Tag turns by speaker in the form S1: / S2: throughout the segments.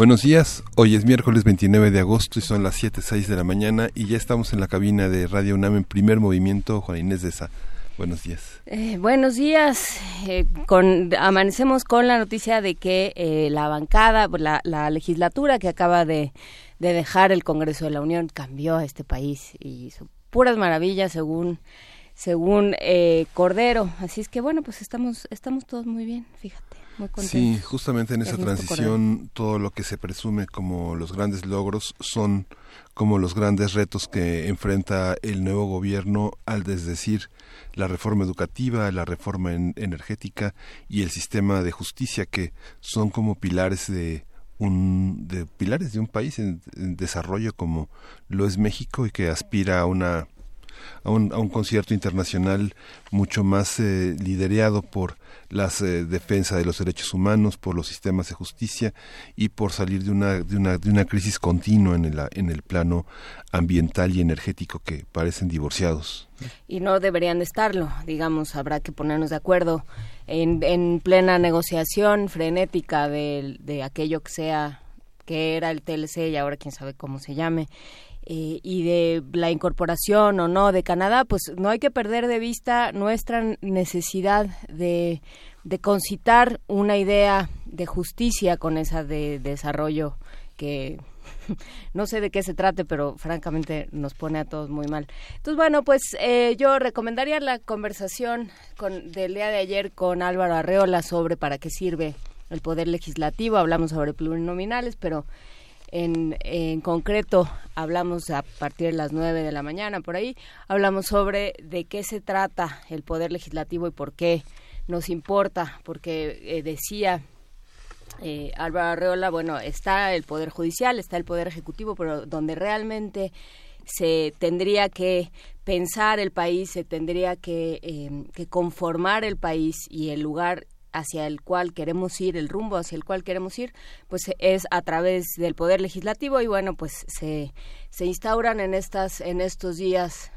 S1: Buenos días, hoy es miércoles 29 de agosto y son las 7.06 de la mañana y ya estamos en la cabina de Radio UNAM en primer movimiento, Juan Inés de. Buenos días.
S2: Eh, buenos días. Eh, con, amanecemos con la noticia de que eh, la bancada, la, la, legislatura que acaba de, de, dejar el Congreso de la Unión cambió a este país y son puras maravillas según según Cordero. Así es que bueno, pues estamos estamos todos muy bien, fíjate.
S1: Sí, justamente en esa transición todo lo que se presume como los grandes logros son como los grandes retos que enfrenta el nuevo gobierno al desdecir la reforma educativa, la reforma energética y el sistema de justicia que son como pilares de un de pilares de un país en desarrollo como lo es México y que aspira a una a un, a un concierto internacional mucho más eh, liderado por las eh, defensa de los derechos humanos, por los sistemas de justicia y por salir de una, de una, de una crisis continua en el, en el plano ambiental y energético que parecen divorciados.
S2: Y no deberían de estarlo, digamos, habrá que ponernos de acuerdo en, en plena negociación frenética de, de aquello que sea que era el TLC y ahora quién sabe cómo se llame eh, y de la incorporación o no de Canadá, pues no hay que perder de vista nuestra necesidad de, de concitar una idea de justicia con esa de, desarrollo que no sé de qué se trate, pero francamente nos pone a todos muy mal. Entonces, bueno, pues eh, yo recomendaría la conversación con, del día de ayer con Álvaro Arreola sobre para qué sirve el poder legislativo. Hablamos sobre plurinominales, pero en, concreto, hablamos a partir de las nueve de la mañana, por ahí, hablamos sobre de qué se trata el Poder Legislativo y por qué nos importa, porque eh, decía eh, Álvaro Arreola, bueno, está el Poder Judicial, está el Poder Ejecutivo, pero donde realmente se tendría que pensar el país, se tendría que, eh, que conformar el país y el lugar hacia el cual queremos ir, el rumbo hacia el cual queremos ir, pues es a través del poder legislativo y bueno, pues se, se instauran en estas en estos días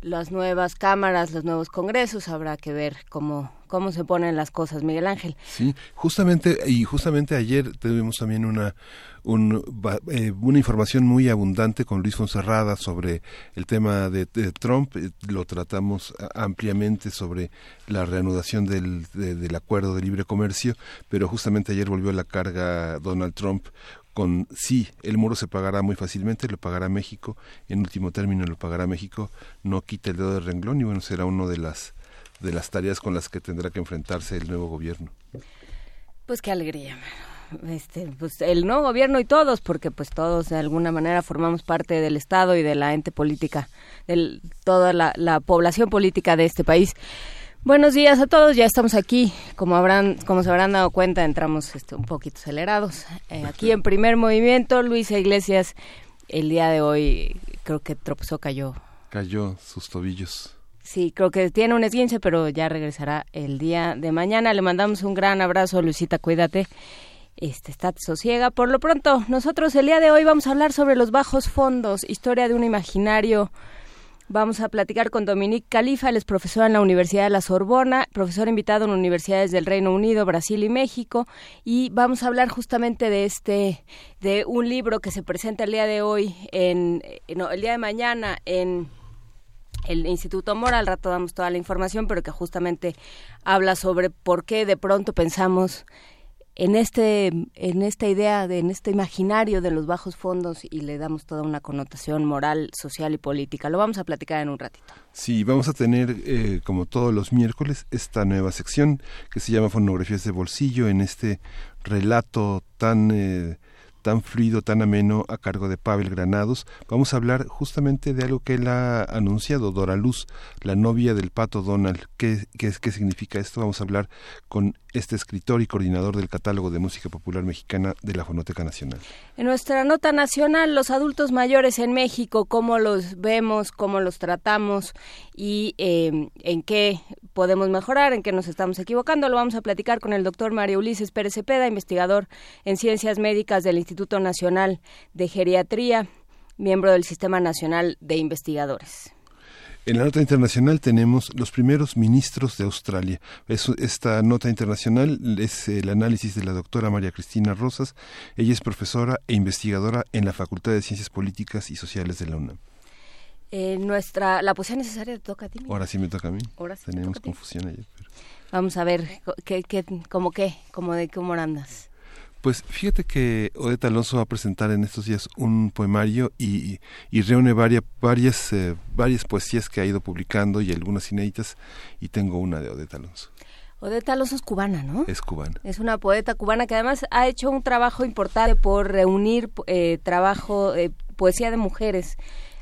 S2: las nuevas cámaras, los nuevos congresos, habrá que ver cómo cómo se ponen las cosas, Miguel Ángel.
S1: Sí, justamente y justamente ayer tuvimos también una un, eh, una información muy abundante con Luis Fonserrada sobre el tema de, Trump. Eh, lo tratamos ampliamente sobre la reanudación del, del acuerdo de libre comercio, pero justamente ayer volvió la carga Donald Trump con sí, el muro se pagará muy fácilmente, lo pagará México, en último término lo pagará México, no quita el dedo de renglón y bueno, será una de las de las tareas con las que tendrá que enfrentarse el nuevo gobierno.
S2: Pues qué alegría este, pues el nuevo gobierno y todos, porque pues todos de alguna manera formamos parte del Estado y de la ente política, de toda la, población política de este país. Buenos días a todos, ya estamos aquí, como habrán, como se habrán dado cuenta, entramos este, un poquito acelerados. Eh, aquí en primer movimiento, Luisa Iglesias, el día de hoy creo que tropezó, cayó.
S1: Cayó sus tobillos.
S2: Sí, creo que tiene un esguince, pero ya regresará el día de mañana. Le mandamos un gran abrazo, Luisita, cuídate este, está sosiega. Por lo pronto, nosotros el día de hoy vamos a hablar sobre los bajos fondos, historia de un imaginario. Vamos a platicar con Dominique Califa, él es profesor en la Universidad de la Sorbona, profesor invitado en universidades del Reino Unido, Brasil y México, y vamos a hablar justamente de este, de un libro que se presenta el día de hoy, en, no, el día de mañana en el Instituto Moral, al rato damos toda la información, pero que justamente habla sobre por qué de pronto pensamos en este en esta idea de en este imaginario de los bajos fondos y le damos toda una connotación moral social y política. Lo vamos a platicar en un ratito.
S1: Sí vamos a tener eh, como todos los miércoles esta nueva sección que se llama fonografías de bolsillo en este relato tan eh, tan fluido, tan ameno a cargo de Pavel Granados. Vamos a hablar justamente de algo que él ha anunciado, Dora Luz, la novia del pato Donald. ¿Qué, qué, qué significa esto? Vamos a hablar con este escritor y coordinador del catálogo de música popular mexicana de la Fonoteca Nacional.
S2: En nuestra nota nacional, los adultos mayores en México, cómo los vemos, cómo los tratamos y em, en qué podemos mejorar, en qué nos estamos equivocando, lo vamos a platicar con el doctor Mario Ulises Pérez Cepeda, investigador en ciencias médicas del Instituto Nacional de Geriatría, miembro del Sistema Nacional de Investigadores.
S1: En la nota internacional tenemos los primeros ministros de Australia. esta nota internacional es el análisis de la doctora María Cristina Rosas. Ella es profesora e investigadora en la Facultad de Ciencias Políticas y Sociales de la UNAM.
S2: Eh, nuestra, la poesía necesaria te toca a ti.
S1: Ahora sí me toca a mí. Ahora Teníamos confusión ayer.
S2: Vamos a ver, ¿qué, qué, ¿cómo qué? ¿Cómo de cómo andas?
S1: Pues fíjate que Odeta Alonso va a presentar en estos días un poemario y, reúne varias, varias, eh, varias poesías que ha ido publicando y algunas inéditas y tengo una de Odeta Alonso.
S2: Odeta Alonso es cubana, ¿no?
S1: Es cubana.
S2: Es una poeta cubana que además ha hecho un trabajo importante por reunir eh, trabajo, eh, poesía de mujeres.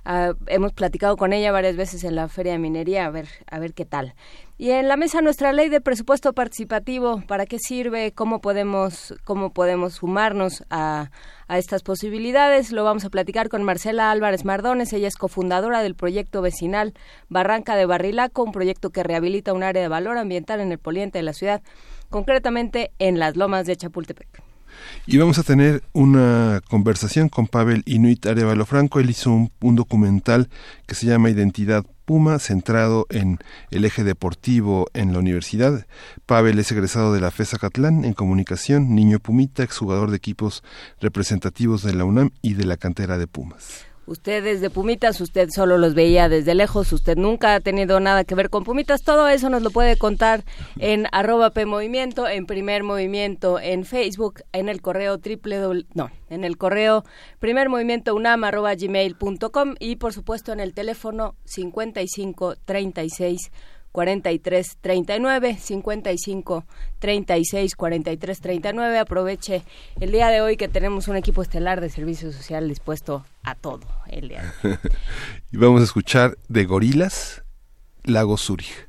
S2: Ah, hemos platicado con ella varias veces en la Feria de Minería, a ver, a ver qué tal. Y en la mesa nuestra ley de presupuesto participativo, ¿para qué sirve? ¿Cómo podemos, cómo podemos sumarnos a, a estas posibilidades? Lo vamos a platicar con Marcela Álvarez Mardones. Ella es cofundadora del proyecto vecinal Barranca de Barrilaco, un proyecto que rehabilita un área de valor ambiental en el poliente de la ciudad, concretamente en las lomas de Chapultepec.
S1: Y vamos a tener una conversación con Pavel Inuit Arevalo Franco. Él hizo un, un documental que se llama Identidad Puma, centrado en el eje deportivo en la universidad. Pavel es egresado de la FESA Catlán en comunicación, niño Pumita, exjugador de equipos representativos de la UNAM y de la cantera de Pumas.
S2: Usted desde Pumitas, usted solo los veía desde lejos, usted nunca ha tenido nada que ver con Pumitas, todo eso nos lo puede contar en arroba PMovimiento, en Primer Movimiento, en Facebook, en el correo triple no, en el correo primer movimiento unam arroba gmail.com y por supuesto en el teléfono 55 36 43 39 55 36 43 39. Aproveche el día de hoy que tenemos un equipo estelar de servicio social dispuesto a todo el día.
S1: y vamos a escuchar de Gorilas, Lago Zurich.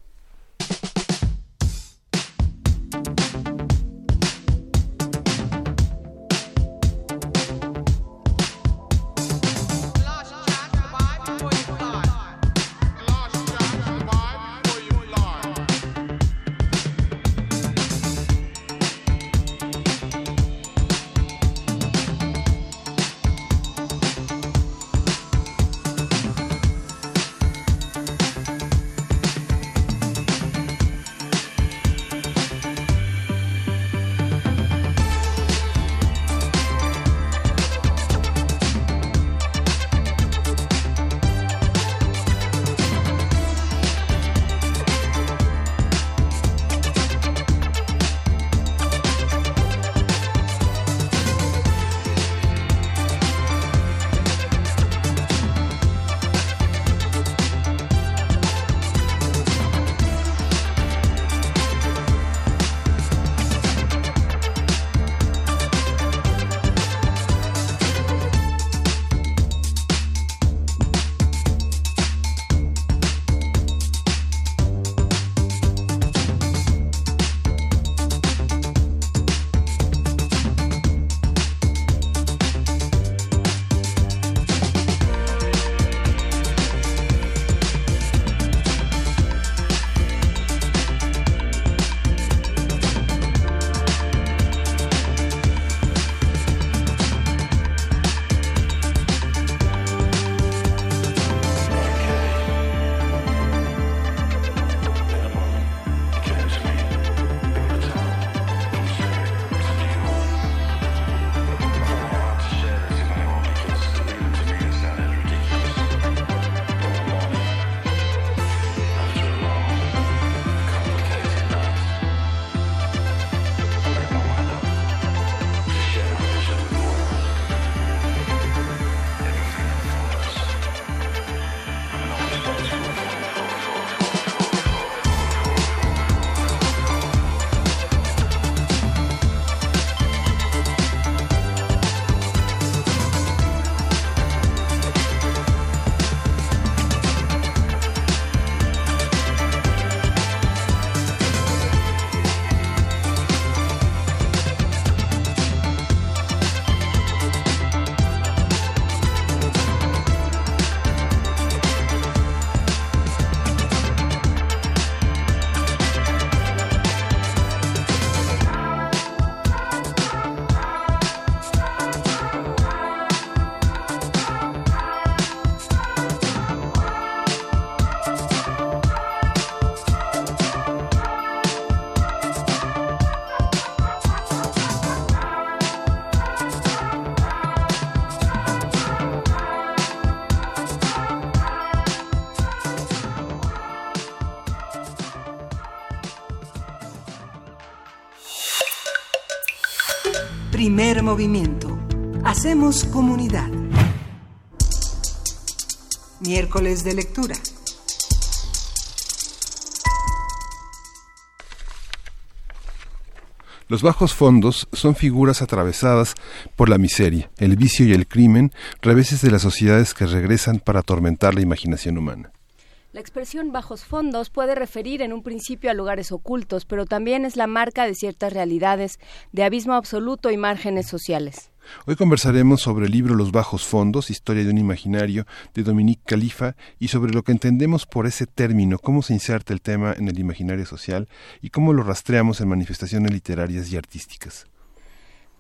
S3: Primer movimiento. Hacemos comunidad. Miércoles de lectura.
S1: Los bajos fondos son figuras atravesadas por la miseria, el vicio y el crimen, reveses de las sociedades que regresan para atormentar la imaginación humana.
S2: La expresión bajos fondos puede referir en un principio a lugares ocultos, pero también es la marca de ciertas realidades de abismo absoluto y márgenes sociales.
S1: Hoy conversaremos sobre el libro Los Bajos Fondos, Historia de un Imaginario, de Dominique Califa, y sobre lo que entendemos por ese término, cómo se inserta el tema en el imaginario social y cómo lo rastreamos en manifestaciones literarias y artísticas.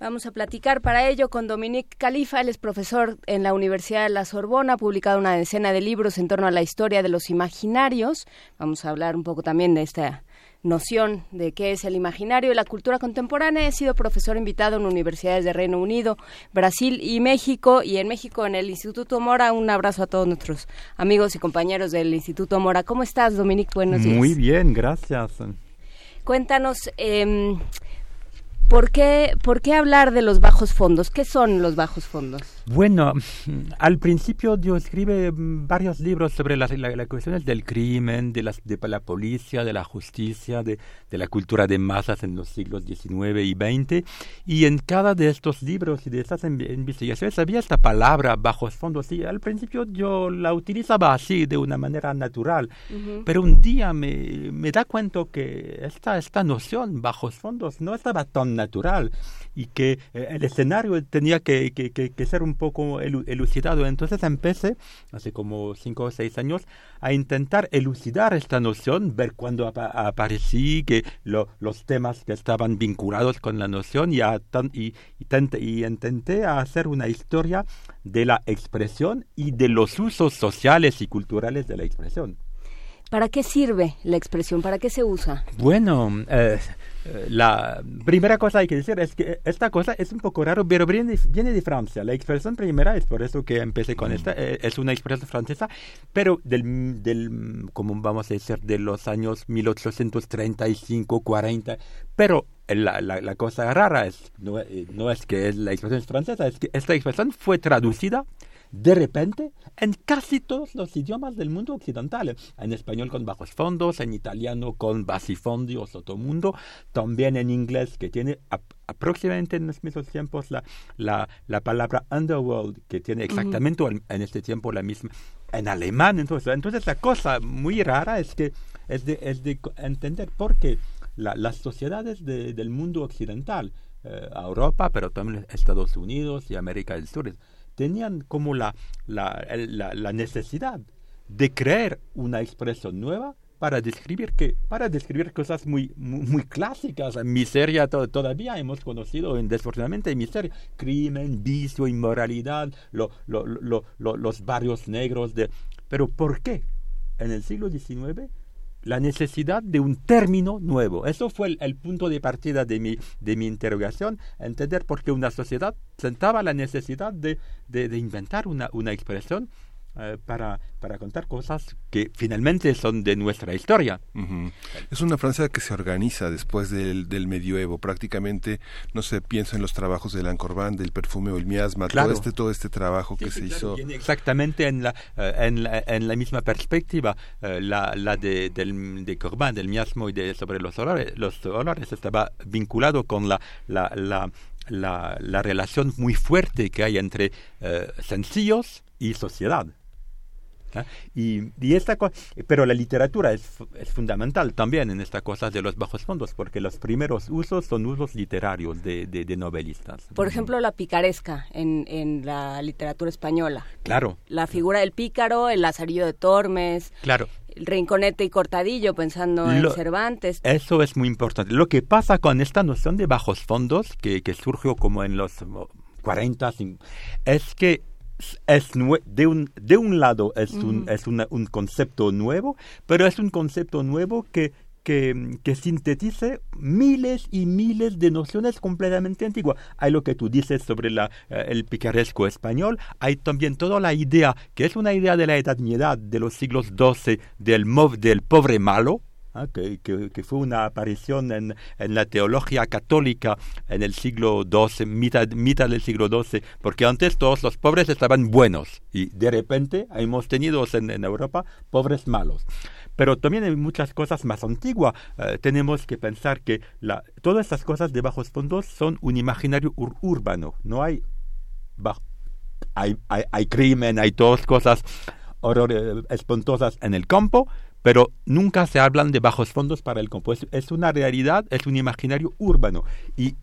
S2: Vamos a platicar para ello con Dominique Califa, él es profesor en la Universidad de la Sorbona, ha publicado una decena de libros en torno a la historia de los imaginarios. Vamos a hablar un poco también de esta noción de qué es el imaginario y la cultura contemporánea. He sido profesor invitado en universidades de Reino Unido, Brasil y México, y en México en el Instituto Mora. Un abrazo a todos nuestros amigos y compañeros del Instituto Mora. ¿Cómo estás, Dominique? Buenos días.
S4: Muy bien, gracias.
S2: Cuéntanos. Eh, ¿Por qué, ¿Por qué hablar de los bajos fondos? ¿Qué son los bajos fondos?
S4: Bueno, al principio yo escribe varios libros sobre las, cuestiones del crimen, de, las, de la policía, de la justicia, de, de, la cultura de masas en los siglos XIX y XX. Y en cada de estos libros y de estas investigaciones había esta palabra bajos fondos. Y al principio yo la utilizaba así, de una manera natural. Pero un día me, me da cuenta que esta, esta noción, bajos fondos, no estaba tan natural y que eh, el escenario tenía que, que, que, ser un poco elucidado. Entonces empecé, hace como cinco o seis años, a intentar elucidar esta noción, ver cuándo aparecí, que los temas que estaban vinculados con la noción y, y, y, intenté hacer una historia de la expresión y de los usos sociales y culturales de la expresión.
S2: ¿Para qué sirve la expresión? ¿Para qué se usa?
S4: Bueno, eh, la primera cosa hay que decir es que esta cosa es un poco raro, pero viene, de Francia. La expresión primera es por eso que empecé con esta, eh, es una expresión francesa, pero del, del, como vamos a decir, de los años 1835, 40, pero la cosa rara es, no, eh, no es que la expresión es francesa, es que esta expresión fue traducida de repente en casi todos los idiomas del mundo occidental. En español con bajos fondos, en italiano con basifondi o sotomundo, también en inglés que tiene aproximadamente en los mismos tiempos la, la, palabra underworld, que tiene exactamente en este tiempo la misma en alemán. Entonces, entonces la cosa muy rara es que es de, es de entender por qué las sociedades del mundo occidental, eh, Europa, pero también Estados Unidos y América del Sur, tenían como la, la, la, necesidad de crear una expresión nueva para describir que para describir cosas muy muy, clásicas. Miseria todavía hemos conocido desfortunadamente miseria crimen vicio inmoralidad lo, lo, lo, los barrios negros de pero por qué en el siglo XIX la necesidad de un término nuevo. Eso fue el, punto de partida de mi, de mi interrogación, entender por qué una sociedad sentaba la necesidad de, de, de inventar una, una expresión eh, para, para contar cosas que finalmente son de nuestra historia.
S1: Es una Francia que se organiza después del, del, medioevo, prácticamente, no sé, pienso en los trabajos de Lancorban, del perfume o el miasma, todo este todo este trabajo que se hizo.
S4: exactamente en la, eh, en, la, en la misma perspectiva, eh, la, la de, del, de Corban, del miasma y de, sobre los olores, los olores estaba vinculado con la, la, la la, la, relación muy fuerte que hay entre sencillos y sociedad. Y, y, esta pero la literatura es, es, fundamental también en esta cosa de los bajos fondos, porque los primeros usos son usos literarios de, de, novelistas.
S2: Por ejemplo, la picaresca en, en, la literatura española.
S4: Claro.
S2: La figura del pícaro, el lazarillo de Tormes.
S4: Claro.
S2: El Rinconete y Cortadillo, pensando en Cervantes.
S4: Eso es muy importante. Lo que pasa con esta noción de bajos fondos, que, que surgió como en los 40, es que es de, un, de un lado es, un, es un concepto nuevo, pero es un concepto nuevo que, que, que, sintetice miles y miles de nociones completamente antiguas. Hay lo que tú dices sobre la, eh, el picaresco español, hay también toda la idea, que es una idea de la Edad Media, de los siglos XII, del, del pobre malo, ¿ah? que, que, fue una aparición en, en, la teología católica en el siglo XII, mitad, mitad del siglo XII, porque antes todos los pobres estaban buenos y de repente hemos tenido en, en Europa pobres malos. Pero también hay muchas cosas más antiguas. Eh, tenemos que pensar que la, todas estas cosas de bajos fondos son un imaginario urbano. No hay, hay, hay, hay, crimen, hay todas cosas horror, espantosas en el campo, pero nunca se hablan de bajos fondos para el campo. Es, una realidad, es un imaginario urbano. Y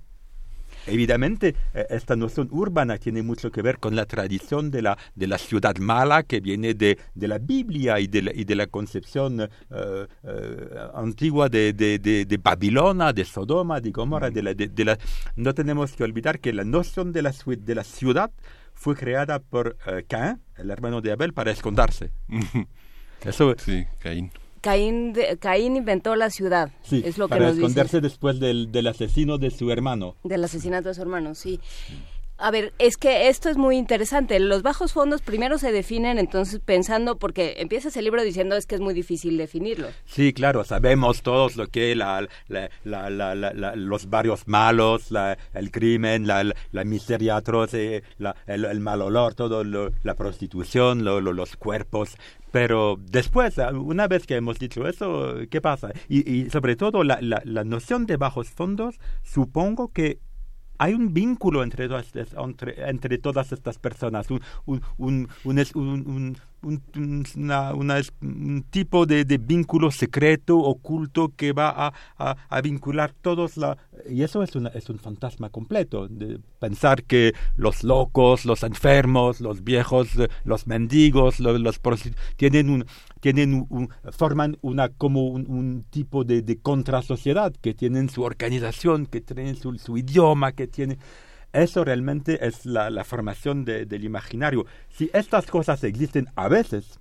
S4: evidentemente eh, esta noción urbana tiene mucho que ver con la tradición de la, de la ciudad mala que viene de, de la Biblia y de la, y de la concepción eh, eh, antigua de, de, Babilonia, de Sodoma, de Gomorra. De la, la, no tenemos que olvidar que la noción de la, de la ciudad fue creada por Caín, el hermano de Abel, para esconderse.
S1: Eso, sí, Caín.
S2: Caín, Caín inventó la ciudad.
S4: Sí,
S2: es lo
S4: para
S2: que
S4: esconderse después del, del asesino de su hermano.
S2: Del asesinato de su hermano, sí. A ver, es que esto es muy interesante. Los bajos fondos primero se definen entonces pensando, porque empieza ese libro diciendo es que es muy difícil definirlo.
S4: Sí, claro, sabemos todos lo que la, los barrios malos, el crimen, la, miseria atroz, eh, el, mal olor, todo la prostitución, los cuerpos. Pero después, una vez que hemos dicho eso, ¿qué pasa? Y, y sobre todo la, la noción de bajos fondos, supongo que hay un vínculo entre todas, entre, entre todas estas personas, un, un, un, un un, una, un tipo de, de, vínculo secreto, oculto, que va a, a, vincular todos la... Y eso es, una, es un fantasma completo, de pensar que los locos, los enfermos, los viejos, los mendigos, los, los tienen un, tienen un, forman una como un, tipo de, de contrasociedad, que tienen su organización, que tienen su, su idioma, que tienen eso realmente es la, formación del imaginario. Si estas cosas existen a veces,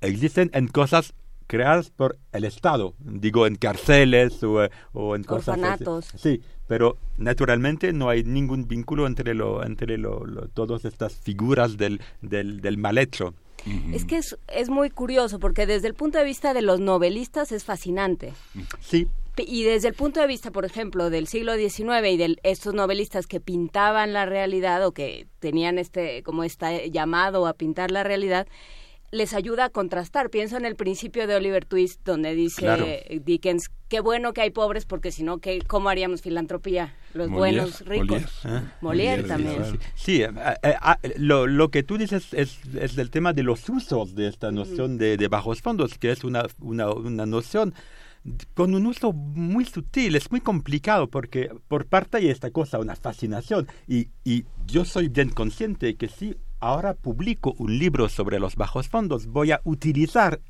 S4: existen en cosas creadas por el Estado, digo en cárceles o, o en cosas
S2: Orfanatos.
S4: Sí, pero naturalmente no hay ningún vínculo entre, lo, entre lo, todas estas figuras del, del, del mal hecho.
S2: Es que es, es muy curioso porque desde el punto de vista de los novelistas es fascinante.
S4: Sí,
S2: y desde el punto de vista, por ejemplo, del siglo XIX y de estos novelistas que pintaban la realidad o que tenían este como este llamado a pintar la realidad, les ayuda a contrastar. Pienso en el principio de Oliver Twist, donde dice Dickens, qué bueno que hay pobres, porque si no, ¿cómo haríamos filantropía? Los buenos, ricos. Molière, también.
S4: Sí, lo, lo, que tú dices es, es del tema de los usos de esta noción de, de, bajos fondos, que es una, una, una noción con un uso muy sutil, es muy complicado porque por parte hay esta cosa, una fascinación y, y yo soy bien consciente que si ahora publico un libro sobre los bajos fondos, voy a utilizar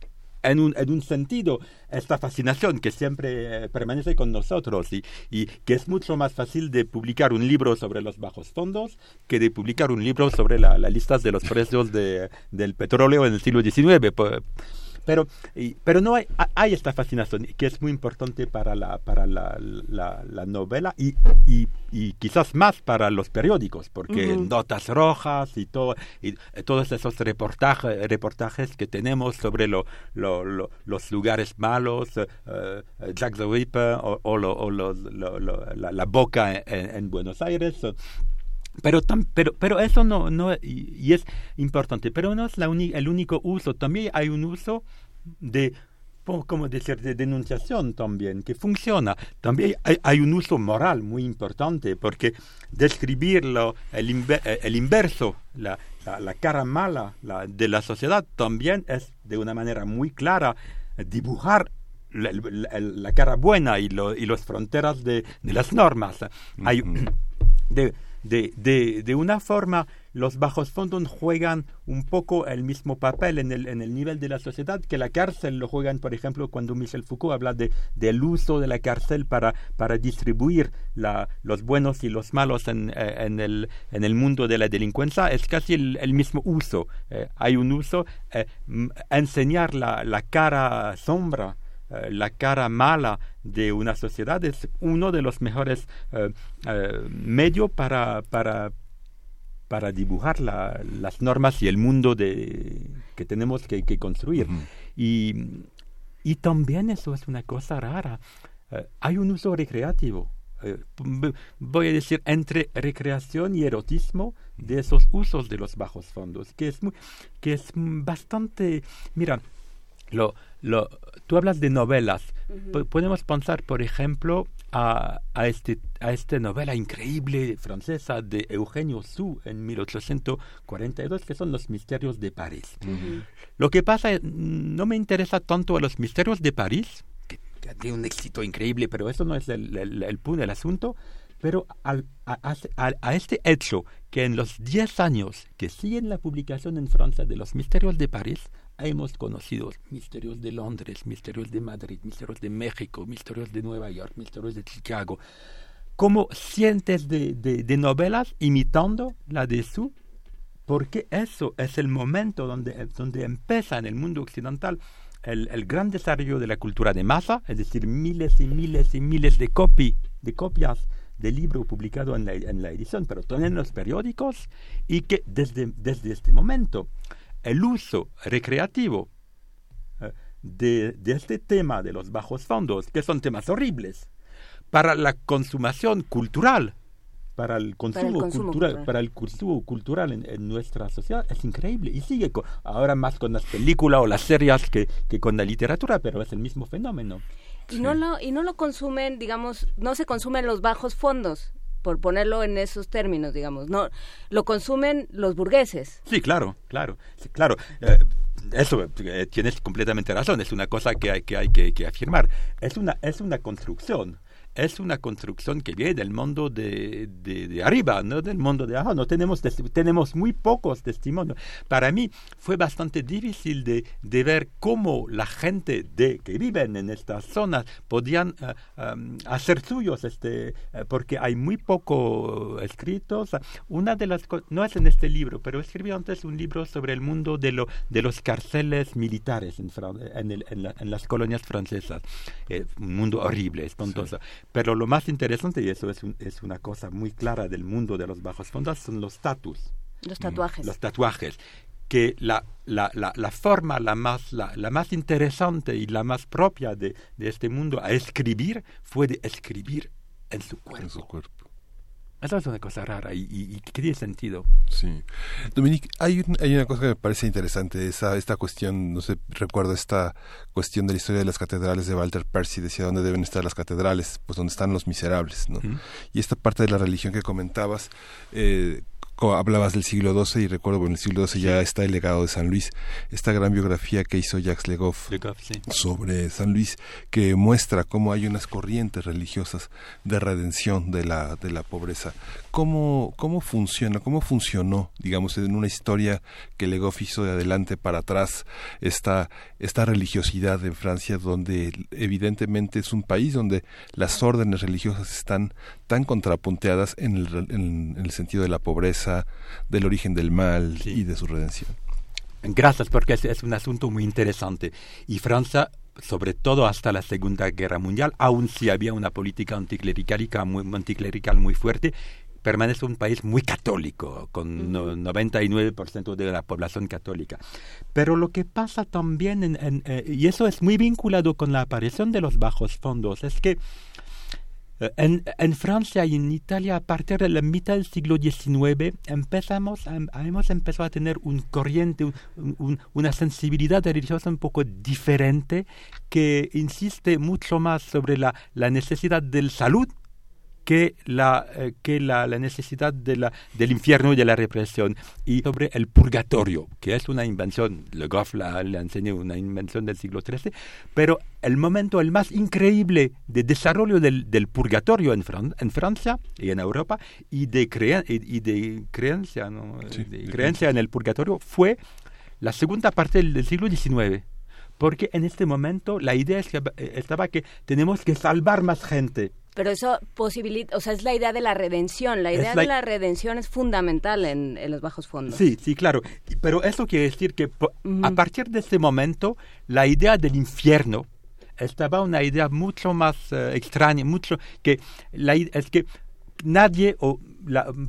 S4: en un, en un sentido esta fascinación que siempre eh, permanece con nosotros y, y, que es mucho más fácil de publicar un libro sobre los bajos fondos que de publicar un libro sobre las listas de los precios de, del petróleo en el siglo XIX. Pero, pero no hay, hay esta fascinación que es muy importante para la, para la, la, novela y, y, y, quizás más para los periódicos, porque notas rojas y, todo, y todos esos reportajes, reportajes que tenemos sobre lo, lo, los lugares malos, uh, Jack the Ripper o, o, la, la, boca en, Buenos Aires. Pero, pero, pero eso no, no y, es importante, pero no es la el único uso, también hay un uso de como decir, de denunciación también, que funciona. También hay, hay, un uso moral muy importante, porque describirlo, el, eh, el inverso, la, la, cara mala la, de la sociedad, también es de una manera muy clara dibujar la, la cara buena y, lo, y las fronteras de, de las normas. Hay, de, de, de, de una forma los bajos fondos juegan un poco el mismo papel en el, en el nivel de la sociedad que la cárcel lo juegan, por ejemplo, cuando Michel Foucault habla de, del uso de la cárcel para, para distribuir la, los buenos y los malos en, eh, en, el, en el mundo de la delincuencia, es casi el, mismo uso. Eh, hay un uso, eh, enseñar la, la cara sombra la cara mala de una sociedad es uno de los mejores medios para, para, para dibujar las normas y el mundo de, que tenemos que, construir. Y Y también eso es una cosa rara. Eh, hay un uso recreativo. Eh, voy a decir entre recreación y erotismo de esos usos de los bajos fondos, que es, muy, que es bastante... Mira, lo, lo, tú hablas de novelas. Podemos pensar, por ejemplo, a, a, este, a esta novela increíble francesa de Eugenio Sue en 1842, que son Los Misterios de París. Lo que pasa es, no me interesa tanto a los Misterios de París, que, tiene un éxito increíble, pero eso no es el, el, el punto del asunto, pero al, a, a, este hecho que en los 10 años que siguen la publicación en Francia de los Misterios de París, hemos conocido misterios de Londres, misterios de Madrid, misterios de México, misterios de Nueva York, misterios de Chicago, como cientos de, de, novelas imitando la de su, porque eso es el momento donde, donde empieza en el mundo occidental el, gran desarrollo de la cultura de masa, es decir, miles y miles y miles de, copi, de copias del libro publicado en la, en la edición, pero también en los periódicos, y que desde, desde este momento el uso recreativo eh, de, este tema de los bajos fondos, que son temas horribles, para la consumación cultural, para el consumo, cultural, para el consumo cultural en, nuestra sociedad. Es increíble. Y sigue ahora más con las películas o las series que, que, con la literatura, pero es el mismo fenómeno.
S2: Y no lo y no lo consumen, digamos, no se consumen los bajos fondos, por ponerlo en esos términos, digamos. No, lo consumen los burgueses.
S4: Sí, claro, claro, claro. Eh, eso eh, tienes completamente razón. Es una cosa que hay que, hay que afirmar. Es una es una construcción es una construcción que viene del mundo de, de, arriba, no del mundo de abajo. No tenemos, tenemos muy pocos testimonios. Para mí fue bastante difícil de, de ver cómo la gente de, que viven en estas zonas podían eh, hacer suyos, este, eh, porque hay muy poco escritos. Una de las no es en este libro, pero escribí antes un libro sobre el mundo de, lo, de los cárceles militares en, en, las colonias francesas. Eh, un mundo horrible, espantoso. Pero lo más interesante, y eso es, es una cosa muy clara del mundo de los bajos fondos, son los tatus.
S2: Los tatuajes.
S4: Los tatuajes. Que la, la, la, la forma la más, la, la, más interesante y la más propia de, de este mundo a escribir fue de escribir en su cuerpo. En su cuerpo. Esa es una cosa rara y, y, que tiene sentido.
S1: Sí. Dominique, hay, hay una cosa que me parece interesante, esa, esta cuestión, no sé, recuerdo esta cuestión de la historia de las catedrales de Walter Percy, decía dónde deben estar las catedrales, pues donde están los miserables, ¿no? Y esta parte de la religión que comentabas, eh, hablabas del siglo XII y recuerdo que en el siglo XII ya está el legado de San Luis, esta gran biografía que hizo Jacques Legoff sobre San Luis que muestra cómo hay unas corrientes religiosas de redención de la de la pobreza. ¿Cómo cómo funciona? ¿Cómo funcionó, digamos, en una historia que Legoff hizo de adelante para atrás esta esta religiosidad en Francia donde evidentemente es un país donde las órdenes religiosas están tan contrapunteadas en el, en el sentido de la pobreza del origen del mal y de su redención.
S4: Gracias, porque es, un asunto muy interesante. Y Francia sobre todo hasta la Segunda Guerra Mundial, aun si había una política anticlerical muy, anticlerical muy fuerte, permanece un país muy católico, con 99% de la población católica. Pero lo que pasa también, en, eh, y eso es muy vinculado con la aparición de los bajos fondos, es que eh, en, en, Francia y en Italia, a partir de la mitad del siglo XIX, empezamos hemos empezado a tener un corriente, una sensibilidad religiosa un poco diferente que insiste mucho más sobre la, la necesidad de salud que la, eh, que la, la necesidad de la, del infierno y de la represión, y sobre el purgatorio, que es una invención, Le Goff la, le enseñó una invención del siglo XIII, pero el momento el más increíble de desarrollo del, del purgatorio en, en, Francia y en Europa y de, y, de creencia, ¿no? de creencia en el purgatorio fue la segunda parte del, del siglo XIX porque en este momento la idea estaba que tenemos que salvar más gente
S2: pero eso posibilita, o sea, es la idea de la redención. La idea de la redención es fundamental en, los bajos fondos.
S4: Sí, sí, claro. Pero eso quiere decir que a partir de ese momento, la idea del infierno estaba una idea mucho más eh, extraña, mucho que la, es que nadie o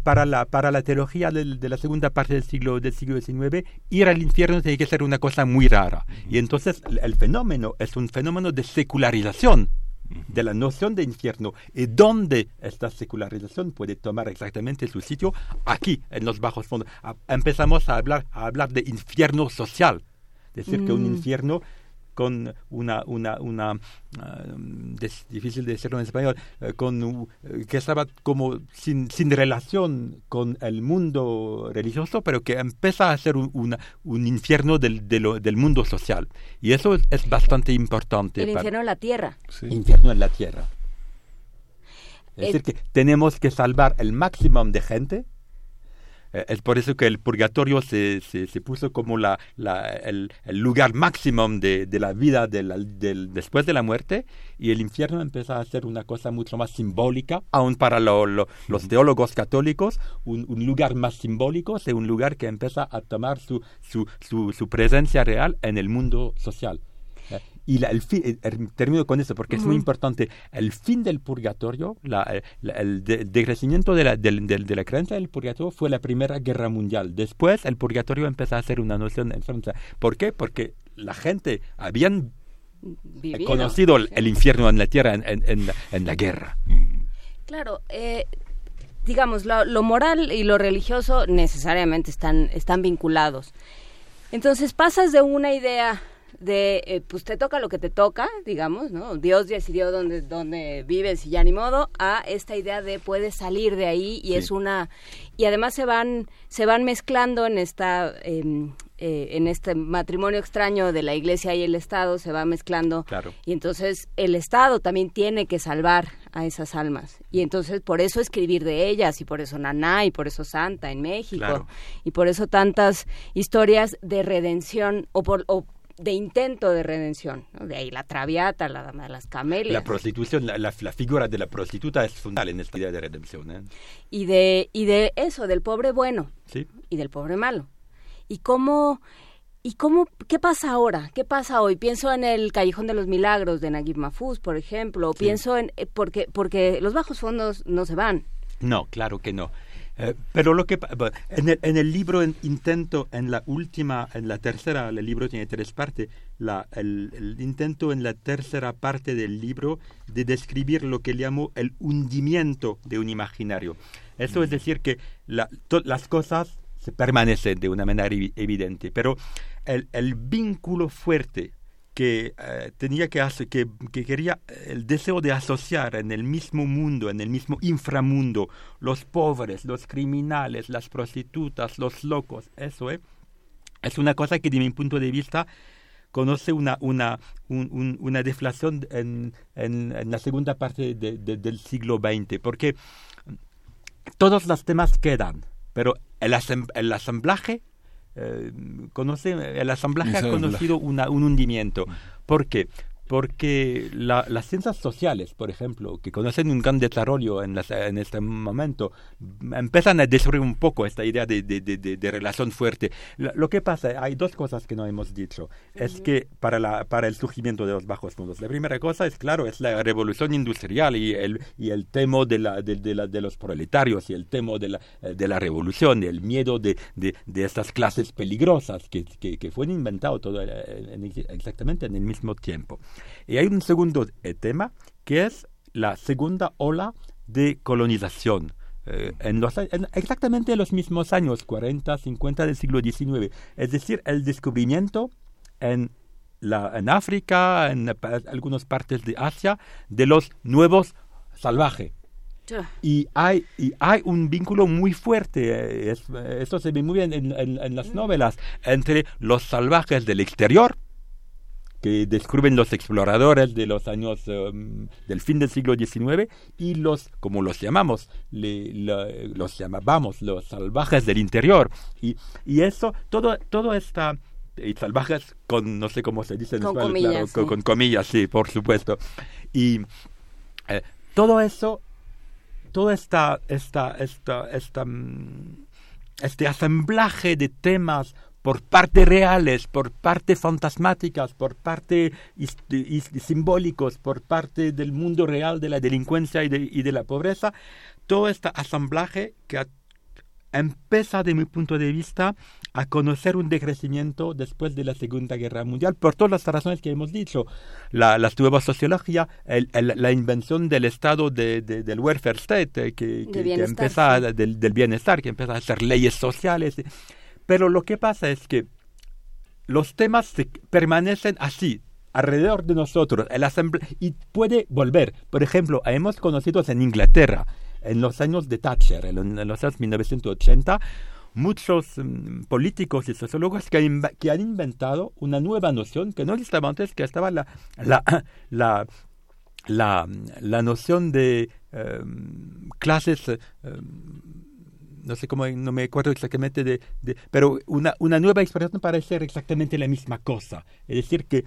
S4: para, la, para la teología de la segunda parte del siglo, del siglo XIX, ir al infierno tiene que ser una cosa muy rara. Y entonces el fenómeno es un fenómeno de secularización de la noción de infierno. Y dónde esta secularización puede tomar exactamente su sitio aquí en los bajos fondos. Empezamos a hablar a hablar de infierno social. Decir que un mm. infierno con una, una, una uh, difícil de decirlo en español, uh, con, uh, que estaba como sin, sin relación con el mundo religioso, pero que empieza a ser un, una, un infierno del, de lo, del mundo social. Y eso es, es bastante importante.
S2: El infierno en la tierra.
S4: Sí. Infierno en la tierra. Es decir, que tenemos que salvar el máximo de gente eh, es por eso que el purgatorio se, se, puso como la, la, el, lugar máximo de, de la vida del, después de la muerte y el infierno empezó a ser una cosa mucho más simbólica, aún para los teólogos católicos, un, un, lugar más simbólico, es un lugar que empieza a tomar su, su, su, su presencia real en el mundo social. Y el fin, eh, er, termino con eso porque es muy importante. El fin del purgatorio, la, eh, el decrecimiento de la, de, de, la creencia del purgatorio fue la Primera Guerra Mundial. Después el purgatorio empezó a ser una noción en Francia. ¿Por qué? Porque la gente habían conocido el, infierno en la tierra en, en, la, en la, guerra.
S2: Claro, eh, digamos, lo, lo, moral y lo religioso necesariamente están, están vinculados. Entonces pasas de una idea de, eh, pues te toca lo que te toca, digamos, ¿no? Dios decidió dónde, dónde vives y ya ni modo, a esta idea de puedes salir de ahí y es una... Y además se van, se van mezclando en esta... Em, eh, en este matrimonio extraño de la iglesia y el Estado se va mezclando
S4: claro.
S2: y entonces el Estado también tiene que salvar a esas almas y entonces por eso escribir de ellas y por eso Naná y por eso Santa en México y por eso tantas historias de redención o por o de intento de redención. De ahí la traviata, la dama de las camelias.
S4: La prostitución, la, la, figura de la prostituta es fundamental en esta idea de redención. ¿eh?
S2: Y, de, y de eso, del pobre bueno
S4: ¿Sí?
S2: y del pobre malo. ¿Y cómo, ¿Y cómo, qué pasa ahora? ¿Qué pasa hoy? Pienso en el Callejón de los Milagros de Naguib Mahfouz, por ejemplo, pienso en, eh, porque, porque los bajos fondos no se van.
S4: No, claro que no. Eh, pero lo que en el, en el, libro intento en la última, en la tercera, el libro tiene tres partes, la, el, intento en la tercera parte del libro de describir lo que llamo el hundimiento de un imaginario. Eso es decir que las cosas se permanecen de una manera evidente, pero el, el vínculo fuerte que eh, tenía que hacer, que, quería el deseo de asociar en el mismo mundo, en el mismo inframundo, los pobres, los criminales, las prostitutas, los locos, eso ¿eh? es una cosa que de mi punto de vista conoce una, una, una deflación en, en, la segunda parte del siglo XX, porque todos los temas quedan, pero el, el asamblaje eh, conoce, el asamblaje ha conocido una, un hundimiento. ¿Por qué? Porque las ciencias sociales, por ejemplo, que conocen un gran desarrollo en, en este momento, empiezan a destruir un poco esta idea de, de, de, relación fuerte. Lo, que pasa, hay dos cosas que no hemos dicho. Es que para, la, para el surgimiento de los bajos fondos, la primera cosa es, claro, es la revolución industrial y el, y el tema de, la, de, la, de los proletarios y el tema de la, de la revolución, el miedo de, estas clases peligrosas que, que, que fueron inventados todo, exactamente en el mismo tiempo. Y hay un segundo eh, tema que es la segunda ola de colonización. Eh, en los, exactamente en los mismos años, 40, 50 del siglo XIX. Es decir, el descubrimiento en, la, en África, en algunas partes de Asia, de los nuevos salvajes. Y hay, y hay un vínculo muy fuerte, eh, eso se ve muy bien en, en las novelas, entre los salvajes del exterior, que descubren los exploradores de los años em, del fin del siglo XIX y los, como los llamamos, los llamábamos los salvajes del interior. Y, y eso, todo, todo está y salvajes con no sé cómo se dice en
S2: con comillas,
S4: sí. con, comillas, sí, por supuesto. Y eh, todo eso, todo esta, esta, esta, esta, mm, este asamblaje de temas por parte reales, por parte fantasmáticas, por parte simbólicos, por parte del mundo real de la delincuencia y de, la pobreza, todo este asamblaje que empieza, de mi punto de vista, a conocer un decrecimiento después de la Segunda Guerra Mundial, por todas las razones que hemos dicho. La, la nueva sociología, la invención del Estado del welfare state, eh, que, que, empieza del, del, bienestar, que empieza a hacer leyes sociales. Pero lo que pasa es que los temas permanecen así, alrededor de nosotros, el y puede volver. Por ejemplo, hemos conocido en Inglaterra, en los años de Thatcher, en los años 1980, muchos mm, políticos y sociólogos que, han inventado una nueva noción que no estaba antes, que estaba la, la, la, la, la noción de em, clases, em, no sé cómo, no me acuerdo exactamente de, pero una, una nueva expresión para ser exactamente la misma cosa. Es decir, que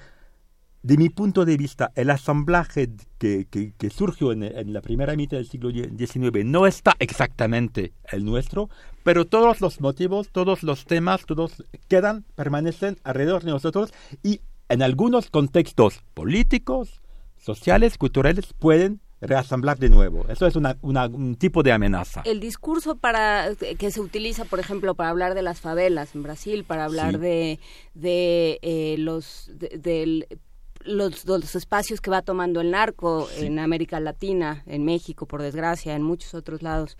S4: de mi punto de vista, el asamblaje que, que, surgió en, la primera mitad del siglo XIX no está exactamente el nuestro, pero todos los motivos, todos los temas, todos quedan, permanecen alrededor de nosotros y en algunos contextos políticos, sociales, culturales, pueden reasamblar de nuevo. Eso es un tipo de amenaza.
S2: El discurso para que se utiliza, por ejemplo, para hablar de las favelas en Brasil, para hablar de, de eh, los del los, los, espacios que va tomando el narco en América Latina, en México, por desgracia, en muchos otros lados.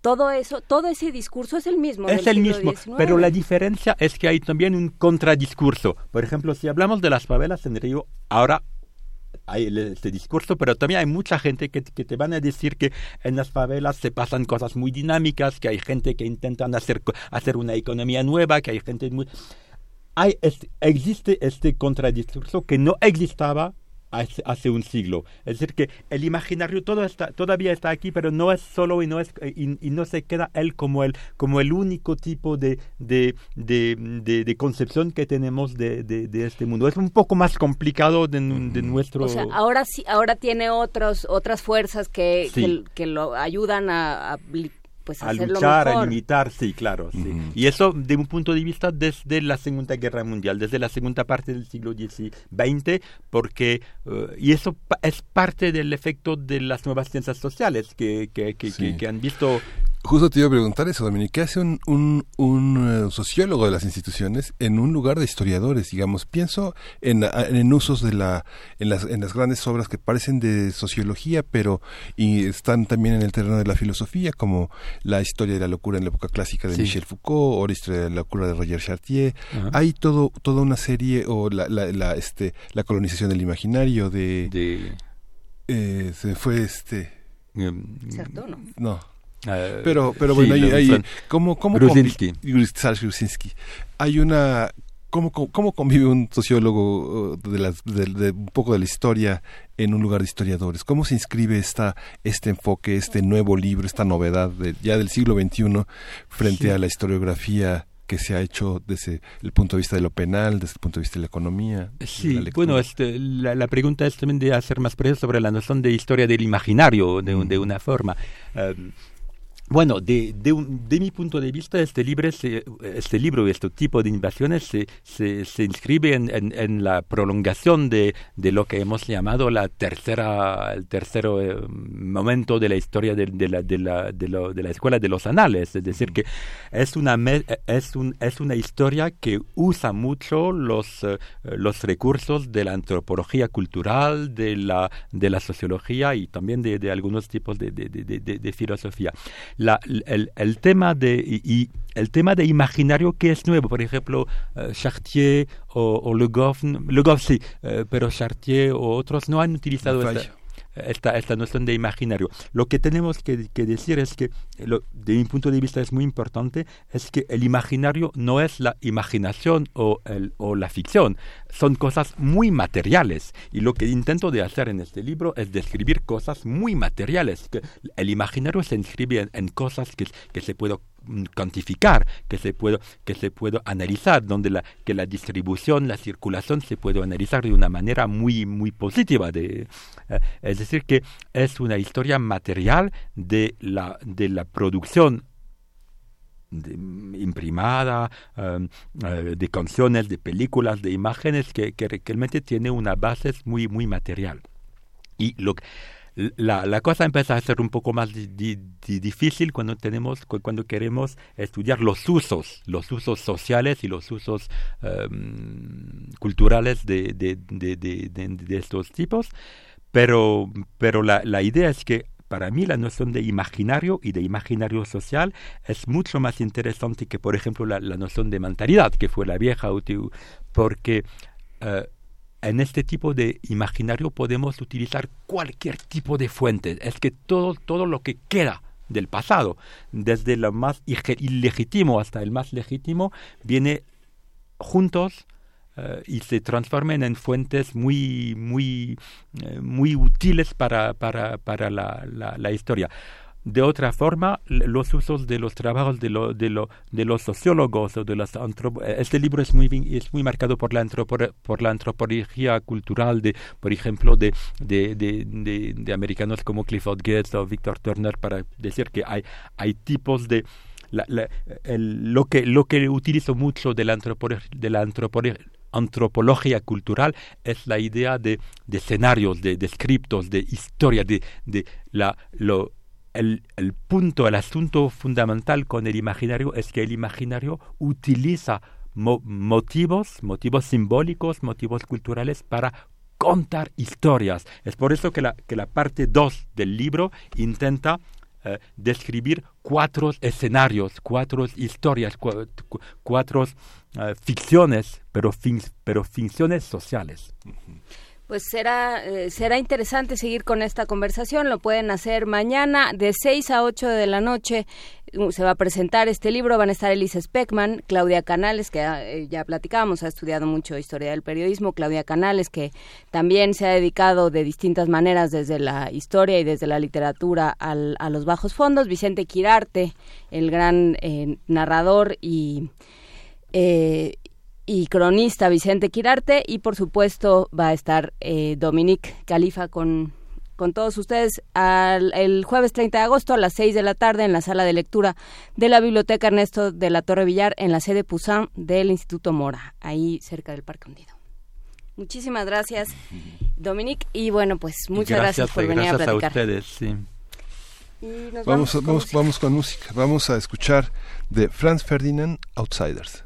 S2: Todo eso, todo ese discurso es el mismo.
S4: Es el mismo, pero la diferencia es que hay también un contradiscurso. Por ejemplo, si hablamos de las favelas en Río, ahora hay este discurso, pero también hay mucha gente que, que, te van a decir que en las favelas se pasan cosas muy dinámicas, que hay gente que intentan hacer, hacer una economía nueva, que hay gente muy este, existe este contradiscurso que no existaba hace, un siglo. Es decir, que el imaginario todo está, todavía está aquí, pero no es solo y no, es, y, no se queda él como el, como el único tipo de, de, de, concepción que tenemos de, de, este mundo. Es un poco más complicado de, nuestro...
S2: O sea, ahora, sí, ahora tiene otros, otras fuerzas que, que, lo ayudan a, a pues,
S4: a luchar, a limitar, sí, claro. Sí. Y eso de un punto de vista desde la Segunda Guerra Mundial, desde la segunda parte del siglo XX, porque, eh, y eso es parte del efecto de las nuevas ciencias sociales que, que, que, que han visto
S1: Justo te iba a preguntar eso, Dominique. ¿Qué hace un, un, un, eh, sociólogo de las instituciones en un lugar de historiadores? Digamos, pienso en, en usos de la, en las, en las grandes obras que parecen de sociología, pero y están también en el terreno de la filosofía, como la historia de la locura en la época clásica de Michel Foucault o la historia de la locura de Roger Chartier. Hay todo, toda una serie, o la, la, la, este, la colonización del imaginario de...
S4: de...
S1: Eh, se fue este...
S2: Um. No.
S1: Eh, pero, pero bueno, hay, hay ¿cómo, cómo Hay una ¿Cómo, cómo, convive un sociólogo uh, de, las, de, un poco de la historia en un lugar de historiadores? ¿Cómo se inscribe esta, este enfoque, este nuevo libro, esta novedad ya del siglo XXI frente a la historiografía que se ha hecho desde el punto de vista de lo penal, desde el punto de vista de la economía.
S4: Sí, bueno, este, la, pregunta es también de hacer más precio sobre la noción de historia del imaginario, de, de una forma. Um, bueno, de, de, de, mi punto de vista, este libro, este libro este tipo de invasiones se, se, se inscribe en, en, la prolongación de, de, lo que hemos llamado la tercera, el tercer eh, momento de la historia de, la, de, la, lo, de la escuela de los anales. Es decir, que es una, es un, es una historia que usa mucho los, eh, los recursos de la antropología cultural, de la, de la sociología y también de, algunos tipos de filosofía la, el, el, tema de y, el tema de imaginario que es nuevo, por ejemplo, uh, Chartier o, o Le Goff, Le Goff sí, uh, pero Chartier o otros no han utilizado esta, esta, esta noción de imaginario. Lo que tenemos que, decir es que, de mi punto de vista es muy importante, es que el imaginario no es la imaginación o, la ficción, son cosas muy materiales. Y lo que intento de hacer en este libro es describir cosas muy materiales. Que el imaginario se inscribe en, cosas que, que se puede cuantificar, que se puede, que se puede analizar, donde la, que la distribución, la circulación se puede analizar de una manera muy, muy positiva. De, eh, es decir, que es una historia material de la, de la producción imprimada, em, eh, de canciones, de películas, de imágenes, que, que realmente tiene una base muy, muy material. Y lo, la, la, cosa empieza a ser un poco más difícil cuando tenemos cuando queremos estudiar los usos los usos sociales y los usos em, culturales de, de, de, de, estos tipos. Pero pero la, la idea es que para mí la noción de imaginario y de imaginario social es mucho más interesante que, por ejemplo, la, la noción de mentalidad, que fue la vieja, porque eh, en este tipo de imaginario podemos utilizar cualquier tipo de fuente. Es que todo, todo lo que queda del pasado, desde lo más ilegítimo hasta el más legítimo, viene juntos eh, y se transforman en fuentes muy, muy, eh, muy útiles para, para, para la, la historia. De otra forma, los usos de los trabajos de, lo, de, lo, de los sociólogos o de los este libro es muy, es muy marcado por la, por la antropología cultural, de, por ejemplo, de, de, de, americanos como Clifford Geertz o Victor Turner, para decir que hay, hay tipos de... La, el, lo, que, lo que utilizo mucho de la, de la antropología cultural es la idea de, de escenarios, de, de scriptos, de historia, de, de la, lo, el, punto, el asunto fundamental con el imaginario es que el imaginario utiliza motivos, motivos simbólicos, motivos culturales para contar historias. Es por eso que la, que la parte 2 del libro intenta eh, describir cuatro escenarios, cuatro historias, cuatro, eh, ficciones, pero, pero ficciones sociales.
S2: Pues será, eh, será interesante seguir con esta conversación. Lo pueden hacer mañana de 6 a 8 de la noche. Uh, se va a presentar este libro. Van a estar Elisa Speckman, Claudia Canales, que eh, ya platicábamos, ha estudiado mucho historia del periodismo. Claudia Canales, que también se ha dedicado de distintas maneras desde la historia y desde la literatura al, a los bajos fondos. Vicente Quirarte, el gran eh, narrador y y cronista Vicente Quirarte y por supuesto va a estar eh, Dominique Califa con, con todos ustedes el jueves 30 de agosto a las 6 de la tarde en la sala de lectura de la Biblioteca Ernesto de la Torre Villar en la sede Poussin del Instituto Mora, ahí cerca del Parque Hundido. Muchísimas gracias, Dominique, y bueno, pues muchas gracias, por venir a platicar.
S4: ustedes, sí.
S1: vamos, vamos, vamos con música. Vamos a escuchar de Franz Ferdinand Outsiders.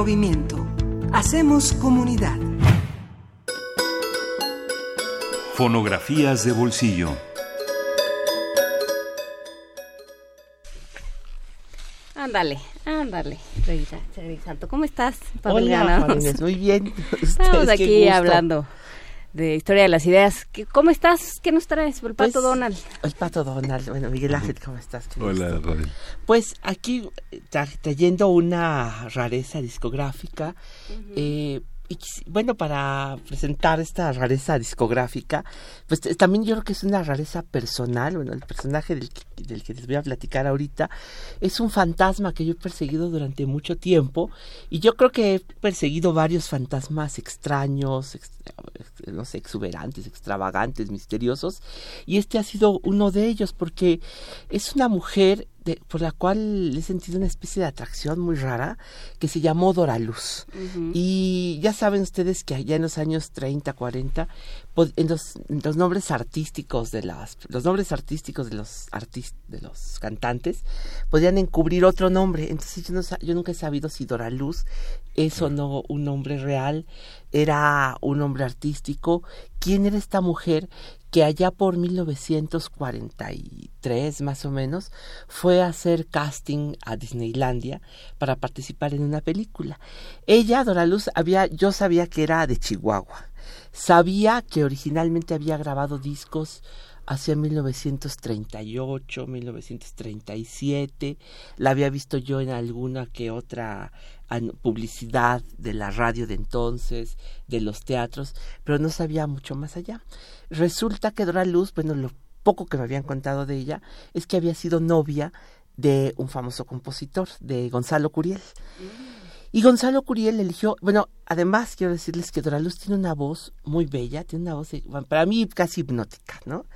S3: Movimiento. Hacemos comunidad.
S5: Fonografías de bolsillo.
S2: Ándale, ándale, Santo. ¿Cómo estás,
S6: Hola, muy bien.
S2: Estamos aquí hablando de Historia de las Ideas. ¿Cómo estás? ¿Qué nos traes? El Pato pues, Donald.
S6: El Pato Donald. Bueno, Miguel Ángel, ¿cómo estás?
S1: Hola,
S6: Pues aquí trayendo una rareza discográfica. eh, y bueno, para presentar esta rareza discográfica, pues también yo creo que es una rareza personal. Bueno, el personaje del que, del que les voy a platicar ahorita es un fantasma que yo he perseguido durante mucho tiempo y yo creo que he perseguido varios fantasmas extraños, no sé, exuberantes, extravagantes, misteriosos y este ha sido uno de ellos porque es una mujer por la cual he sentido una especie de atracción muy rara que se llamó Doraluz. Y ya saben ustedes que allá en los años 30, 40, en los, los nombres artísticos de las los nombres artísticos de los artist, de los cantantes podían encubrir otro nombre. Entonces yo, no, yo nunca he sabido si Doraluz es o no un nombre real, era un nombre artístico. ¿Quién era esta mujer que allá por 1943 más o menos fue a hacer casting a Disneylandia para participar en una película. Ella, Dora Luz, había, yo sabía que era de Chihuahua. Sabía que originalmente había grabado discos hacia 1938, 1937. La había visto yo en alguna que otra publicidad de la radio de entonces, de los teatros, pero no sabía mucho más allá. Resulta que Dora Luz, bueno, lo poco que me habían contado de ella es que había sido novia de un famoso compositor, de Gonzalo Curiel. Mm. Y Gonzalo Curiel eligió, bueno, además quiero decirles que Dora Luz tiene una voz muy bella, tiene una voz, para mí casi hipnótica, ¿no?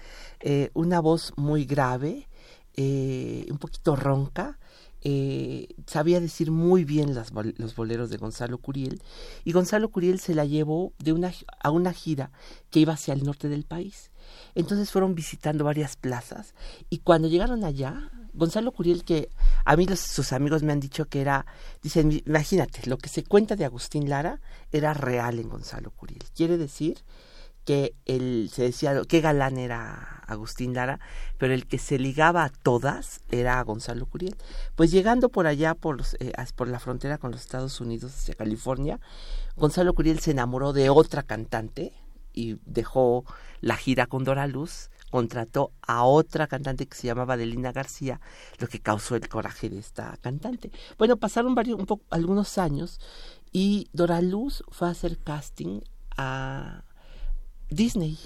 S6: Eh, una voz muy grave, eh, un poquito ronca, eh, sabía decir muy bien los boleros de Gonzalo Curiel y Gonzalo Curiel se la llevó de una, a una gira que iba hacia el norte del país. Entonces fueron visitando varias plazas y cuando llegaron allá, Gonzalo Curiel, que a mí sus amigos me han dicho que era, dicen, imagínate, lo que se cuenta de Agustín Lara era real en Gonzalo Curiel. Quiere decir que él se decía qué galán era Agustín Lara, pero el que se ligaba a todas era Gonzalo Curiel. Pues llegando por allá por, eh, por la frontera con los Estados Unidos hacia California, Gonzalo Curiel se enamoró de otra cantante y dejó la gira con Dora Luz, contrató a otra cantante que se llamaba Adelina García, lo que causó el coraje de esta cantante. Bueno, pasaron varios, un poco, algunos años y Dora Luz fue a hacer casting a Disney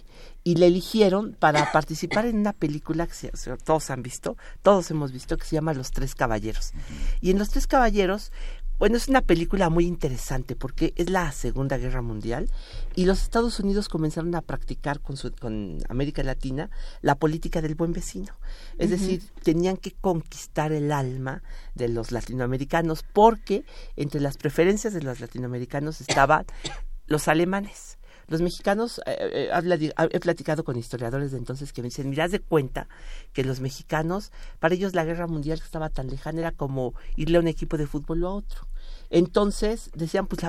S6: y le eligieron para participar en una película que todos han visto, todos hemos visto, que se llama Los Tres Caballeros. Y en Los Tres Caballeros, bueno, es una película muy interesante porque es la Segunda Guerra Mundial y los Estados Unidos comenzaron a practicar con, con América Latina la política del buen vecino. Es decir, tenían que conquistar el alma de los latinoamericanos porque entre las preferencias de los latinoamericanos estaban los alemanes los mexicanos, eh, eh, he platicado con historiadores de entonces que me dicen, mirad de cuenta que los mexicanos, para ellos la guerra mundial estaba tan lejana, era como irle a un equipo de fútbol o a otro. Entonces decían, pues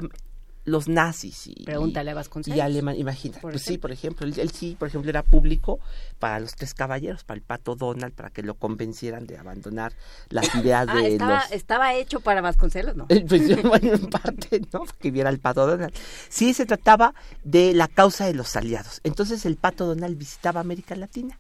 S6: los nazis y,
S2: Pregúntale a Vasconcelos. Y
S6: alemán, imagina. Pues sí, por ejemplo, él, sí, por ejemplo, era público para los tres caballeros, para el pato Donald, para que lo convencieran de abandonar las ideas ah, de
S2: estaba,
S6: los...
S2: estaba hecho para Vasconcelos, ¿no?
S6: Pues bueno, en parte, ¿no? Que viera el pato Donald. Sí, se trataba de la causa de los aliados. Entonces el pato Donald visitaba América Latina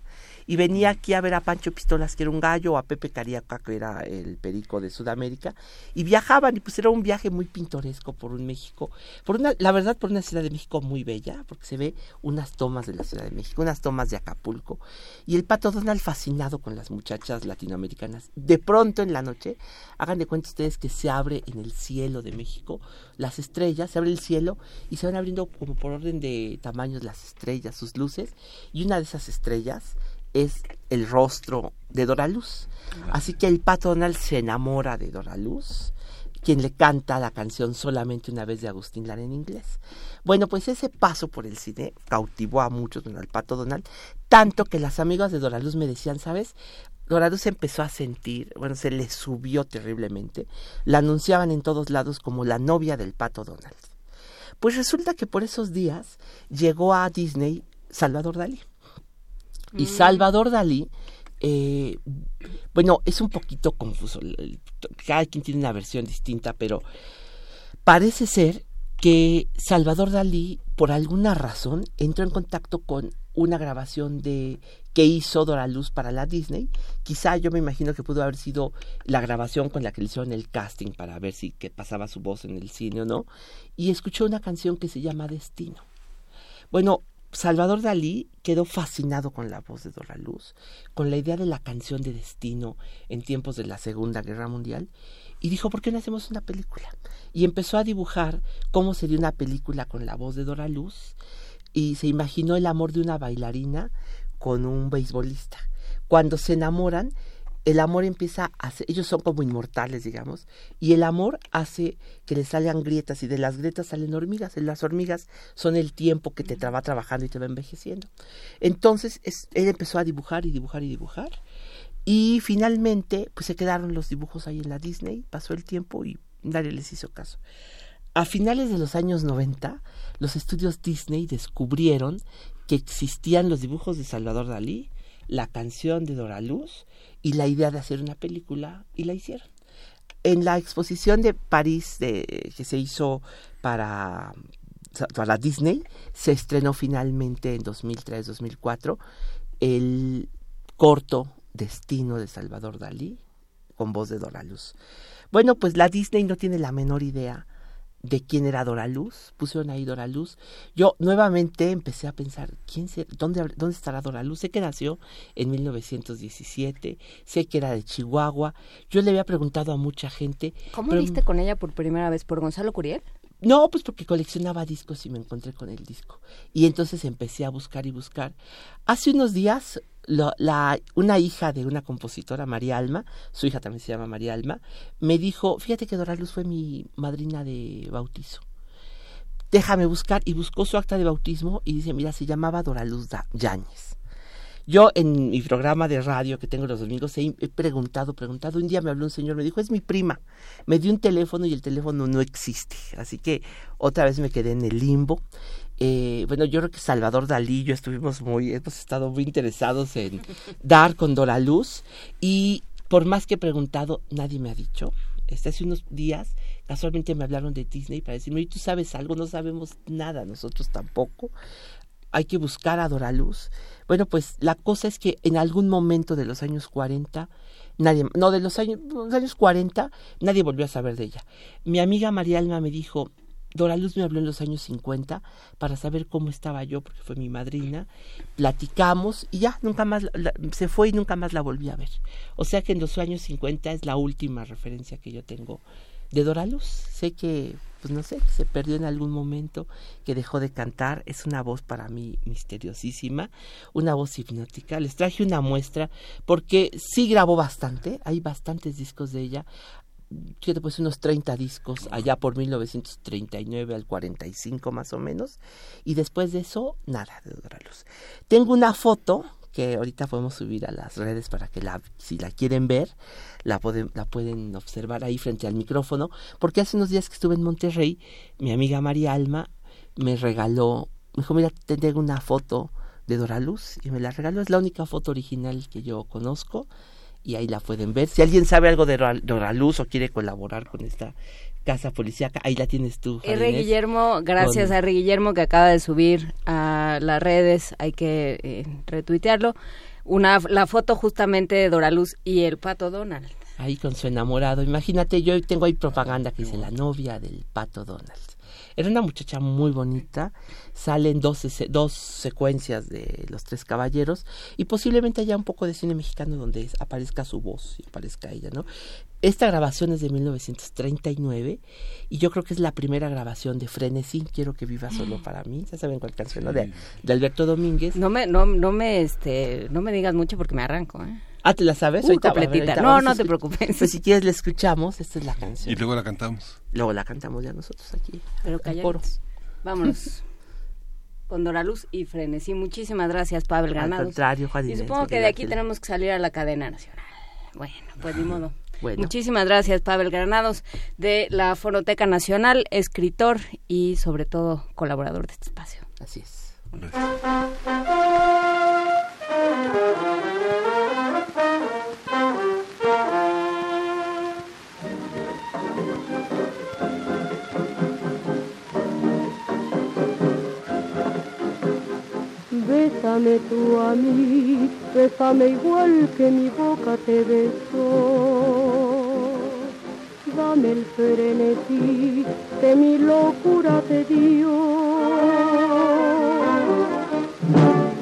S6: y venía aquí a ver a Pancho Pistolas, que era un gallo, o a Pepe Cariaca, que era el perico de Sudamérica, y viajaban, y pues era un viaje muy pintoresco por un México, por una, la verdad por una Ciudad de México muy bella, porque se ve unas tomas de la Ciudad de México, unas tomas de Acapulco, y el pato Donald fascinado con las muchachas latinoamericanas. De pronto en la noche, hagan de cuenta ustedes que se abre en el cielo de México las estrellas, se abre el cielo y se van abriendo como por orden de tamaños las estrellas, sus luces, y una de esas estrellas es el rostro de Dora Luz. Así que el pato Donald se enamora de Dora Luz quien le canta la canción Solamente una vez de Agustín Lara en inglés. Bueno, pues ese paso por el cine cautivó a muchos, al Pato Donald, tanto que las amigas de Doraluz me decían, ¿sabes? Doraluz empezó a sentir, bueno, se le subió terriblemente, la anunciaban en todos lados como la novia del Pato Donald. Pues resulta que por esos días llegó a Disney Salvador Dalí. Y mm. Salvador Dalí eh, bueno, es un poquito confuso. Cada quien tiene una versión distinta, pero parece ser que Salvador Dalí, por alguna razón, entró en contacto con una grabación de que hizo Dora Luz para la Disney. Quizá yo me imagino que pudo haber sido la grabación con la que le hicieron el casting para ver si que pasaba su voz en el cine o no. Y escuchó una canción que se llama Destino. Bueno, Salvador Dalí quedó fascinado con la voz de Dora Luz, con la idea de la canción de destino en tiempos de la Segunda Guerra Mundial, y dijo, ¿por qué no hacemos una película? Y empezó a dibujar cómo sería una película con la voz de Dora Luz, y se imaginó el amor de una bailarina con un beisbolista. Cuando se enamoran, el amor empieza a ser, ellos son como inmortales, digamos, y el amor hace que les salgan grietas y de las grietas salen hormigas, y las hormigas son el tiempo que te va trabajando y te va envejeciendo. Entonces él empezó a dibujar y dibujar y dibujar y finalmente pues se quedaron los dibujos ahí en la Disney, pasó el tiempo y nadie les hizo caso. A finales de los años 90, los estudios Disney descubrieron que existían los dibujos de Salvador Dalí, la canción de Dora Luz, y la idea de hacer una película y la hicieron. En la exposición de París de, que se hizo para, para Disney, se estrenó finalmente en 2003-2004 el corto Destino de Salvador Dalí con voz de Dora Luz. Bueno, pues la Disney no tiene la menor idea de quién era Dora Luz, pusieron ahí Dora Luz. Yo nuevamente empecé a pensar, ¿quién dónde, ¿dónde estará Dora Luz? Sé que nació en 1917, sé que era de Chihuahua. Yo le había preguntado a mucha gente.
S2: ¿Cómo viste con ella por primera vez? ¿Por Gonzalo Curiel?
S6: No, pues porque coleccionaba discos y me encontré con el disco. Y entonces empecé a buscar y buscar. Hace unos días una hija de una compositora, María Alma, su hija también se llama María Alma, me dijo, fíjate que Dora Luz fue mi madrina de bautizo. Déjame buscar y buscó su acta de bautismo y dice, mira, se llamaba Dora Luz Yáñez. Yo en mi programa de radio que tengo los domingos he, he, preguntado, preguntado. Un día me habló un señor, me dijo, es mi prima. Me dio un teléfono y el teléfono no existe. Así que otra vez me quedé en el limbo. Eh, bueno, yo creo que Salvador Dalí yo estuvimos muy, hemos estado muy interesados en dar con Dora Luz y por más que he preguntado, nadie me ha dicho. Este, hace unos días casualmente me hablaron de Disney para decirme, ¿y tú sabes algo? No sabemos nada, nosotros tampoco. Hay que buscar a Dora Luz. Bueno, pues la cosa es que en algún momento de los años 40, nadie, no, de los años, años 40, nadie volvió a saber de ella. Mi amiga María Alma me dijo, Dora Luz me habló en los años 50 para saber cómo estaba yo, porque fue mi madrina. Platicamos y ya, nunca más, se fue y nunca más la volví a ver. O sea que en los años 50 es la última referencia que yo tengo de Dora Luz. Sé que, pues no sé, se perdió en algún momento, que dejó de cantar. Es una voz para mí misteriosísima, una voz hipnótica. Les traje una muestra porque sí grabó bastante, hay bastantes discos de ella fíjate, pues unos 30 discos allá por 1939 al 45 más o menos. Y después de eso, nada de Dora Luz. Tengo una foto que ahorita podemos subir a las redes para que la, si la quieren ver, la pueden, la pueden observar ahí frente al micrófono, porque hace unos días que estuve en Monterrey, mi amiga María Alma me regaló, me dijo, mira, tengo una foto de Dora Luz, y me la regaló, es la única foto original que yo conozco, y ahí la pueden ver. Si alguien sabe algo de Dora Luz o quiere colaborar con esta casa policíaca, ahí la tienes tú.
S2: R. Guillermo, gracias a R. Guillermo que acaba de subir a las redes, hay que eh, retuitearlo, una, la foto justamente de Dora Luz y el pato Donald.
S6: Ahí con su enamorado. Imagínate, yo tengo ahí propaganda que dice la novia del pato Donald. Era una muchacha muy bonita, salen dos, dos secuencias de Los Tres Caballeros y posiblemente haya un poco de cine mexicano donde aparezca su voz y aparezca ella, ¿no? Esta grabación es de 1939 y yo creo que es la primera grabación de Frenesí, Quiero que viva solo para mí, ya saben cuál canción, ¿no? de, Alberto Domínguez.
S2: No me, no, no me, este, no me digas mucho porque me arranco, ¿eh?
S6: Ah, ¿te la sabes?
S2: Muy completita. no, no te preocupes.
S6: Pues si quieres la escuchamos, esta es la canción.
S1: Y luego la cantamos.
S6: Luego la cantamos ya nosotros aquí.
S2: Pero calladitos. Vámonos. Con Dora Luz y Frenesí. Muchísimas gracias, Pavel Granados.
S6: Al contrario, Juan
S2: Y supongo que de aquí tenemos que salir a la cadena nacional. Bueno, pues ni modo. Muchísimas gracias, Pavel Granados, de la Fonoteca Nacional, escritor y sobre todo colaborador de este espacio.
S6: Así es.
S7: Bésame tú a mí, bésame igual que mi boca te besó. Dame el frenesí que mi locura te dio.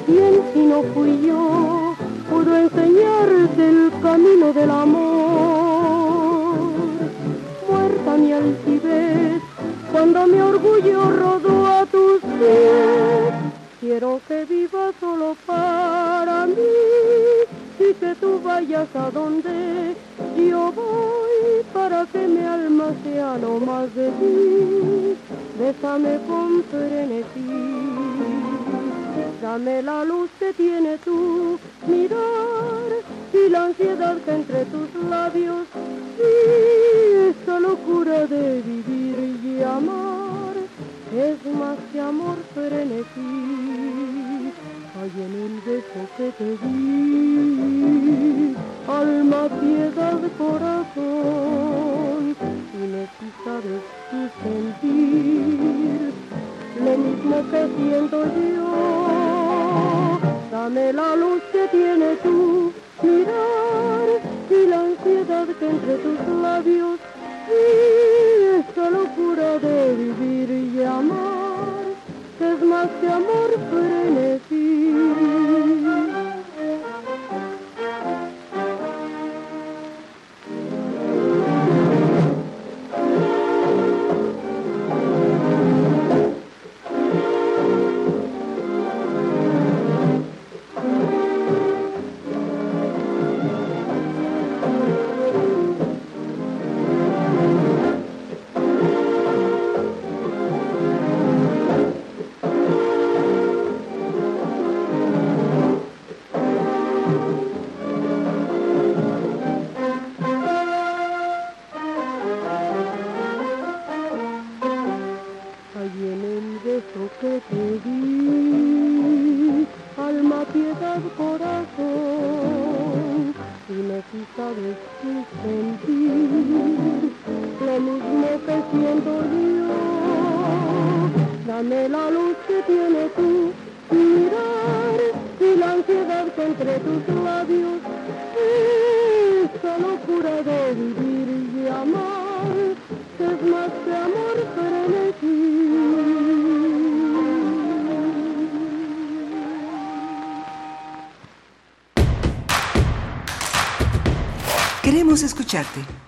S7: ¿Quién si no fui yo pudo enseñarte el camino del amor? Muerta mi altivez cuando mi orgullo rodó a tus pies Quiero que vivas solo para mí y que tú vayas a donde yo voy para que mi alma sea lo más de ti. Bésame con frenesí, dame la luz que tiene tu mirar y la ansiedad que entre tus labios y esta locura de vivir y amar es más que amor frenesí. Hay en el beso que te di, alma, piedad, corazón, necesitas tu sentir, lo mismo que siento yo. Dame la luz que tiene tu mirar y la ansiedad que entre tus labios y esta locura de vivir y amar, es más que amor frenesí.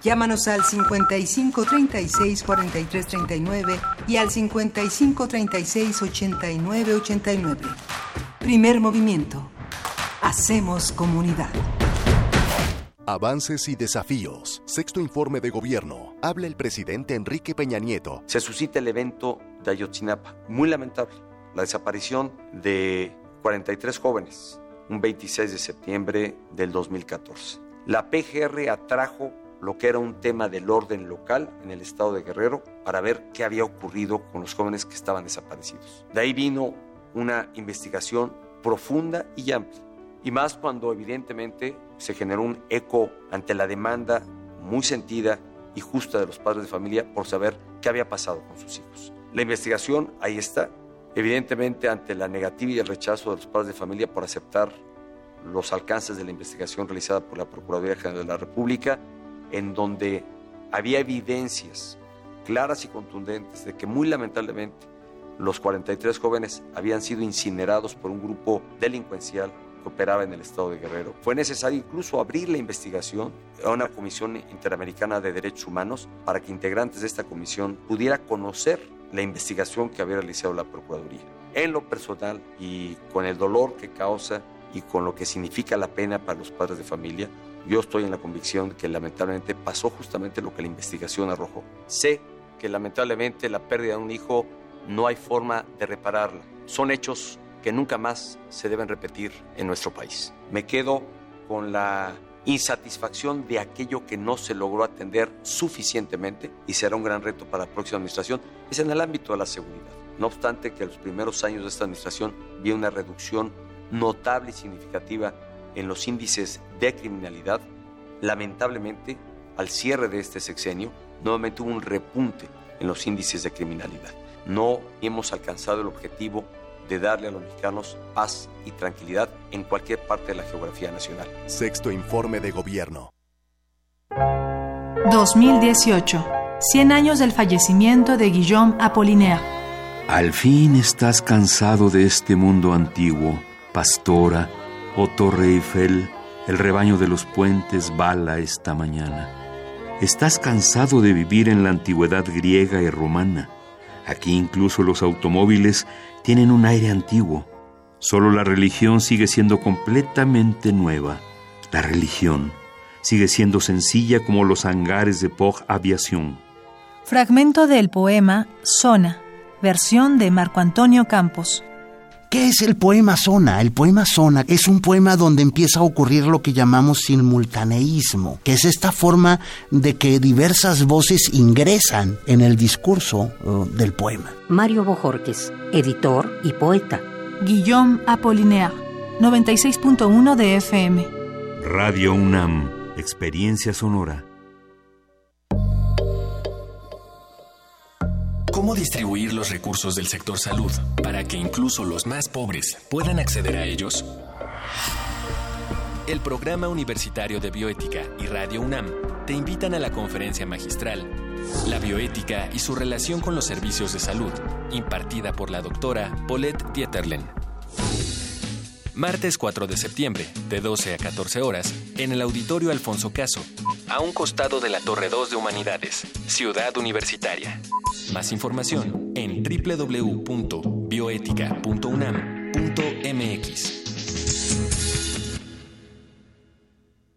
S3: Llámanos al 55 36 43 39 y al 55 36 89 89. Primer movimiento. Hacemos comunidad.
S8: Avances y desafíos. Sexto informe de gobierno. Habla el presidente Enrique Peña Nieto.
S9: Se suscita el evento de Ayotzinapa. Muy lamentable. La desaparición de 43 jóvenes. Un 26 de septiembre del 2014. La PGR atrajo lo que era un tema del orden local en el estado de Guerrero para ver qué había ocurrido con los jóvenes que estaban desaparecidos. De ahí vino una investigación profunda y amplia, y más cuando evidentemente se generó un eco ante la demanda muy sentida y justa de los padres de familia por saber qué había pasado con sus hijos. La investigación ahí está, evidentemente ante la negativa y el rechazo de los padres de familia por aceptar los alcances de la investigación realizada por la Procuraduría General de la República, en donde había evidencias claras y contundentes de que muy lamentablemente los 43 jóvenes habían sido incinerados por un grupo delincuencial que operaba en el estado de Guerrero. Fue necesario incluso abrir la investigación a una comisión interamericana de derechos humanos para que integrantes de esta comisión pudiera conocer la investigación que había realizado la Procuraduría. En lo personal y con el dolor que causa y con lo que significa la pena para los padres de familia, yo estoy en la convicción que lamentablemente pasó justamente lo que la investigación arrojó. Sé que lamentablemente la pérdida de un hijo no hay forma de repararla. Son hechos que nunca más se deben repetir en nuestro país. Me quedo con la insatisfacción de aquello que no se logró atender suficientemente y será un gran reto para la próxima administración, es en el ámbito de la seguridad. No obstante que en los primeros años de esta administración vi una reducción notable y significativa en los índices de criminalidad, lamentablemente al cierre de este sexenio nuevamente hubo un repunte en los índices de criminalidad. No hemos alcanzado el objetivo de darle a los mexicanos paz y tranquilidad en cualquier parte de la geografía nacional.
S8: Sexto informe de gobierno.
S10: 2018. 100 años del fallecimiento de Guillaume Apollinaire.
S11: Al fin estás cansado de este mundo antiguo, pastora, o Torre Eiffel, el rebaño de los puentes bala esta mañana. Estás cansado de vivir en la antigüedad griega y romana. Aquí incluso los automóviles tienen un aire antiguo. Solo la religión sigue siendo completamente nueva. La religión sigue siendo sencilla como los hangares de Port Aviación.
S10: Fragmento del poema Zona, versión de Marco Antonio Campos.
S12: ¿Qué es el poema zona? El poema zona es un poema donde empieza a ocurrir lo que llamamos simultaneísmo, que es esta forma de que diversas voces ingresan en el discurso uh, del poema.
S13: Mario Bojorques, editor y poeta.
S10: Guillaume Apollinaire, 96.1 de FM.
S11: Radio UNAM, experiencia sonora.
S14: ¿Cómo distribuir los recursos del sector salud para que incluso los más pobres puedan acceder a ellos? El Programa Universitario de Bioética y Radio UNAM te invitan a la conferencia magistral La bioética y su relación con los servicios de salud, impartida por la doctora Paulette Dieterlen. Martes 4 de septiembre, de 12 a 14 horas, en el Auditorio Alfonso Caso, a un costado de la Torre 2 de Humanidades, Ciudad Universitaria. Más información en www.bioetica.unam.mx.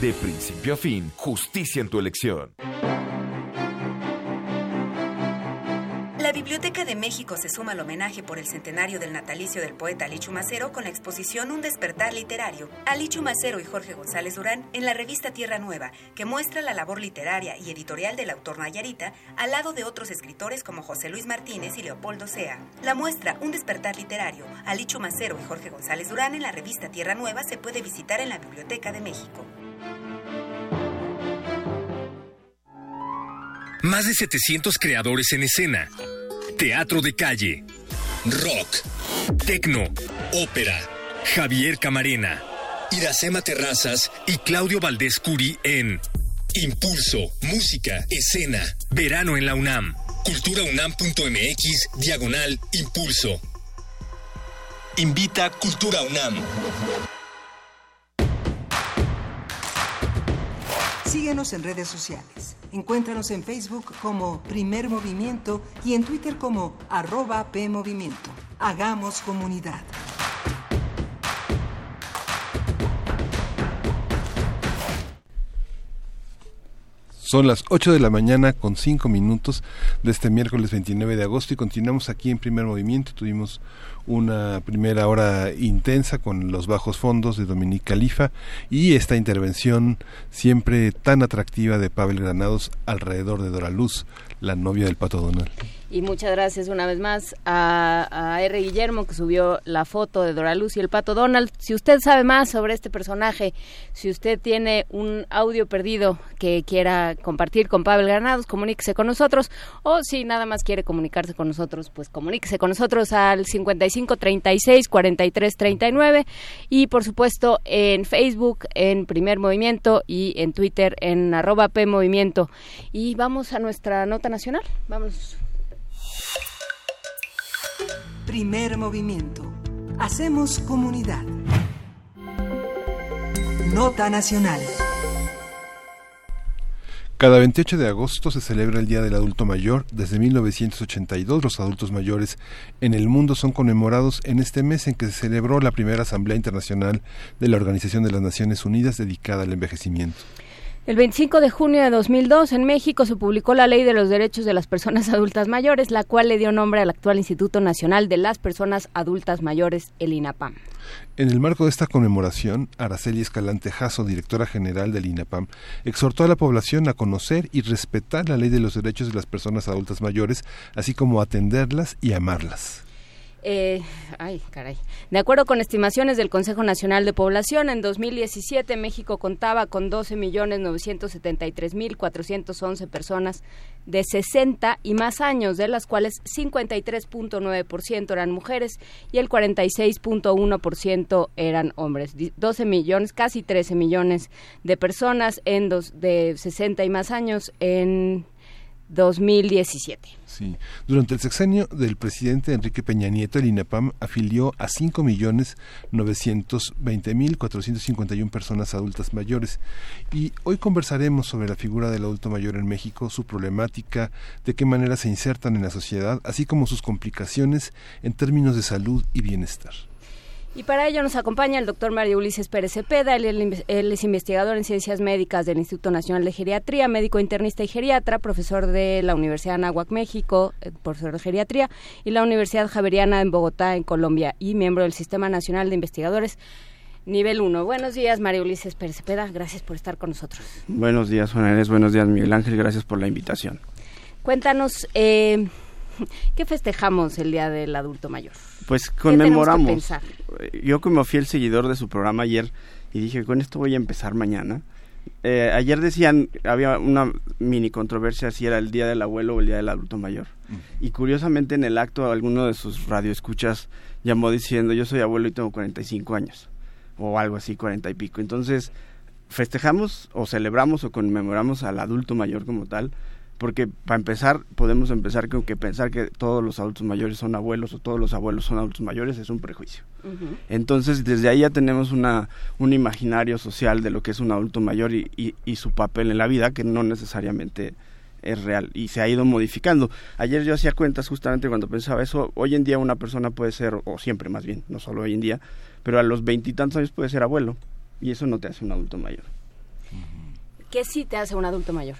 S15: De principio a fin, justicia en tu elección.
S16: La Biblioteca de México se suma al homenaje por el centenario del natalicio del poeta Alichu Macero con la exposición Un despertar literario, Alichu Macero y Jorge González Durán en la revista Tierra Nueva, que muestra la labor literaria y editorial del autor Nayarita al lado de otros escritores como José Luis Martínez y Leopoldo Sea. La muestra Un despertar literario, Alichu Macero y Jorge González Durán en la revista Tierra Nueva se puede visitar en la Biblioteca de México.
S17: Más de 700 creadores en escena. Teatro de calle. Rock. Tecno. Ópera. Javier Camarena. Iracema Terrazas y Claudio Valdés Curi en Impulso, Música, Escena, Verano en la UNAM. Culturaunam.mx, diagonal, Impulso. Invita Cultura UNAM.
S3: Síguenos en redes sociales. Encuéntranos en Facebook como Primer Movimiento y en Twitter como arroba PMovimiento. Hagamos comunidad.
S1: Son las 8 de la mañana con 5 minutos de este miércoles 29 de agosto y continuamos aquí en primer movimiento. Tuvimos una primera hora intensa con los bajos fondos de Dominique Califa y esta intervención siempre tan atractiva de Pavel Granados alrededor de Dora Luz, la novia del pato Donald.
S2: Y muchas gracias una vez más a, R. Guillermo que subió la foto de Dora Luz y el pato Donald. Si usted sabe más sobre este personaje, si usted tiene un audio perdido que quiera compartir con Pavel Granados, comuníquese con nosotros. O si nada más quiere comunicarse con nosotros, pues comuníquese con nosotros al 55 36 43 39 y por supuesto en Facebook en Primer Movimiento y en Twitter en arroba P Movimiento. Y vamos a nuestra nota nacional. Vamos.
S3: Primer movimiento. Hacemos comunidad. Nota nacional.
S1: Cada 28 de agosto se celebra el Día del Adulto Mayor. Desde 1982 los adultos mayores en el mundo son conmemorados en este mes en que se celebró la primera Asamblea Internacional de la Organización de las Naciones Unidas dedicada al envejecimiento.
S2: El 25 de junio de 2002 en México se publicó la Ley de los Derechos de las Personas Adultas Mayores, la cual le dio nombre al actual Instituto Nacional de las Personas Adultas Mayores, el INAPAM.
S1: En el marco de esta conmemoración, Araceli Escalante Jasso, directora general del INAPAM, exhortó a la población a conocer y respetar la Ley de los Derechos de las Personas Adultas Mayores, así como atenderlas y amarlas.
S2: Eh, ay, caray. De acuerdo con estimaciones del Consejo Nacional de Población, en 2017 México contaba con 12.973.411 personas de 60 y más años, de las cuales 53.9% eran mujeres y el 46.1% eran hombres. 12 millones, casi 13 millones de personas en dos, de 60 y más años en 2017.
S1: Sí. Durante el sexenio del presidente Enrique Peña Nieto, el INAPAM afilió a 5.920.451 personas adultas mayores. Y hoy conversaremos sobre la figura del adulto mayor en México, su problemática, de qué manera se insertan en la sociedad, así como sus complicaciones en términos de salud y bienestar.
S2: Y para ello nos acompaña el doctor Mario Ulises Pérez Cepeda, él, es investigador en ciencias médicas del Instituto Nacional de Geriatría, médico internista y geriatra, profesor de la Universidad Anáhuac, México, eh, profesor de geriatría, y la Universidad Javeriana en Bogotá, en Colombia, y miembro del Sistema Nacional de Investigadores Nivel 1. Buenos días, Mario Ulises Pérez Cepeda, gracias por estar con nosotros.
S18: Buenos días, Juan Inés, buenos días, Miguel Ángel, gracias por la invitación.
S2: Cuéntanos, eh, ¿qué festejamos el Día del Adulto Mayor?
S18: Pues conmemoramos. Yo como fiel seguidor de su programa ayer y dije, con esto voy a empezar mañana. Eh, ayer decían, había una mini controversia si era el Día del Abuelo o el Día del Adulto Mayor. Mm. Y curiosamente en el acto alguno de sus radioescuchas llamó diciendo, yo soy abuelo y tengo 45 años. O algo así, 40 y pico. Entonces, festejamos o celebramos o conmemoramos al adulto mayor como tal, porque para empezar podemos empezar con que pensar que todos los adultos mayores son abuelos o todos los abuelos son adultos mayores es un prejuicio. Entonces desde ahí ya tenemos una, un imaginario social de lo que es un adulto mayor y, y, su papel en la vida que no necesariamente es real y se ha ido modificando. Ayer yo hacía cuentas justamente cuando pensaba eso, hoy en día una persona puede ser, o siempre más bien, no solo hoy en día, pero a los veintitantos años puede ser abuelo y eso no te hace un adulto mayor.
S2: ¿Qué sí te hace un adulto mayor?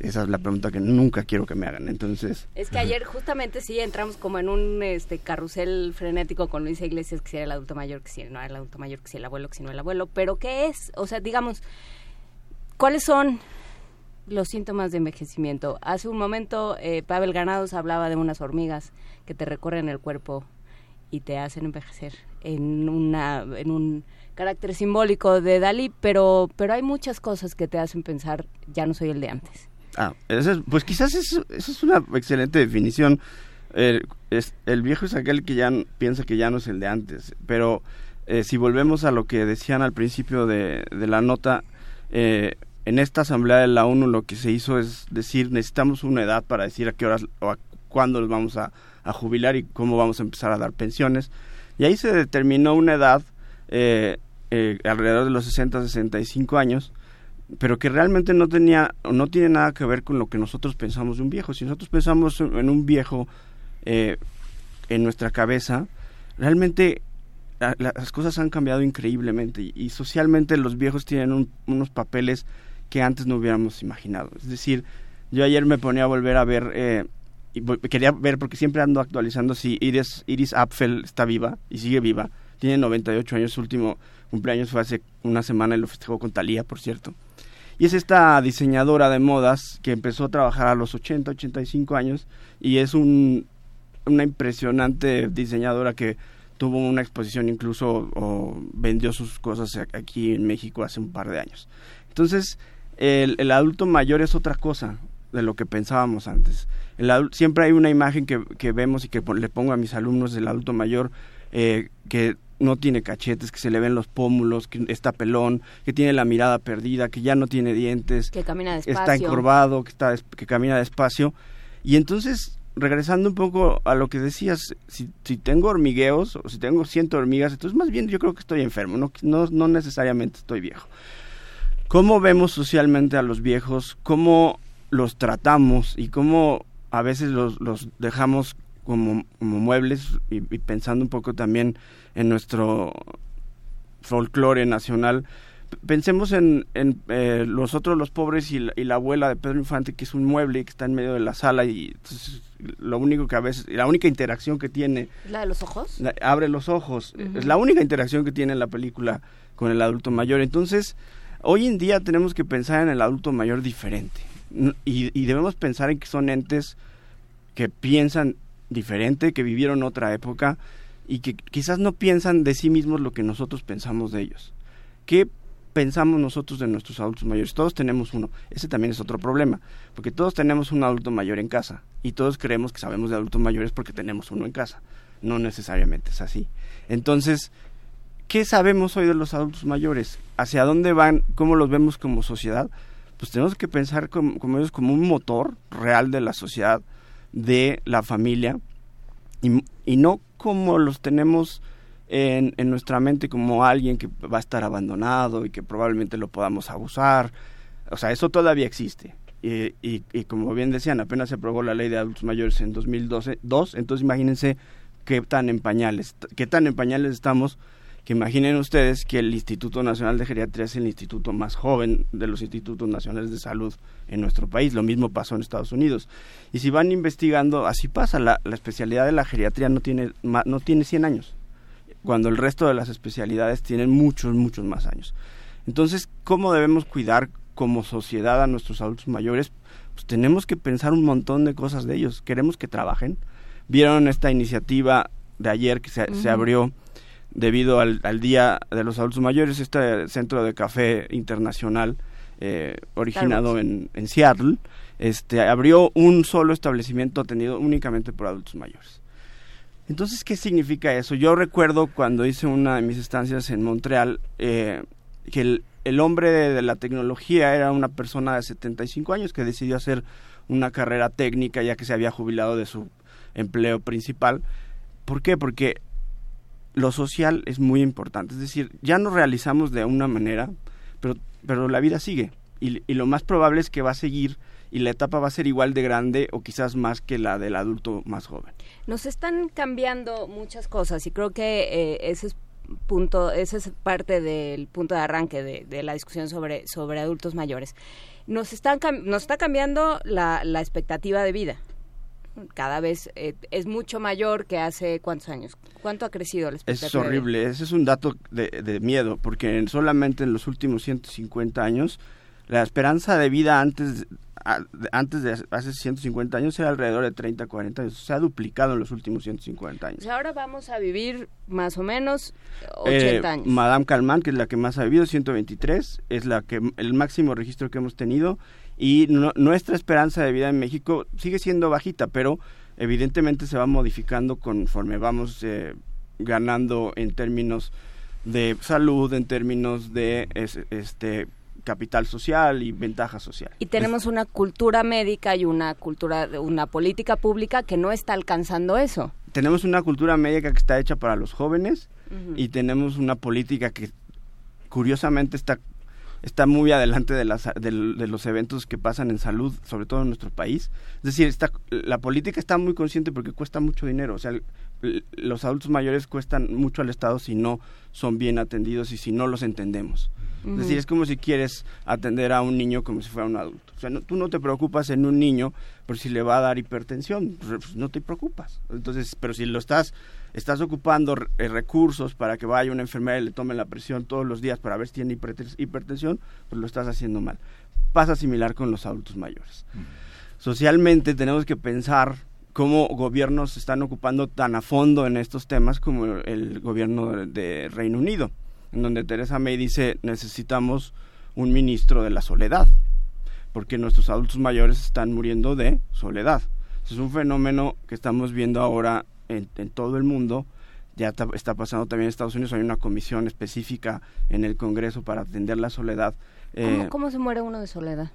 S18: Esa es la pregunta que nunca quiero que me hagan. Entonces.
S2: Es que ayer justamente sí entramos como en un este carrusel frenético con Luisa Iglesias, que si era el adulto mayor, que si no era el adulto mayor, que si el abuelo, que si no el abuelo. Pero ¿qué es? O sea, digamos, ¿cuáles son los síntomas de envejecimiento? Hace un momento eh, Pavel Ganados hablaba de unas hormigas que te recorren el cuerpo y te hacen envejecer en una en un carácter simbólico de Dalí, pero pero hay muchas cosas que te hacen pensar ya no soy el de antes.
S18: Ah, pues quizás eso, es una excelente definición. El, es, viejo es aquel que ya piensa que ya no es el de antes, pero eh, si volvemos a lo que decían al principio de, de la nota, eh, en esta asamblea de la ONU lo que se hizo es decir, necesitamos una edad para decir a qué horas o a cuándo los vamos a, jubilar y cómo vamos a empezar a dar pensiones. Y ahí se determinó una edad eh, alrededor de los 60, 65 años, pero que realmente no tenía no tiene nada que ver con lo que nosotros pensamos de un viejo. Si nosotros pensamos en un viejo eh, en nuestra cabeza, realmente las cosas han cambiado increíblemente y, socialmente los viejos tienen unos papeles que antes no hubiéramos imaginado. Es decir, yo ayer me ponía a volver a ver, eh, y quería ver porque siempre ando actualizando si Iris, Iris Apfel está viva y sigue viva. Tiene 98 años, su último cumpleaños fue hace una semana y lo festejó con Talía, por cierto Y es esta diseñadora de modas que empezó a trabajar a los 80, 85 años y es un, una impresionante diseñadora que tuvo una exposición incluso o vendió sus cosas aquí en México hace un par de años. Entonces, el, adulto mayor es otra cosa de lo que pensábamos antes. Siempre hay una imagen que, que, vemos y que le pongo a mis alumnos del adulto mayor eh, que no tiene cachetes, que se le ven los pómulos, que está pelón, que tiene la mirada perdida, que ya no tiene dientes,
S2: que camina despacio.
S18: está encorvado, que, está, que camina despacio. Y entonces, regresando un poco a lo que decías, si, si tengo hormigueos o si tengo ciento hormigas, entonces más bien yo creo que estoy enfermo, no, no, no necesariamente estoy viejo. ¿Cómo vemos socialmente a los viejos? ¿Cómo los tratamos y cómo a veces los, los dejamos como, como muebles y, pensando un poco también en nuestro folclore nacional. Pensemos en, en eh, los otros, los pobres y la, abuela de Pedro Infante, que es un mueble que está en medio de la sala y lo único que a veces, la única interacción que tiene...
S2: ¿La de los ojos?
S18: abre los ojos. Es la única interacción que tiene la película con el adulto mayor. Entonces, hoy en día tenemos que pensar en el adulto mayor diferente. Y, y debemos pensar en que son entes que piensan diferente, que vivieron otra época y que quizás no piensan de sí mismos lo que nosotros pensamos de ellos. ¿Qué pensamos nosotros de nuestros adultos mayores? Todos tenemos uno. Ese también es otro problema, porque todos tenemos un adulto mayor en casa y todos creemos que sabemos de adultos mayores porque tenemos uno en casa. No necesariamente es así. Entonces, ¿qué sabemos hoy de los adultos mayores? ¿Hacia dónde van? ¿Cómo los vemos como sociedad? Pues tenemos que pensar como, como ellos como un motor real de la sociedad de la familia y, no como los tenemos en, en, nuestra mente como alguien que va a estar abandonado y que probablemente lo podamos abusar. O sea, eso todavía existe. Y, y, y como bien decían, apenas se aprobó la ley de adultos mayores en 2012, dos, entonces imagínense qué tan en pañales, qué tan en pañales estamos que imaginen ustedes que el Instituto Nacional de Geriatría es el instituto más joven de los institutos nacionales de salud en nuestro país. Lo mismo pasó en Estados Unidos. Y si van investigando, así pasa. La, especialidad de la geriatría no tiene, no tiene 100 años, cuando el resto de las especialidades tienen muchos, muchos más años. Entonces, ¿cómo debemos cuidar como sociedad a nuestros adultos mayores? Pues tenemos que pensar un montón de cosas de ellos. Queremos que trabajen. Vieron esta iniciativa de ayer que se, se abrió debido al, Día de los Adultos Mayores, este centro de café internacional eh, originado en, en, Seattle, este, abrió un solo establecimiento atendido únicamente por adultos mayores. Entonces, ¿qué significa eso? Yo recuerdo cuando hice una de mis estancias en Montreal, eh, que el, el hombre de, de, la tecnología era una persona de 75 años que decidió hacer una carrera técnica ya que se había jubilado de su empleo principal. ¿Por qué? Porque lo social es muy importante. Es decir, ya nos realizamos de una manera, pero, pero la vida sigue. Y, lo más probable es que va a seguir y la etapa va a ser igual de grande o quizás más que la del adulto más joven.
S2: Nos están cambiando muchas cosas y creo que eh, ese es punto, esa es parte del punto de arranque de, de, la discusión sobre, sobre adultos mayores. Nos, están, nos está cambiando la, la expectativa de vida cada vez eh, es mucho mayor que hace cuántos años. ¿Cuánto ha crecido la expectativa?
S18: Es horrible, ese es un dato de, de, miedo, porque solamente en los últimos 150 años, la esperanza de vida antes, antes de hace 150 años era alrededor de 30, 40 años. Se ha duplicado en los últimos 150 años.
S2: ahora vamos a vivir más o menos 80 eh, años.
S18: Madame Calmán, que es la que más ha vivido, 123, es la que el máximo registro que hemos tenido y nuestra esperanza de vida en México sigue siendo bajita, pero evidentemente se va modificando conforme vamos eh, ganando en términos de salud, en términos de este capital social y ventaja social.
S2: Y tenemos una cultura médica y una cultura, una política pública que no está alcanzando eso.
S18: Tenemos una cultura médica que está hecha para los jóvenes uh -huh. y tenemos una política que curiosamente está está muy adelante de, las, de, los eventos que pasan en salud, sobre todo en nuestro país. Es decir, está, la política está muy consciente porque cuesta mucho dinero. O sea, los adultos mayores cuestan mucho al Estado si no son bien atendidos y si no los entendemos. Es decir, es como si quieres atender a un niño como si fuera un adulto. O sea, tú no te preocupas en un niño por si le va a dar hipertensión, pues, pues, no te preocupas. Entonces, pero si lo estás estás ocupando eh, recursos para que vaya una enfermera y le tome la presión todos los días para ver si tiene hipertensión, pues lo estás haciendo mal. Pasa similar con los adultos mayores. Socialmente tenemos que pensar cómo gobiernos están ocupando tan a fondo en estos temas como el gobierno de Reino Unido, en donde Teresa May dice necesitamos un ministro de la soledad, porque nuestros adultos mayores están muriendo de soledad. Es un fenómeno que estamos viendo ahora en, todo el mundo. Ya está, pasando también en Estados Unidos. Hay una comisión específica en el Congreso para atender la soledad.
S2: ¿Cómo, eh, ¿Cómo se muere uno de soledad?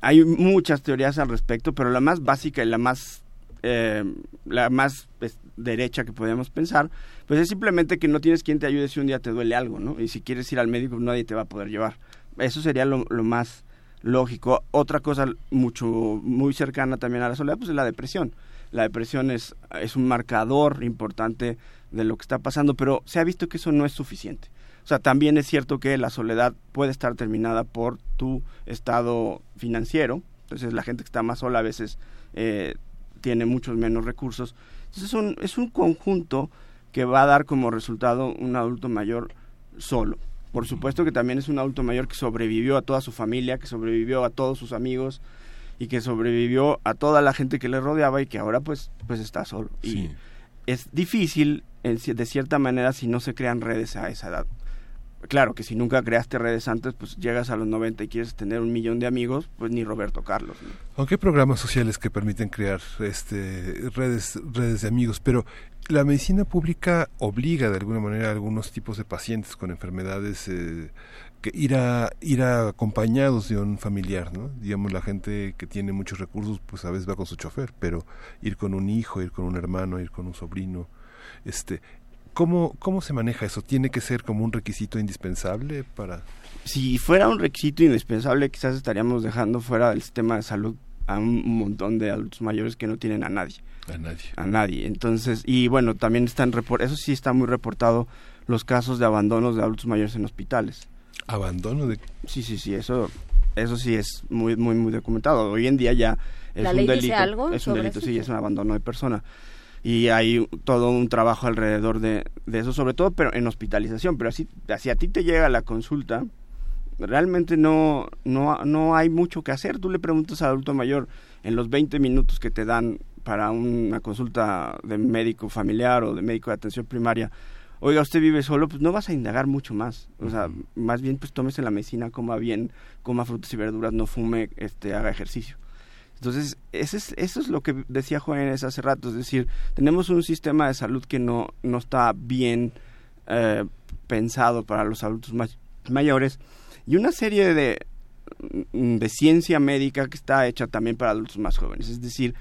S18: Hay muchas teorías al respecto, pero la más básica y la más eh, la más pues, derecha que podemos pensar, pues es simplemente que no tienes quien te ayude si un día te duele algo, ¿no? Y si quieres ir al médico, nadie te va a poder llevar. Eso sería lo, más lógico. Otra cosa mucho, muy cercana también a la soledad, pues es la depresión. La depresión es, es un marcador importante de lo que está pasando, pero se ha visto que eso no es suficiente. O sea, también es cierto que la soledad puede estar terminada por tu estado financiero. Entonces, la gente que está más sola a veces eh, tiene muchos menos recursos. Entonces, es un, es un conjunto que va a dar como resultado un adulto mayor solo. Por supuesto que también es un adulto mayor que sobrevivió a toda su familia, que sobrevivió a todos sus amigos y que sobrevivió a toda la gente que le rodeaba y que ahora pues, pues está solo. Y es difícil, de cierta manera, si no se crean redes a esa edad claro que si nunca creaste redes antes, pues llegas a los 90 y quieres tener un millón de amigos, pues ni Roberto Carlos.
S1: Aunque hay programas sociales que permiten crear este, redes, redes de amigos, pero la medicina pública obliga de alguna manera a algunos tipos de pacientes con enfermedades eh, que ir a ir acompañados de un familiar, ¿no? Digamos la gente que tiene muchos recursos, pues a veces va con su chofer, pero ir con un hijo, ir con un hermano, ir con un sobrino, este ¿Cómo, ¿Cómo se maneja eso? ¿Tiene que ser como un requisito indispensable para...?
S18: Si fuera un requisito indispensable, quizás estaríamos dejando fuera del sistema de salud a un montón de adultos mayores que no tienen a nadie.
S1: A nadie.
S18: A nadie. Entonces, y bueno, también están, eso sí está muy reportado, los casos de abandonos de adultos mayores en hospitales.
S1: ¿Abandono de...?
S18: Sí, sí, sí, eso, eso sí es muy, muy, muy documentado. Hoy en día ya es un delito.
S2: algo
S18: es un delito, sí, es un abandono de persona y hay todo un trabajo alrededor de, eso, sobre todo pero en hospitalización, pero así, así a ti te llega la consulta, realmente no, no, no hay mucho que hacer. Tú le preguntas al adulto mayor en los 20 minutos que te dan para una consulta de médico familiar o de médico de atención primaria, oiga, usted vive solo, pues no vas a indagar mucho más. O sea, más bien pues tómese la medicina, coma bien, coma frutas y verduras, no fume, este, haga ejercicio. Entonces, eso es, eso es lo que decía Juanes hace rato, es decir, tenemos un sistema de salud que no, no está bien eh, pensado para los adultos mayores y una serie de, mm, de ciencia médica que está hecha también para adultos más jóvenes. Es decir,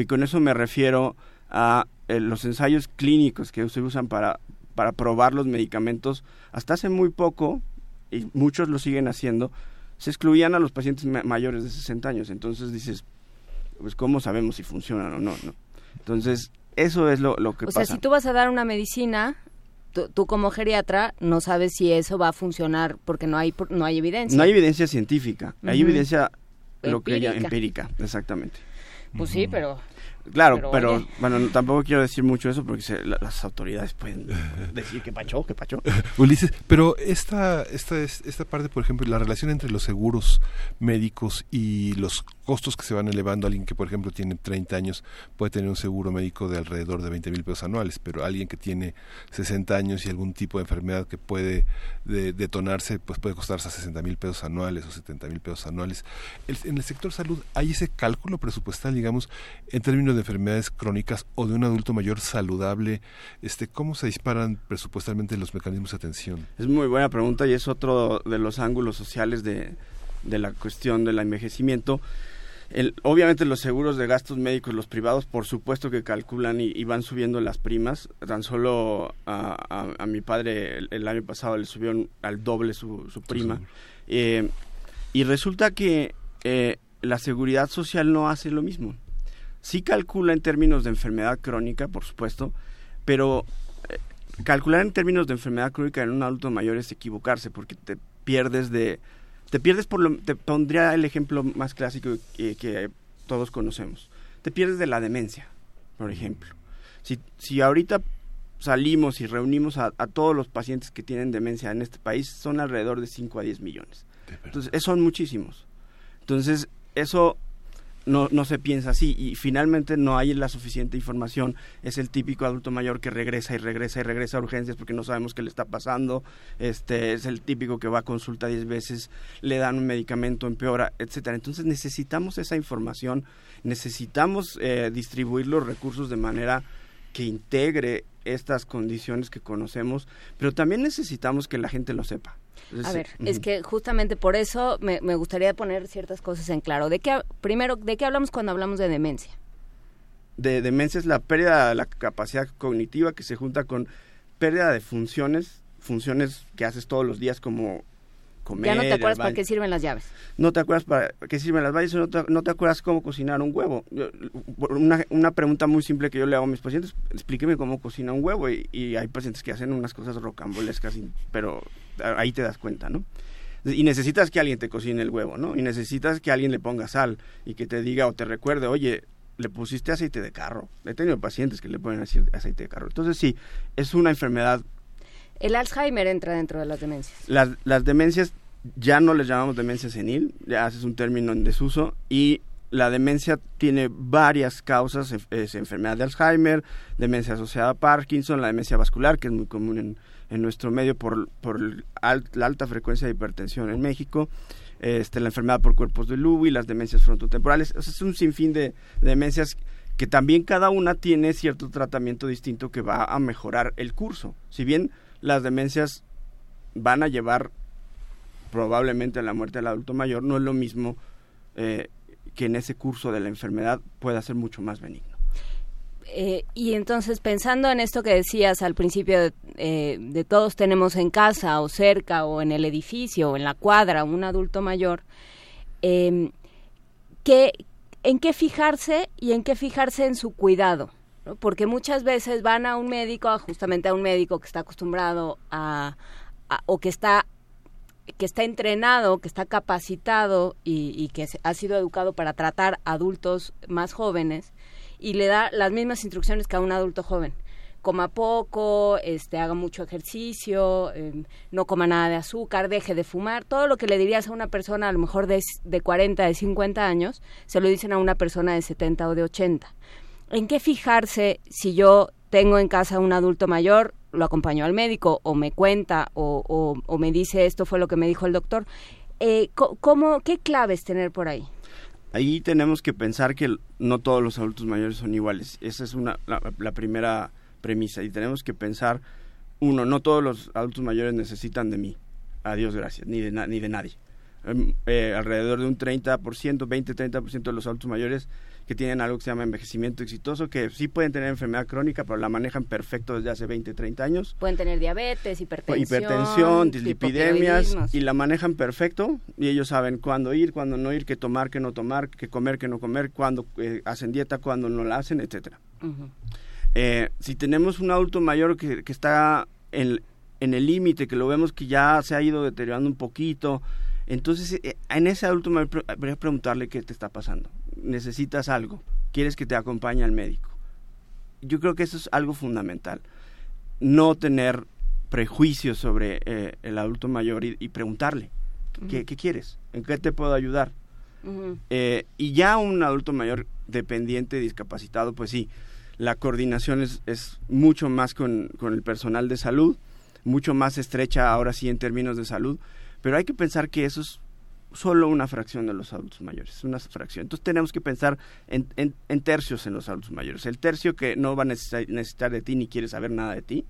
S18: y con eso me refiero a eh, los ensayos clínicos que se usan para, para probar los medicamentos. Hasta hace muy poco, y muchos lo siguen haciendo, se excluían a los pacientes mayores de 60 años. Entonces dices, pues cómo sabemos si funcionan o no, ¿no? Entonces, eso es lo, lo que pasa.
S2: O sea, si tú vas a dar una medicina, tú, como geriatra no sabes si eso va a funcionar porque no hay no hay evidencia.
S18: No hay evidencia científica, hay evidencia lo que ella empírica, exactamente.
S2: Pues sí, pero
S18: Claro, pero, bueno, tampoco quiero decir mucho eso porque las autoridades pueden decir que pachó, que pachó.
S1: Ulises, pero esta, esta, esta parte, por ejemplo, la relación entre los seguros médicos y los costos que se van elevando, alguien que, por ejemplo, tiene 30 años puede tener un seguro médico de alrededor de 20 mil pesos anuales, pero alguien que tiene 60 años y algún tipo de enfermedad que puede detonarse, pues puede costarse 60 mil pesos anuales o 70 mil pesos anuales. en el sector salud, ¿hay ese cálculo presupuestal, digamos, en términos de enfermedades crónicas o de un adulto mayor saludable, este, ¿cómo se disparan presupuestalmente los mecanismos de atención?
S18: Es muy buena pregunta y es otro de los ángulos sociales de, de la cuestión del envejecimiento. El, obviamente los seguros de gastos médicos, los privados, por supuesto que calculan y, van subiendo las primas. Tan solo a, a, mi padre el, año pasado le subió al doble su, su prima. Eh, y resulta que eh, la seguridad social no hace lo mismo sí calcula en términos de enfermedad crónica, por supuesto, pero eh, calcular en términos de enfermedad crónica en un adulto mayor es equivocarse, porque te pierdes de... Te pierdes por lo... Te pondría el ejemplo más clásico que, que todos conocemos. Te pierdes de la demencia, por ejemplo. Si, si ahorita salimos y reunimos a, a, todos los pacientes que tienen demencia en este país, son alrededor de 5 a 10 millones. Entonces, son muchísimos. Entonces, eso no, no se piensa así y finalmente no hay la suficiente información. Es el típico adulto mayor que regresa y regresa y regresa a urgencias porque no sabemos qué le está pasando. Este es el típico que va a consulta 10 veces, le dan un medicamento, empeora, etcétera. Entonces necesitamos esa información, necesitamos eh, distribuir los recursos de manera que integre estas condiciones que conocemos, pero también necesitamos que la gente lo sepa.
S2: A ver, es que justamente por eso me, me, gustaría poner ciertas cosas en claro. ¿De qué, primero, ¿de qué hablamos cuando hablamos de demencia?
S18: De demencia es la pérdida de la capacidad cognitiva que se junta con pérdida de funciones, funciones que haces todos los días como comer.
S2: Ya no te acuerdas para qué sirven las llaves.
S18: No te acuerdas para qué sirven las llaves, no te, no te acuerdas cómo cocinar un huevo. Una, una, pregunta muy simple que yo le hago a mis pacientes, explíqueme cómo cocina un huevo. Y, y hay pacientes que hacen unas cosas rocambolescas, pero ahí te das cuenta, ¿no? Y necesitas que alguien te cocine el huevo, ¿no? Y necesitas que alguien le ponga sal y que te diga o te recuerde, oye, le pusiste aceite de carro. He tenido pacientes que le ponen aceite de carro. Entonces sí, es una enfermedad
S2: el Alzheimer entra dentro de las demencias.
S18: Las, las demencias ya no les llamamos demencia senil, ya es un término en desuso, y la demencia tiene varias causas, es enfermedad de Alzheimer, demencia asociada a Parkinson, la demencia vascular, que es muy común en, en nuestro medio por, por la alta frecuencia de hipertensión en México, este, la enfermedad por cuerpos de Lewy, las demencias frontotemporales, es un sinfín de, de demencias que también cada una tiene cierto tratamiento distinto que va a mejorar el curso. Si bien las demencias van a llevar probablemente la muerte del adulto mayor, no es lo mismo eh, que en ese curso de la enfermedad pueda ser mucho más benigno.
S2: Eh, y entonces, pensando en esto que decías al principio, de, eh, de, todos tenemos en casa o cerca o en el edificio o en la cuadra un adulto mayor, eh, ¿qué, ¿en qué fijarse y en qué fijarse en su cuidado? porque muchas veces van a un médico, justamente a un médico que está acostumbrado a, o que está que está entrenado, que está capacitado y, que ha sido educado para tratar adultos más jóvenes y le da las mismas instrucciones que a un adulto joven. Coma poco, este, haga mucho ejercicio, eh, no coma nada de azúcar, deje de fumar. Todo lo que le dirías a una persona a lo mejor de, de 40, de 50 años, se lo dicen a una persona de 70 o de 80 ¿en qué fijarse si yo tengo en casa un adulto mayor, lo acompaño al médico o me cuenta o, me dice esto fue lo que me dijo el doctor? Eh, ¿cómo, ¿Qué claves tener por ahí?
S18: Ahí tenemos que pensar que no todos los adultos mayores son iguales. Esa es una, la, la primera premisa. Y tenemos que pensar, uno, no todos los adultos mayores necesitan de mí. Adiós, gracias, ni de, ni de nadie. Eh, alrededor de un 30%, 20-30% de los adultos mayores que tienen algo que se llama envejecimiento exitoso, que sí pueden tener enfermedad crónica, pero la manejan perfecto desde hace 20, 30 años.
S2: Pueden tener diabetes, hipertensión,
S18: hipertensión dislipidemias, y la manejan perfecto, y ellos saben cuándo ir, cuándo no ir, qué tomar, qué no tomar, qué comer, qué no comer, cuándo eh, hacen dieta, cuándo no la hacen, etcétera. eh, si tenemos un adulto mayor que, que está en, en el límite, que lo vemos que ya se ha ido deteriorando un poquito, entonces, eh, en ese adulto me voy a preguntarle qué te está pasando. ¿Necesitas algo? ¿Quieres que te acompañe al médico? Yo creo que eso es algo fundamental. No tener prejuicios sobre eh, el adulto mayor y, preguntarle, ¿qué, quieres? ¿En qué te puedo ayudar? eh, y ya un adulto mayor dependiente, discapacitado, pues sí, la coordinación es, es mucho más con, con el personal de salud, mucho más estrecha ahora sí en términos de salud, pero hay que pensar que eso es solo una fracción de los adultos mayores, una fracción. Entonces tenemos que pensar en, en, tercios en los adultos mayores. El tercio que no va a necesitar, de ti ni quiere saber nada de ti.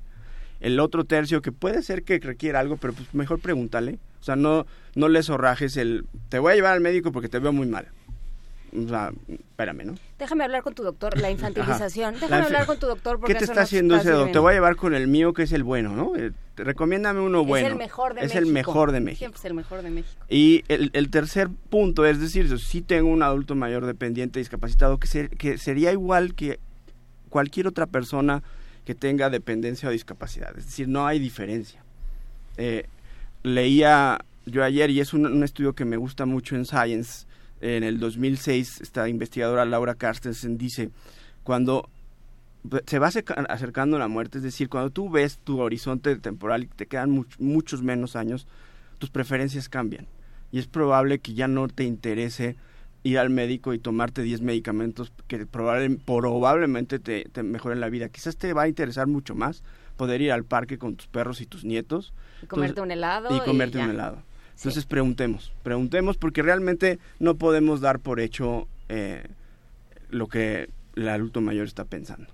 S18: El otro tercio que puede ser que requiera algo, pero pues mejor pregúntale. O sea, no, no le zorrajes el, te voy a llevar al médico porque te veo muy mal. O sea, espérame, ¿no?
S2: Déjame hablar con tu doctor, la infantilización. Déjame hablar con tu doctor porque
S18: ¿Qué te está haciendo ese doctor? Te voy a llevar con el mío que es el bueno, ¿no? Eh, recomiéndame uno bueno.
S2: Es el mejor de
S18: es
S2: México.
S18: el mejor de México.
S2: Siempre es el mejor de México.
S18: Y el, el tercer punto es decir, si sí tengo un adulto mayor dependiente discapacitado que, ser, que sería igual que cualquier otra persona que tenga dependencia o discapacidad. Es decir, no hay diferencia. Eh, leía yo ayer, y es un, estudio que me gusta mucho en Science, en el 2006, esta investigadora Laura Carstensen dice, cuando se va acercando la muerte, es decir, cuando tú ves tu horizonte temporal y te quedan muchos menos años, tus preferencias cambian. Y es probable que ya no te interese ir al médico y tomarte 10 medicamentos que probablemente te, te, mejoren la vida. Quizás te va a interesar mucho más poder ir al parque con tus perros y tus nietos.
S2: Y comerte un helado.
S18: Y comerte un helado. Entonces preguntemos, preguntemos porque realmente no podemos dar por hecho eh, lo que el adulto mayor está pensando.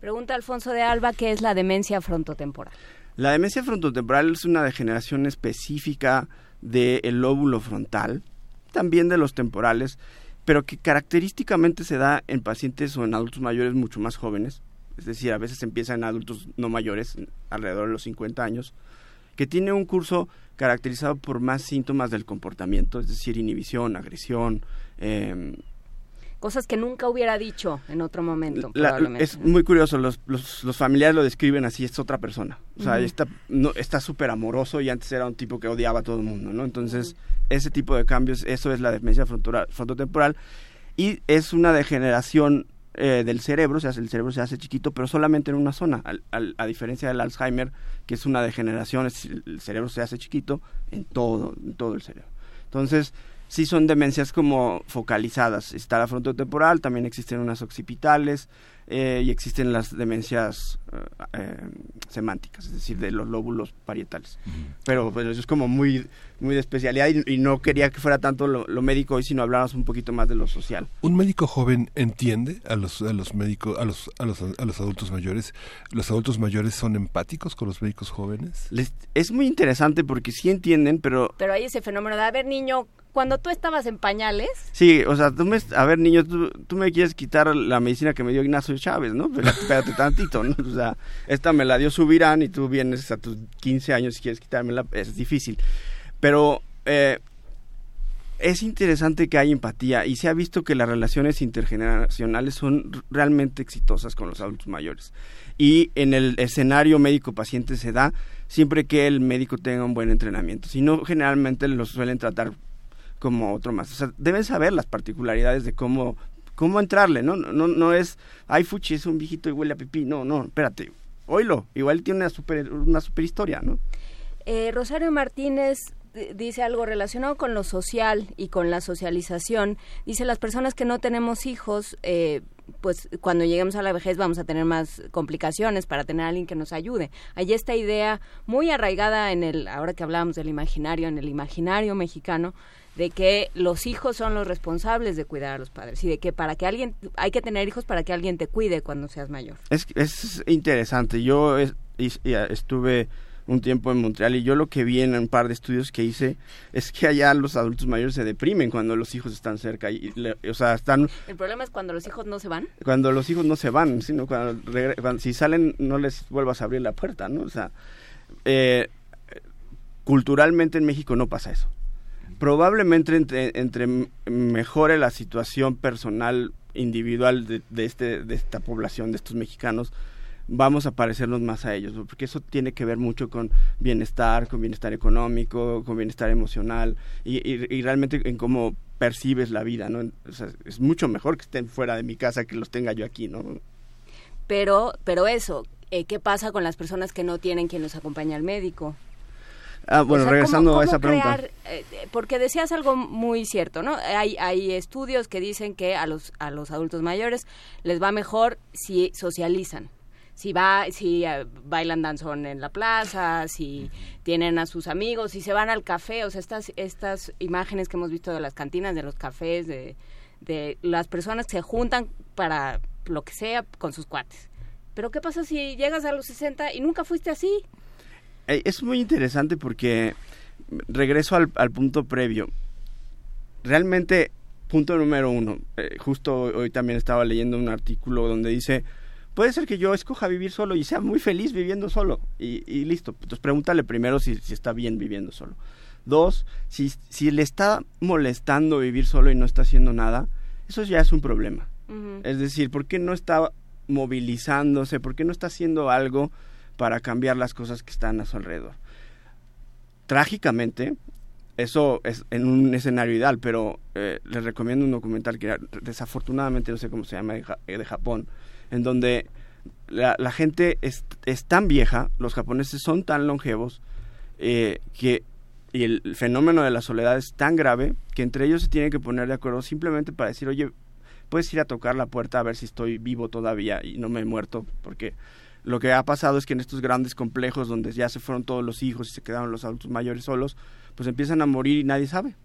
S2: Pregunta Alfonso de Alba, ¿qué es la demencia frontotemporal?
S18: La demencia frontotemporal es una degeneración específica del lóbulo frontal, también de los temporales, pero que característicamente se da en pacientes o en adultos mayores mucho más jóvenes, es decir, a veces empieza en adultos no mayores, alrededor de los 50 años, que tiene un curso caracterizado por más síntomas del comportamiento, es decir, inhibición, agresión, eh,
S2: cosas que nunca hubiera dicho en otro momento.
S18: es muy curioso, los, los, familiares lo describen así, es otra persona. O sea, está no, está súper amoroso y antes era un tipo que odiaba a todo el mundo, ¿no? Entonces, ese tipo de cambios, eso es la demencia frontotemporal y es una degeneración eh, del cerebro, o sea, el cerebro se hace chiquito, pero solamente en una zona, a diferencia del Alzheimer, que es una degeneración, el cerebro se hace chiquito en todo, en todo el cerebro. Entonces, sí son demencias como focalizadas. Está la frontotemporal, también existen unas occipitales eh, y existen las demencias eh, eh, semánticas, es decir, de los lóbulos parietales. Pero pues, eso es como muy, muy de especialidad y, no quería que fuera tanto lo, médico hoy, sino habláramos un poquito más de lo social.
S1: ¿Un médico joven entiende a los, a los médicos, a los, a los, a los adultos mayores? ¿Los adultos mayores son empáticos con los médicos jóvenes?
S18: es muy interesante porque sí entienden, pero...
S2: Pero hay ese fenómeno de, a ver, niño, cuando tú estabas en pañales.
S18: Sí, o sea, tú me, a ver, niño, tú, me quieres quitar la medicina que me dio Ignacio Chávez, ¿no? Pero espérate tantito, ¿no? O sea, esta me la dio Subirán y tú vienes a tus 15 años y quieres quitármela, es difícil. Pero eh, es interesante que hay empatía y se ha visto que las relaciones intergeneracionales son realmente exitosas con los adultos mayores. Y en el escenario médico-paciente se da siempre que el médico tenga un buen entrenamiento. Si no, generalmente los suelen tratar como otro más. O sea, deben saber las particularidades de cómo cómo entrarle, ¿no? No, no es, ay, Fuchi es un viejito y huele a pipí. No, no, espérate, oílo, igual tiene una super, una super historia, ¿no?
S2: Eh, Rosario Martínez dice algo relacionado con lo social y con la socialización. Dice, las personas que no tenemos hijos, eh, pues cuando lleguemos a la vejez vamos a tener más complicaciones para tener a alguien que nos ayude. Hay esta idea muy arraigada en el, ahora que hablamos del imaginario, en el imaginario mexicano, de que los hijos son los responsables de cuidar a los padres y de que para que alguien hay que tener hijos para que alguien te cuide cuando seas mayor.
S18: Es, es interesante. Yo estuve un tiempo en Montreal y yo lo que vi en un par de estudios que hice es que allá los adultos mayores se deprimen cuando los hijos están cerca y, o sea están
S2: el problema es cuando los hijos no se van
S18: cuando los hijos no se van sino cuando, si salen no les vuelvas a abrir la puerta no o sea eh, culturalmente en México no pasa eso probablemente entre, mejore la situación personal individual de, este, de esta población, de estos mexicanos, vamos a parecernos más a ellos, porque eso tiene que ver mucho con bienestar, con bienestar económico, con bienestar emocional y, realmente en cómo percibes la vida, ¿no? es mucho mejor que estén fuera de mi casa que los tenga yo aquí, ¿no?
S2: Pero, pero eso, eh, ¿qué pasa con las personas que no tienen quien los acompañe al médico?
S18: Ah, bueno, regresando a esa pregunta.
S2: Eh, porque decías algo muy cierto, ¿no? Hay, hay estudios que dicen que a los, a los adultos mayores les va mejor si socializan. Si, va, si eh, bailan danzón en la plaza, si tienen a sus amigos, si se van al café, o sea, estas, estas imágenes que hemos visto de las cantinas, de los cafés, de, de las personas que se juntan para lo que sea con sus cuates. Pero ¿qué pasa si llegas a los 60 y nunca fuiste así?
S18: Eh, es muy interesante porque regreso al, punto previo. Realmente, punto número uno, eh, justo hoy también estaba leyendo un artículo donde dice, puede ser que yo escoja vivir solo y sea muy feliz viviendo solo. Y, listo, entonces pregúntale primero si, está bien viviendo solo. Dos, si, si le está molestando vivir solo y no está haciendo nada, eso ya es un problema. Es decir, ¿por qué no está movilizándose? ¿Por qué no está haciendo algo para cambiar las cosas que están a su alrededor. Trágicamente, eso es en un escenario ideal, pero eh, les recomiendo un documental que desafortunadamente no sé cómo se llama, de, Japón, en donde la, gente es, tan vieja, los japoneses son tan longevos, eh, que y el fenómeno de la soledad es tan grave que entre ellos se tienen que poner de acuerdo simplemente para decir, oye, puedes ir a tocar la puerta a ver si estoy vivo todavía y no me he muerto, porque lo que ha pasado es que en estos grandes complejos donde ya se fueron todos los hijos y se quedaron los adultos mayores solos, pues empiezan a morir y nadie sabe.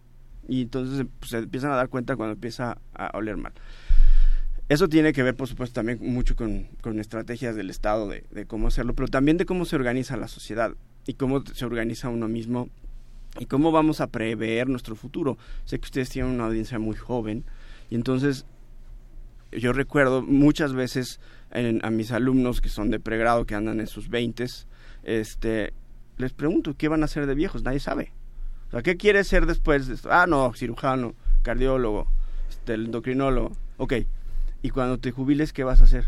S18: Y entonces pues, se empiezan a dar cuenta cuando empieza a oler mal. Eso tiene que ver, por supuesto, también mucho con, con estrategias del Estado de, de, cómo hacerlo, pero también de cómo se organiza la sociedad y cómo se organiza uno mismo y cómo vamos a prever nuestro futuro. Sé que ustedes tienen una audiencia muy joven y entonces yo recuerdo muchas veces a mis alumnos que son de pregrado, que andan en sus veintes, este, les pregunto, ¿qué van a hacer de viejos? Nadie sabe. ¿qué quieres ser después? Ah, no, cirujano, cardiólogo, este, endocrinólogo. Ok, y cuando te jubiles, ¿qué vas a hacer?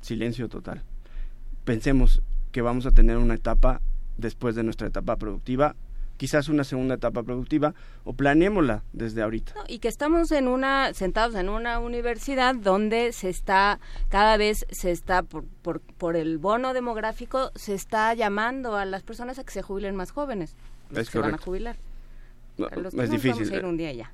S18: Silencio total. Pensemos que vamos a tener una etapa después de nuestra etapa productiva quizás una segunda etapa productiva o planeémosla desde ahorita.
S2: y que estamos en una sentados en una universidad donde se está cada vez se está por, por, por el bono demográfico se está llamando a las personas a que se jubilen más jóvenes se van a jubilar.
S18: No, es difícil.
S2: Vamos a ir un día ya.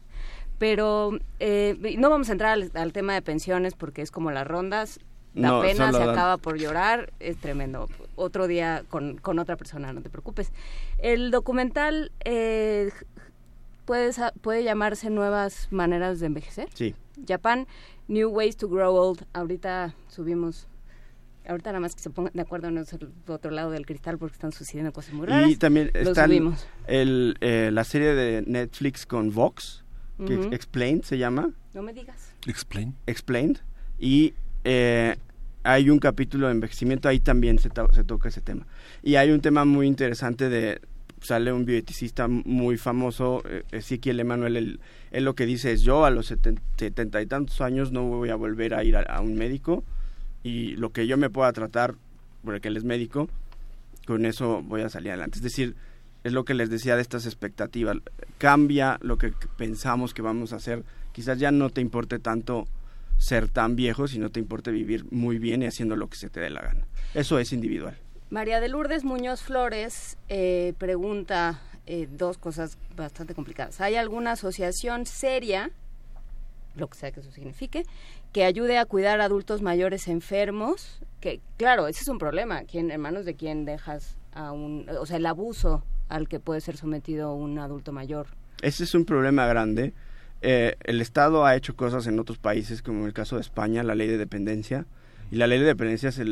S2: Pero eh, no vamos a entrar al, tema de pensiones porque es como las rondas. La pena se acaba por llorar, es tremendo. Otro día con, con, otra persona, no te preocupes. El documental eh, puede, puede llamarse Nuevas Maneras de Envejecer.
S18: Sí.
S2: Japan, New Ways to Grow Old. Ahorita subimos Ahorita nada más que se pongan de acuerdo en el otro lado del cristal porque están sucediendo cosas muy raras.
S18: Y también está el, eh, la serie de Netflix con Vox, que Explained se llama.
S2: No me digas.
S1: Explained.
S18: Explained. Y eh, hay un capítulo de envejecimiento, ahí también se, se toca ese tema. Y hay un tema muy interesante de, sale un bioeticista muy famoso, eh, Ezequiel Emanuel, él, él, lo que dice es yo a los setenta y tantos años no voy a volver a ir a un médico y lo que yo me pueda tratar, porque él es médico, con eso voy a salir adelante. Es decir, es lo que les decía de estas expectativas. Cambia lo que pensamos que vamos a hacer. Quizás ya no te importe tanto ser tan viejo, sino te importe vivir muy bien y haciendo lo que se te dé la gana. Eso es individual.
S2: María de Lourdes Muñoz Flores eh, pregunta eh, dos cosas bastante complicadas. ¿Hay alguna asociación seria, lo que sea que eso signifique, que ayude a cuidar a adultos mayores enfermos, que claro, ese es un problema, ¿quién, en manos de quién dejas a un, o sea, el abuso al que puede ser sometido un adulto mayor.
S18: Ese es un problema grande. Eh, el Estado ha hecho cosas en otros países, como en el caso de España, la ley de dependencia, y la ley de dependencia se,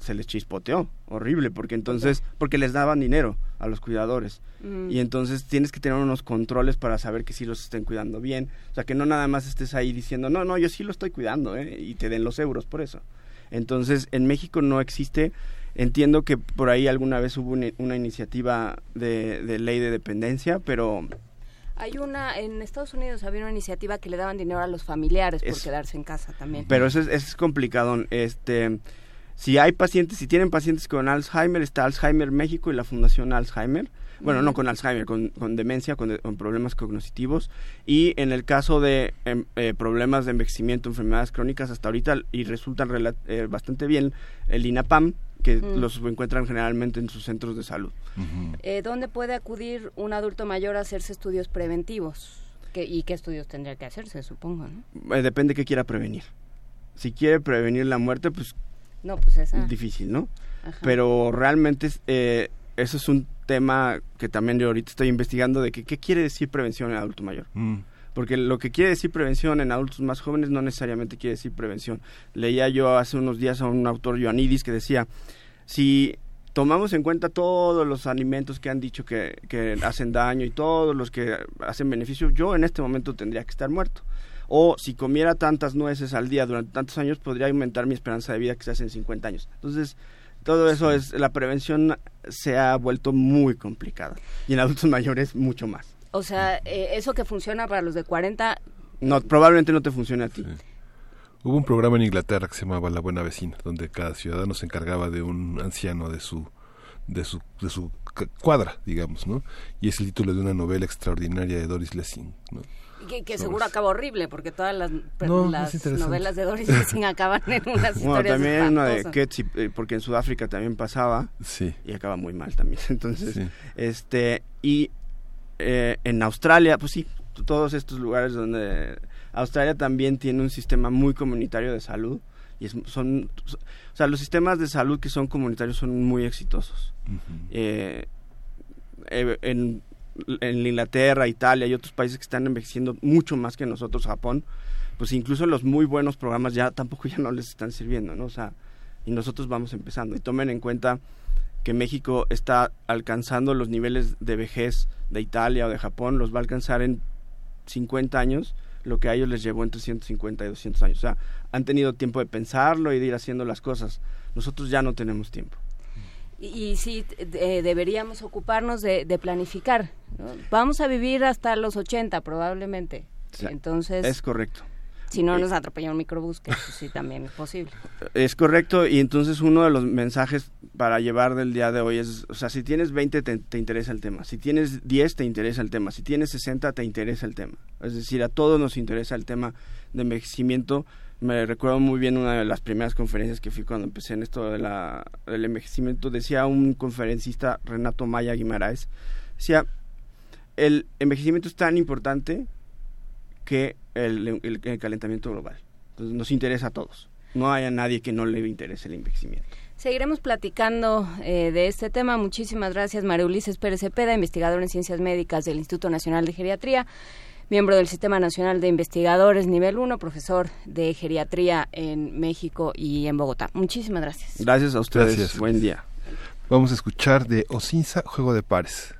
S18: se les chispoteó, horrible, porque entonces, porque les daban dinero a los cuidadores. Mm. Y entonces tienes que tener unos controles para saber que sí los estén cuidando bien. O sea, que no nada más estés ahí diciendo, no, no, yo sí lo estoy cuidando, ¿eh? y te den los euros por eso. Entonces, en México no existe. Entiendo que por ahí alguna vez hubo una, iniciativa de, de ley de dependencia, pero
S2: hay una, en Estados Unidos había una iniciativa que le daban dinero a los familiares por quedarse en casa también.
S18: Pero eso es, es complicado. Este, si hay pacientes, si tienen pacientes con Alzheimer, está Alzheimer México y la Fundación Alzheimer. Bueno, no con Alzheimer, con, con demencia, con, problemas cognitivos. Y en el caso de em, eh, problemas de envejecimiento, enfermedades crónicas, hasta ahorita, y resultan eh, bastante bien, el INAPAM, que los encuentran generalmente en sus centros de salud.
S2: Eh, ¿Dónde puede acudir un adulto mayor a hacerse estudios preventivos? ¿Y qué estudios tendría que hacerse, supongo?
S18: ¿no? Eh, depende qué quiera prevenir. Si quiere prevenir la muerte, pues...
S2: No, pues esa.
S18: Es difícil, ¿no? Pero realmente eh, eso es un tema que también yo ahorita estoy investigando de que, qué quiere decir prevención en adulto mayor. Mm. Porque lo que quiere decir prevención en adultos más jóvenes no necesariamente quiere decir prevención. Leía yo hace unos días a un autor, Ioannidis, que decía, si tomamos en cuenta todos los alimentos que han dicho que, que hacen daño y todos los que hacen beneficio, yo en este momento tendría que estar muerto. O si comiera tantas nueces al día durante tantos años, podría aumentar mi esperanza de vida quizás en 50 años. Entonces, todo eso es, la prevención se ha vuelto muy complicada. Y en adultos mayores mucho más.
S2: O sea, eh, eso que funciona para los de 40...
S18: No, probablemente no te funcione a ti.
S1: Hubo un programa en Inglaterra que se llamaba La Buena Vecina, donde cada ciudadano se encargaba de un anciano de su
S19: de su, de su cuadra, digamos, ¿no? Y es el título de una novela extraordinaria de Doris Lessing, ¿no?
S2: Que, seguro acaba horrible, porque todas las, novelas de Doris Lessing acaban en unas bueno,
S18: historias también una de Ketsi, eh, porque en Sudáfrica también pasaba
S19: sí.
S18: y acaba muy mal también. Entonces, este y eh, en Australia, pues sí, todos estos lugares donde Australia también tiene un sistema muy comunitario de salud y son, o sea, los sistemas de salud que son comunitarios son muy exitosos. Eh, en en Inglaterra, Italia y otros países que están envejeciendo mucho más que nosotros, Japón, pues incluso los muy buenos programas ya tampoco ya no les están sirviendo, ¿no? O sea, y nosotros vamos empezando. Y tomen en cuenta que México está alcanzando los niveles de vejez de Italia o de Japón, los va a alcanzar en 50 años, lo que a ellos les llevó entre 150 y 200 años. O sea, han tenido tiempo de pensarlo y de ir haciendo las cosas. Nosotros ya no tenemos tiempo
S2: y, sí eh, deberíamos ocuparnos de, planificar. Vamos a vivir hasta los 80 probablemente. Entonces
S18: es correcto.
S2: Si no nos atropella un microbús, que eso sí también es posible.
S18: Es correcto, y entonces uno de los mensajes para llevar del día de hoy es, o sea, si tienes 20 te, te, interesa el tema, si tienes 10 te interesa el tema, si tienes 60 te interesa el tema. Es decir, a todos nos interesa el tema de envejecimiento me recuerdo muy bien una de las primeras conferencias que fui cuando empecé en esto de la, del envejecimiento. Decía un conferencista, Renato Maya Guimaraes, decía, el envejecimiento es tan importante que el, el, calentamiento global. Entonces nos interesa a todos. No hay a nadie que no le interese el envejecimiento.
S2: Seguiremos platicando eh, de este tema. Muchísimas gracias, María Ulises Pérez Cepeda, investigador en Ciencias Médicas del Instituto Nacional de Geriatría miembro del Sistema Nacional de Investigadores Nivel 1, profesor de geriatría en México y en Bogotá. Muchísimas gracias.
S18: Gracias a ustedes. Buen día.
S19: Vamos a escuchar de Ocinza, Juego de Pares.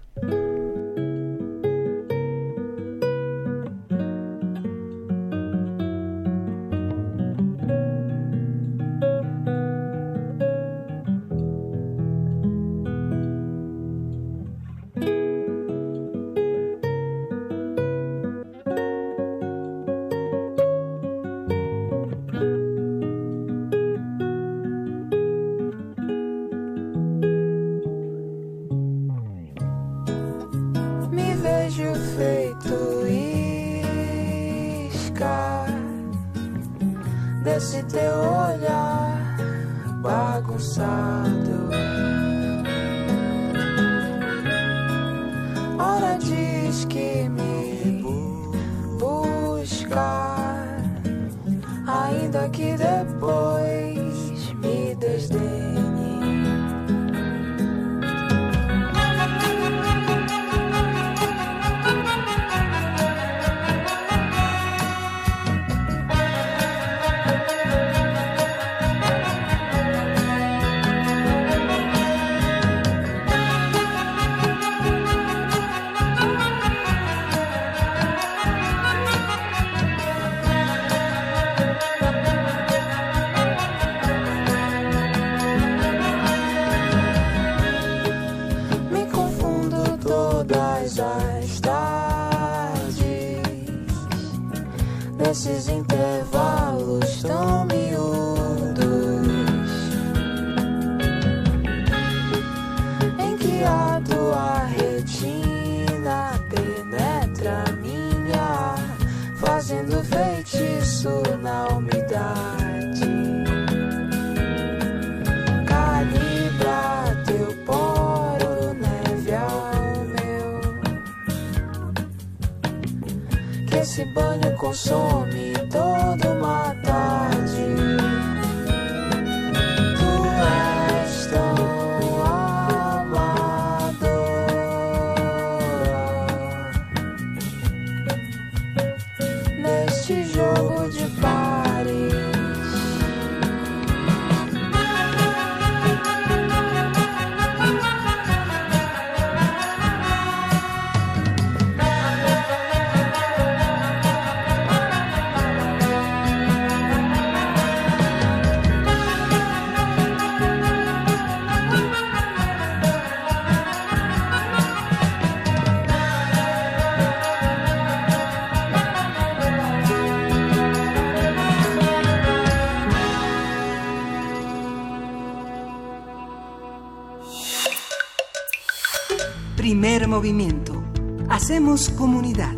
S3: Movimiento. Hacemos comunidad.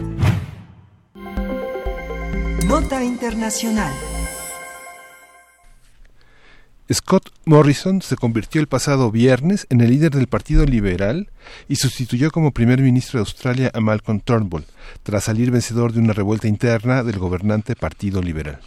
S3: Nota Internacional.
S1: Scott Morrison se convirtió el pasado viernes en el líder del Partido Liberal y sustituyó como primer ministro de Australia a Malcolm Turnbull, tras salir vencedor de una revuelta interna del gobernante Partido Liberal.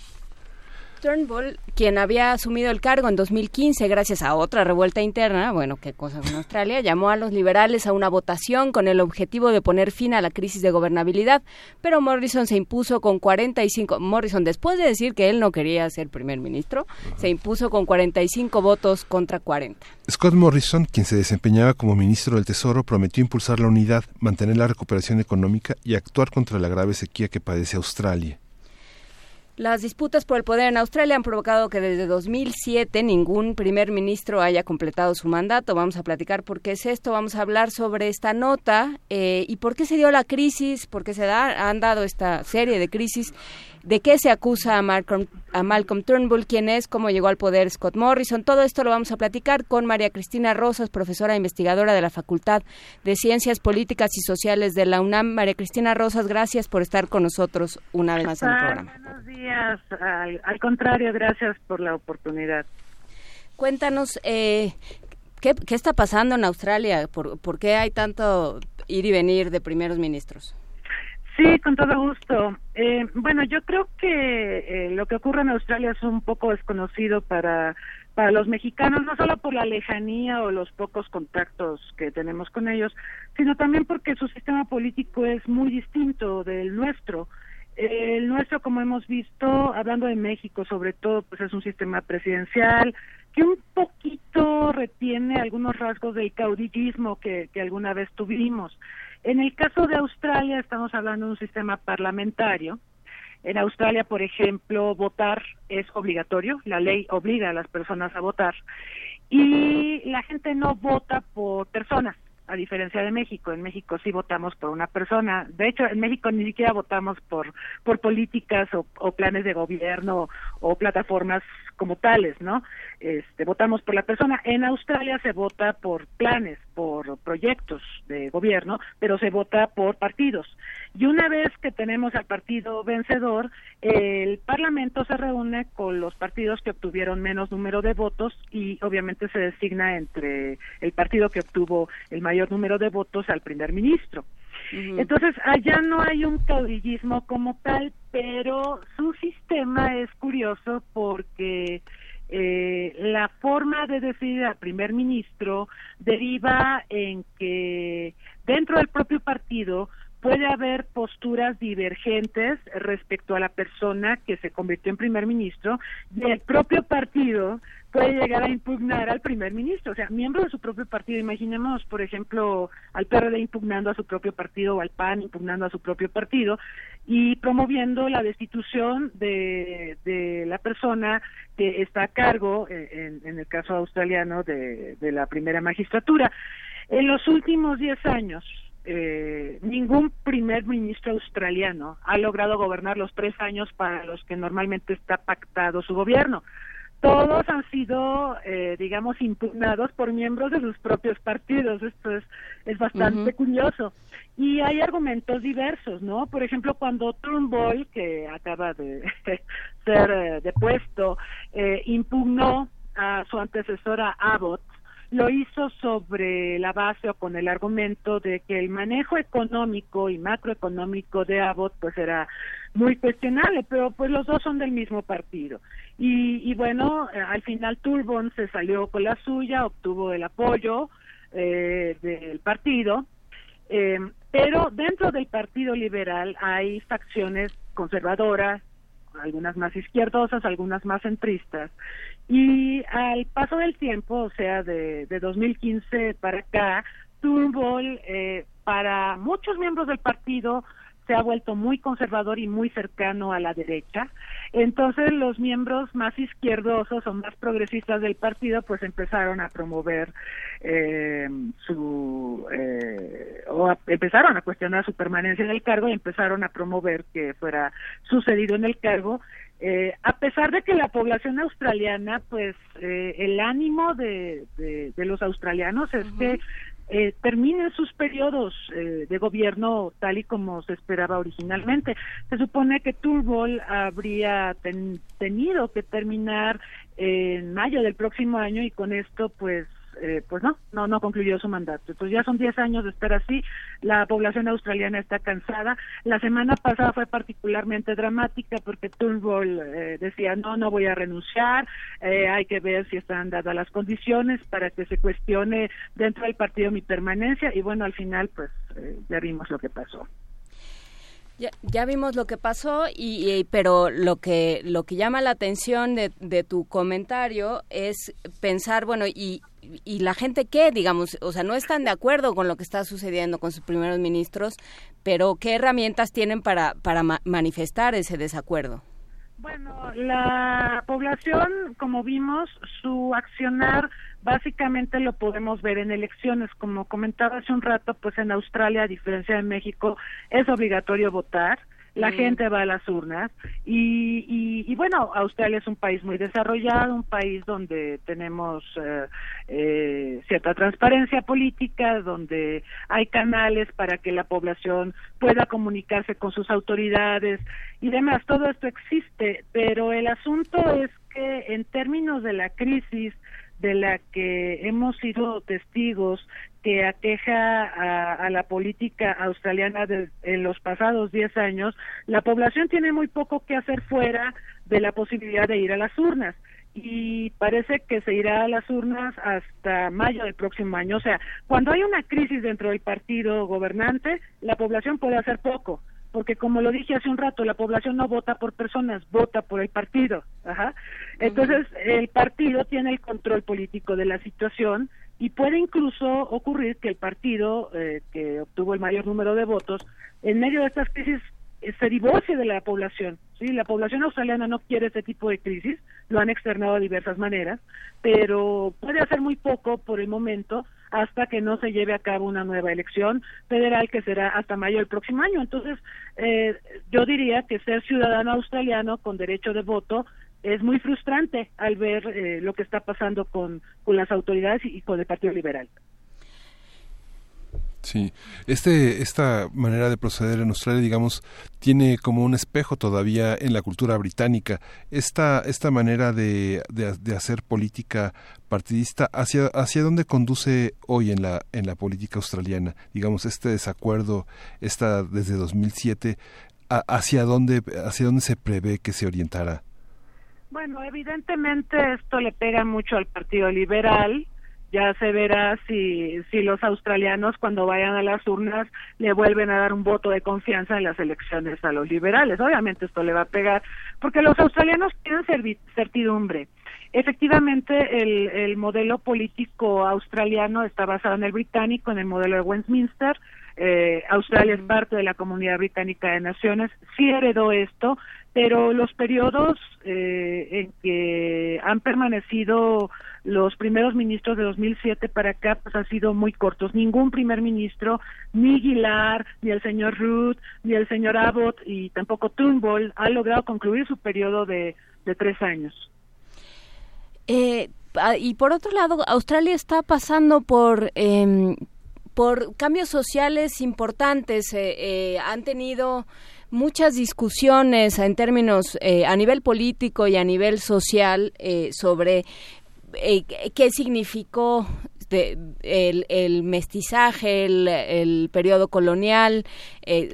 S2: Turnbull, quien había asumido el cargo en 2015 gracias a otra revuelta interna, bueno, qué cosa en Australia, llamó a los liberales a una votación con el objetivo de poner fin a la crisis de gobernabilidad, pero Morrison se impuso con 45 Morrison después de decir que él no quería ser primer ministro, se impuso con 45 votos contra 40.
S1: Scott Morrison, quien se desempeñaba como ministro del Tesoro, prometió impulsar la unidad, mantener la recuperación económica y actuar contra la grave sequía que padece Australia.
S2: Las disputas por el poder en Australia han provocado que desde 2007 ningún primer ministro haya completado su mandato. Vamos a platicar por qué es esto, vamos a hablar sobre esta nota eh, y por qué se dio la crisis, por qué se da, han dado esta serie de crisis de qué se acusa a Malcolm, a Malcolm Turnbull, quién es, cómo llegó al poder Scott Morrison. Todo esto lo vamos a platicar con María Cristina Rosas, profesora e investigadora de la Facultad de Ciencias Políticas y Sociales de la UNAM. María Cristina Rosas, gracias por estar con nosotros una vez más en el programa.
S20: Buenos días. Al, contrario, gracias por la oportunidad.
S2: Cuéntanos, eh, ¿qué, ¿qué, está pasando en Australia? ¿Por, ¿Por qué hay tanto ir y venir de primeros ministros?
S20: Sí, con todo gusto. Eh, bueno, yo creo que eh, lo que ocurre en Australia es un poco desconocido para para los mexicanos, no solo por la lejanía o los pocos contactos que tenemos con ellos, sino también porque su sistema político es muy distinto del nuestro. El nuestro, como hemos visto, hablando de México sobre todo, pues es un sistema presidencial que un poquito retiene algunos rasgos del caudillismo que, que alguna vez tuvimos. En el caso de Australia estamos hablando de un sistema parlamentario. En Australia, por ejemplo, votar es obligatorio, la ley obliga a las personas a votar y la gente no vota por personas, a diferencia de México. En México sí votamos por una persona. De hecho, en México ni siquiera votamos por, por políticas o, planes de gobierno o plataformas como tales, ¿no? Este, votamos por la persona. En Australia se vota por planes, por proyectos de gobierno, pero se vota por partidos. Y una vez que tenemos al partido vencedor, el Parlamento se reúne con los partidos que obtuvieron menos número de votos y obviamente se designa entre el partido que obtuvo el mayor número de votos al primer ministro. Entonces, allá no hay un caudillismo como tal, pero su sistema es curioso porque eh, la forma de decidir al primer ministro deriva en que dentro del propio partido puede haber posturas divergentes respecto a la persona que se convirtió en primer ministro y el propio partido puede llegar a impugnar al primer ministro, o sea, miembro de su propio partido. Imaginemos, por ejemplo, al PRD impugnando a su propio partido o al PAN impugnando a su propio partido y promoviendo la destitución de, la persona que está a cargo, eh, en, en el caso australiano, de, de la primera magistratura. En los últimos diez años, eh, ningún primer ministro australiano ha logrado gobernar los tres años para los que normalmente está pactado su gobierno. Todos han sido, eh, digamos, impugnados por miembros de sus propios partidos. Esto es, es bastante curioso. Y hay argumentos diversos, ¿no? Por ejemplo, cuando Turnbull, que acaba de ser eh, depuesto, eh, impugnó a su antecesora Abbott, lo hizo sobre la base o con el argumento de que el manejo económico y macroeconómico de Abbott pues era muy cuestionable, pero pues los dos son del mismo partido. Y, y bueno, eh, al final Turbon se salió con la suya, obtuvo el apoyo eh, del partido, eh, pero dentro del Partido Liberal hay facciones conservadoras, algunas más izquierdosas, algunas más centristas, y al paso del tiempo, o sea, de, de 2015 para acá, Turnbull, eh, para muchos miembros del partido, se ha vuelto muy conservador y muy cercano a la derecha. Entonces los miembros más izquierdosos o más progresistas del partido pues empezaron a promover eh, su eh, o empezaron a cuestionar su permanencia en el cargo y empezaron a promover que fuera sucedido en el cargo eh, a pesar de que la población australiana, pues eh, el ánimo de, de, los australianos es que eh, terminen sus periodos eh, de gobierno tal y como se esperaba originalmente. Se supone que Turbol habría tenido que terminar en mayo del próximo año y con esto pues eh, pues no, no, no concluyó su mandato. Entonces ya son 10 años de estar así, la población australiana está cansada. La semana pasada fue particularmente dramática porque Turnbull eh, decía, no, no voy a renunciar, eh, hay que ver si están dadas las condiciones para que se cuestione dentro del partido mi permanencia y bueno, al final pues ya vimos lo que pasó.
S2: Ya, vimos lo que pasó, y, pero lo que lo que llama la atención de, de tu comentario es pensar, bueno, y, y la gente qué, digamos, o sea, no están de acuerdo con lo que está sucediendo con sus primeros ministros, pero ¿qué herramientas tienen para, para manifestar ese desacuerdo?
S20: Bueno, la población, como vimos, su accionar básicamente lo podemos ver en elecciones. Como comentaba hace un rato, pues en Australia, a diferencia de México, es obligatorio votar la gente va a las urnas y, y, bueno, Australia es un país muy desarrollado, un país donde tenemos eh, eh, cierta transparencia política, donde hay canales para que la población pueda comunicarse con sus autoridades y demás. Todo esto existe, pero el asunto es que en términos de la crisis de la que hemos sido testigos que aqueja a, la política australiana en los pasados 10 años, la población tiene muy poco que hacer fuera de la posibilidad de ir a las urnas y parece que se irá a las urnas hasta mayo del próximo año. O sea, cuando hay una crisis dentro del partido gobernante, la población puede hacer poco porque como lo dije hace un rato, la población no vota por personas, vota por el partido. Ajá. Entonces, el partido tiene el control político de la situación y puede incluso ocurrir que el partido eh, que obtuvo el mayor número de votos, en medio de estas crisis, eh, se divorcie de la población. ¿sí? La población australiana no quiere ese tipo de crisis, lo han externado de diversas maneras, pero puede hacer muy poco por el momento hasta que no se lleve a cabo una nueva elección federal que será hasta mayo del próximo año. Entonces, eh, yo diría que ser ciudadano australiano con derecho de voto es muy frustrante al ver eh, lo que está pasando con, con las autoridades y con el Partido Liberal.
S1: Sí, este, esta manera de proceder en Australia, digamos, tiene como un espejo todavía en la cultura británica. Esta, esta manera de, de, hacer política partidista, ¿hacia, ¿hacia dónde conduce hoy en la, en la política australiana? Digamos, este desacuerdo está desde 2007, ¿hacia dónde, ¿hacia dónde se prevé que se orientará?
S20: Bueno, evidentemente esto le pega mucho al Partido Liberal, ya se verá si, si los australianos cuando vayan a las urnas le vuelven a dar un voto de confianza en las elecciones a los liberales. Obviamente esto le va a pegar porque los australianos tienen certidumbre. Efectivamente, el, el modelo político australiano está basado en el británico, en el modelo de Westminster. Eh, Australia es parte de la comunidad británica de naciones, sí heredó esto, pero los periodos eh, en que han permanecido los primeros ministros de 2007 para acá pues han sido muy cortos. Ningún primer ministro, ni Guilar, ni el señor Ruth, ni el señor Abbott y tampoco Turnbull ha logrado concluir su periodo de, de tres años.
S2: Eh, ah, y por otro lado, Australia está pasando por eh, por cambios sociales importantes. Eh, eh, han tenido muchas discusiones en términos a nivel político y a nivel social eh, sobre eh, qué significó el, mestizaje, el, periodo colonial,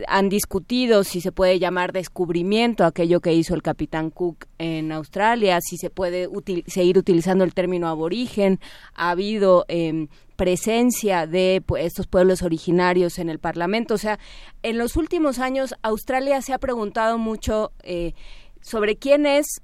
S2: han discutido si se puede llamar descubrimiento aquello que hizo el capitán Cook en Australia, si se puede seguir utilizando el término aborigen, ha habido em, presencia de pues, estos pueblos originarios en el Parlamento. O sea, en los últimos años Australia se ha preguntado mucho eh, sobre quién es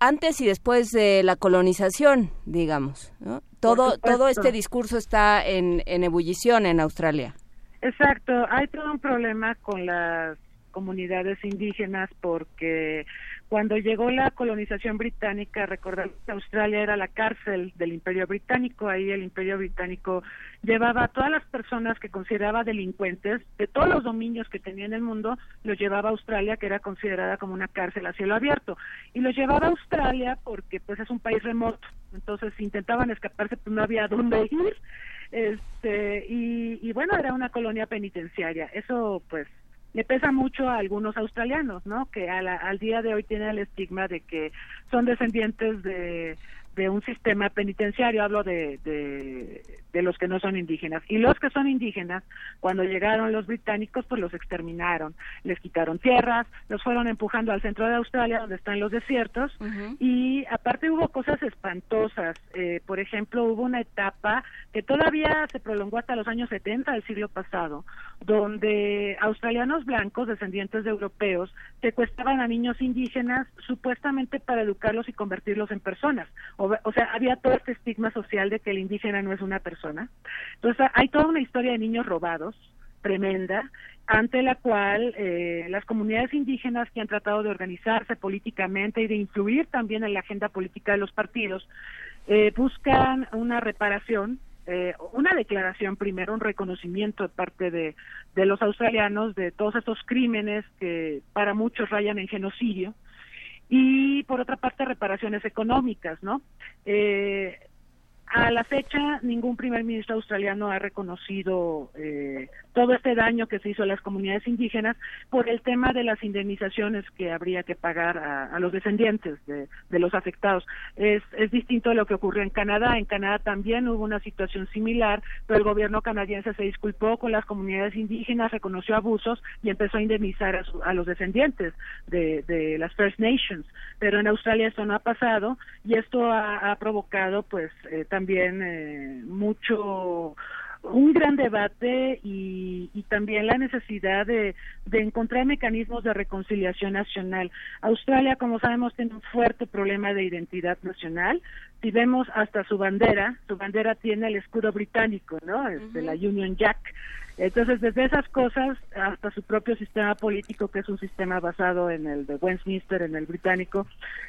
S2: antes y después de la colonización, digamos. Todo, todo este discurso está en, en ebullición en Australia.
S20: Exacto, hay todo un problema con las comunidades indígenas porque cuando llegó la colonización británica, recordar que Australia era la cárcel del Imperio Británico, ahí el Imperio Británico llevaba a todas las personas que consideraba delincuentes de todos los dominios que tenía en el mundo, los llevaba a Australia, que era considerada como una cárcel a cielo abierto, y los llevaba a Australia porque pues es un país remoto, entonces intentaban escaparse, pues no había dónde ir, Este, y, y bueno, era una colonia penitenciaria. Eso, pues, le pesa mucho a algunos australianos, ¿no? Que al día de hoy tienen el estigma de que son descendientes de un sistema penitenciario, hablo de, de, los que no son indígenas. Y los que son indígenas, cuando llegaron los británicos, pues los exterminaron, les quitaron tierras, los fueron empujando al centro de Australia, donde están los desiertos, y aparte hubo cosas espantosas. Eh, por ejemplo, hubo una etapa que todavía se prolongó hasta los años 70 del siglo pasado, donde australianos blancos, descendientes de europeos, secuestraban a niños indígenas supuestamente para educarlos y convertirlos en personas o, sea, había todo este estigma social de que el indígena no es una persona. Entonces, hay toda una historia de niños robados tremenda, ante la cual eh, las comunidades indígenas que han tratado de organizarse políticamente y de influir también en la agenda política de los partidos, eh, buscan una reparación, eh, una declaración primero, un reconocimiento de parte de, de los australianos de todos estos crímenes que para muchos rayan en genocidio, y por otra parte reparaciones económicas, ¿no? Eh, a la fecha, ningún primer ministro australiano ha reconocido eh, todo este daño que se hizo a las comunidades indígenas por el tema de las indemnizaciones que habría que pagar a, los descendientes de, los afectados. Es, es, distinto a lo que ocurrió en Canadá. En Canadá también hubo una situación similar, pero el gobierno canadiense se disculpó con las comunidades indígenas, reconoció abusos y empezó a indemnizar a, los descendientes de, las First Nations. Pero en Australia eso no ha pasado y esto ha, provocado pues eh, eh, mucho un gran debate y, y también la necesidad de, de, encontrar mecanismos de reconciliación nacional. Australia, como sabemos, tiene un fuerte problema de identidad nacional. Si vemos hasta su bandera, su bandera tiene el escudo británico, ¿no? Es de la Union Jack. Entonces, desde esas cosas hasta su propio sistema político, que es un sistema basado en el de Westminster, en el británico,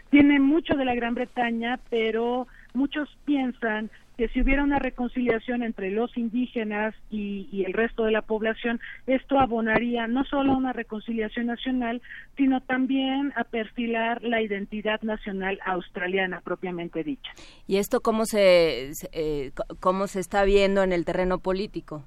S20: tiene mucho de la Gran Bretaña, pero muchos piensan que si hubiera una reconciliación entre los indígenas y, el resto de la población, esto abonaría no solo a una reconciliación nacional, sino también a perfilar la identidad nacional australiana propiamente dicha.
S2: ¿Y esto cómo se, eh, cómo se está viendo en el terreno político?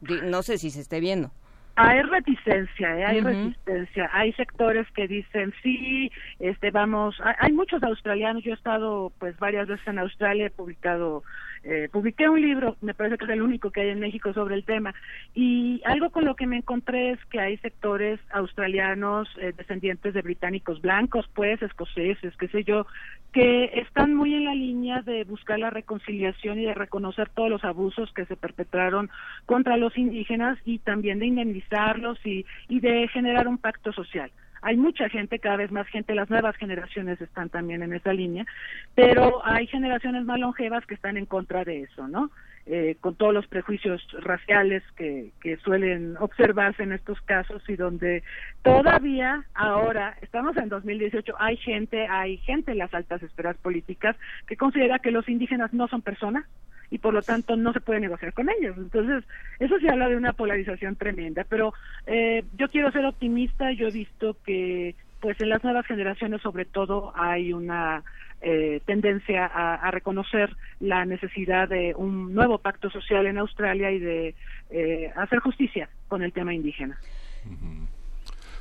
S2: No sé si se esté viendo.
S20: Hay reticencia, ¿eh? hay resistencia. Hay sectores que dicen sí, este vamos. Hay, muchos australianos. Yo he estado pues varias veces en Australia, he publicado eh, publiqué un libro, me parece que es el único que hay en México sobre el tema, y algo con lo que me encontré es que hay sectores australianos, eh, descendientes de británicos blancos, pues, escoceses, qué sé yo, que están muy en la línea de buscar la reconciliación y de reconocer todos los abusos que se perpetraron contra los indígenas y también de indemnizarlos y, y de generar un pacto social hay mucha gente, cada vez más gente, las nuevas generaciones están también en esa línea, pero hay generaciones más longevas que están en contra de eso, ¿no? Eh, con todos los prejuicios raciales que, que suelen observarse en estos casos y donde todavía ahora, estamos en 2018, hay gente, hay gente en las altas esferas políticas que considera que los indígenas no son personas, y por lo tanto no se puede negociar con ellos. Entonces, eso se habla de una polarización tremenda, pero eh, yo quiero ser optimista, yo he visto que pues en las nuevas generaciones sobre todo hay una eh, tendencia a, reconocer la necesidad de un nuevo pacto social en Australia y de eh, hacer justicia con el tema indígena.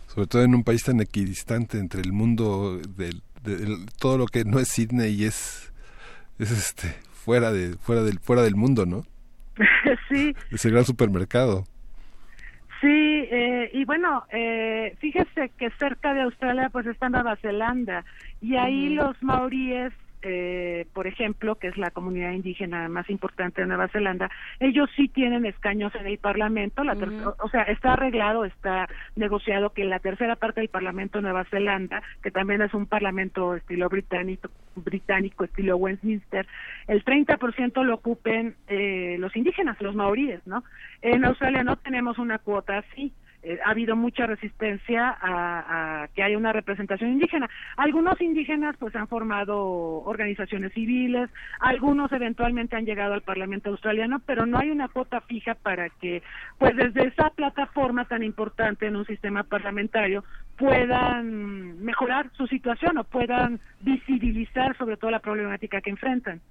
S1: Sobre todo en un país tan equidistante entre el mundo de, todo lo que no es Sydney y es, es este fuera de fuera del fuera del mundo, ¿no?
S20: sí.
S1: Es el gran supermercado.
S20: Sí, eh, y bueno, eh, fíjese que cerca de Australia pues está Nueva Zelanda y ahí los maoríes eh, por ejemplo, que es la comunidad indígena más importante de Nueva Zelanda, ellos sí tienen escaños en el Parlamento, la o sea, está arreglado, está negociado que la tercera parte del Parlamento de Nueva Zelanda, que también es un Parlamento estilo británico, británico estilo Westminster, el 30% lo ocupen eh, los indígenas, los maoríes, ¿no? En Australia no tenemos una cuota así. Eh, ha habido mucha resistencia a, que haya una representación indígena. Algunos indígenas pues han formado organizaciones civiles, algunos eventualmente han llegado al Parlamento australiano, pero no hay una cuota fija para que pues desde esa plataforma tan importante en un sistema parlamentario puedan mejorar su situación o puedan visibilizar sobre todo la problemática que enfrentan.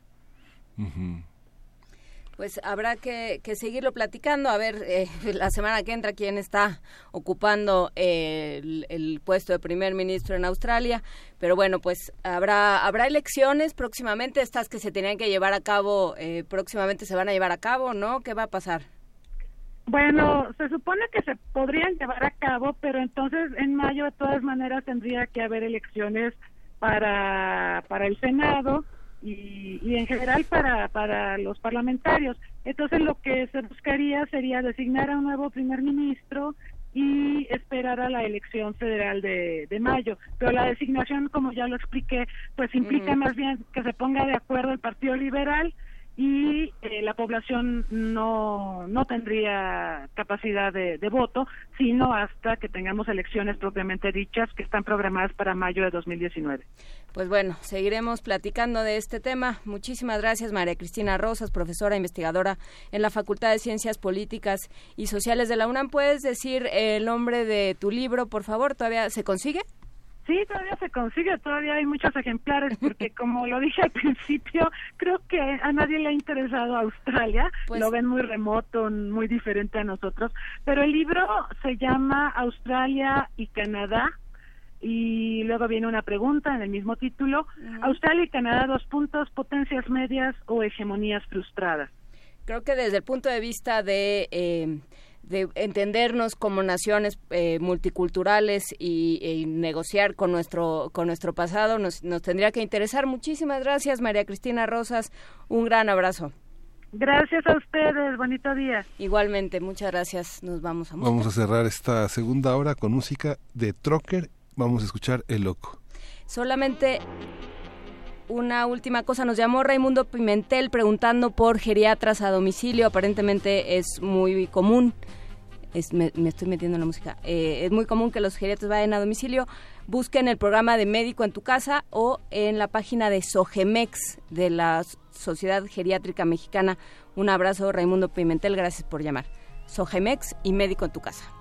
S2: Pues habrá que, seguirlo platicando, a ver eh, la semana que entra quién está ocupando el, puesto de primer ministro en Australia, pero bueno, pues habrá, habrá elecciones próximamente, estas que se tenían que llevar a cabo, eh, próximamente se van a llevar a cabo, ¿no? ¿Qué va a pasar?
S20: Bueno, se supone que se podrían llevar a cabo, pero entonces en mayo de todas maneras tendría que haber elecciones para, para el Senado, y, en general para, para los parlamentarios. Entonces lo que se buscaría sería designar a un nuevo primer ministro y esperar a la elección federal de, de mayo. Pero la designación, como ya lo expliqué, pues implica más bien que se ponga de acuerdo el Partido Liberal y eh, la población no, no tendría capacidad de, voto, sino hasta que tengamos elecciones propiamente dichas que están programadas para mayo de 2019.
S2: Pues bueno, seguiremos platicando de este tema. Muchísimas gracias, María Cristina Rosas, profesora investigadora en la Facultad de Ciencias Políticas y Sociales de la UNAM. ¿Puedes decir el nombre de tu libro, por favor? ¿Todavía se consigue?
S20: Sí, todavía se consigue, todavía hay muchos ejemplares, porque como lo dije al principio, creo que a nadie le ha interesado Australia, pues lo ven muy remoto, muy diferente a nosotros, pero el libro se llama Australia y Canadá, y luego viene una pregunta en el mismo título, Australia y Canadá, dos puntos, potencias medias o hegemonías frustradas.
S2: Creo que desde el punto de vista de... Eh, de entendernos como naciones eh, multiculturales y, negociar con nuestro con nuestro pasado nos, nos tendría que interesar. Muchísimas gracias, María Cristina Rosas. Un gran abrazo.
S20: Gracias a ustedes, bonito día.
S2: Igualmente, muchas gracias. Nos vamos a
S1: Vamos a cerrar esta segunda hora con música de Trocker. Vamos a escuchar El Loco.
S2: Solamente una última cosa, nos llamó Raimundo Pimentel preguntando por geriatras a domicilio, aparentemente es muy común. Me, estoy metiendo en la música. Eh, es muy común que los geriatras vayan a domicilio. Busquen el programa de médico en tu casa o en la página de Sogemex de la Sociedad Geriátrica Mexicana. Un abrazo, Raimundo Pimentel. Gracias por llamar. Sogemex y médico en tu casa.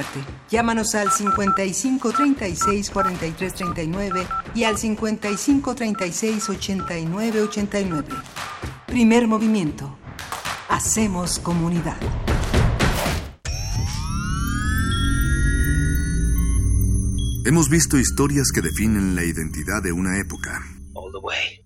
S3: Escucharte. Llámanos al 55 36 43 39 y al 55 36 89 89. Primer movimiento. Hacemos comunidad.
S21: Hemos visto historias que definen la identidad de una época.
S22: All the way.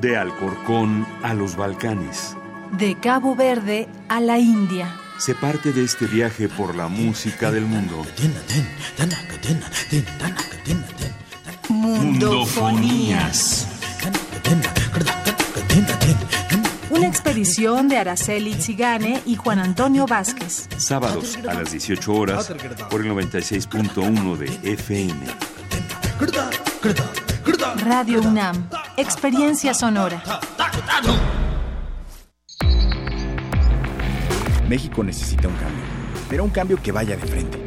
S11: De Alcorcón a los Balcanes.
S10: De Cabo Verde a la India.
S11: Se parte de este viaje por la música del mundo.
S10: Mundofonías. Una expedición de Araceli Zigane y Juan Antonio Vázquez.
S11: Sábados a las 18 horas por el 96.1 de FM.
S10: Radio UNAM. Experiencia sonora.
S23: México necesita un cambio, pero un cambio que vaya de frente.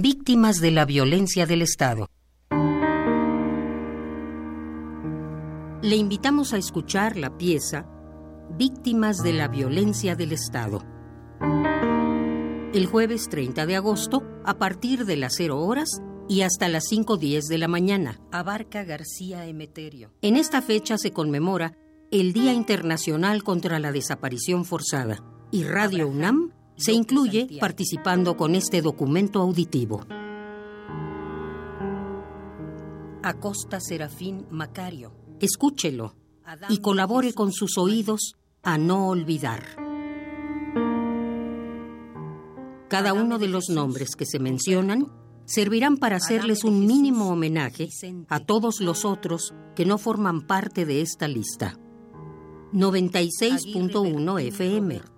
S13: Víctimas de la violencia del Estado. Le invitamos a escuchar la pieza Víctimas de la violencia del Estado. El jueves 30 de agosto, a partir de las 0 horas y hasta las 5.10 de la mañana. Abarca García Emeterio. En esta fecha se conmemora el Día Internacional contra la Desaparición Forzada y Radio UNAM se incluye participando con este documento auditivo. Acosta Serafín Macario. Escúchelo y colabore con sus oídos a no olvidar. Cada uno de los nombres que se mencionan servirán para hacerles un mínimo homenaje a todos los otros que no forman parte de esta lista. 96.1 FM.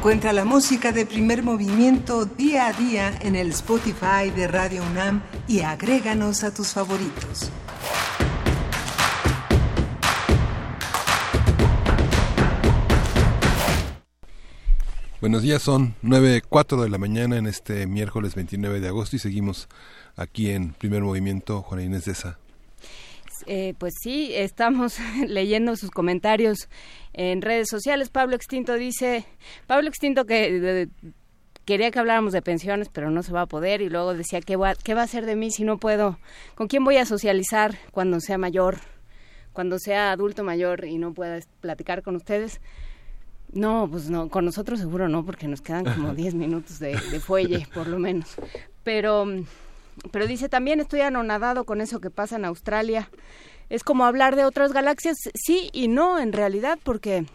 S3: Encuentra la música de primer movimiento día a día en el Spotify de Radio UNAM y agréganos a tus favoritos.
S1: Buenos días, son 9.04 de la mañana en este miércoles 29 de agosto y seguimos aquí en primer movimiento, Juana Inés de.
S2: Eh, pues sí, estamos leyendo sus comentarios en redes sociales. Pablo Extinto dice, Pablo Extinto que de, quería que habláramos de pensiones, pero no se va a poder, y luego decía, ¿qué va, ¿qué va a hacer de mí si no puedo? ¿Con quién voy a socializar cuando sea mayor? Cuando sea adulto mayor y no pueda platicar con ustedes. No, pues no, con nosotros seguro no, porque nos quedan como 10 minutos de, de fuelle, por lo menos. Pero pero dice también estoy anonadado con eso que pasa en Australia. Es como hablar de otras galaxias, sí y no en realidad, porque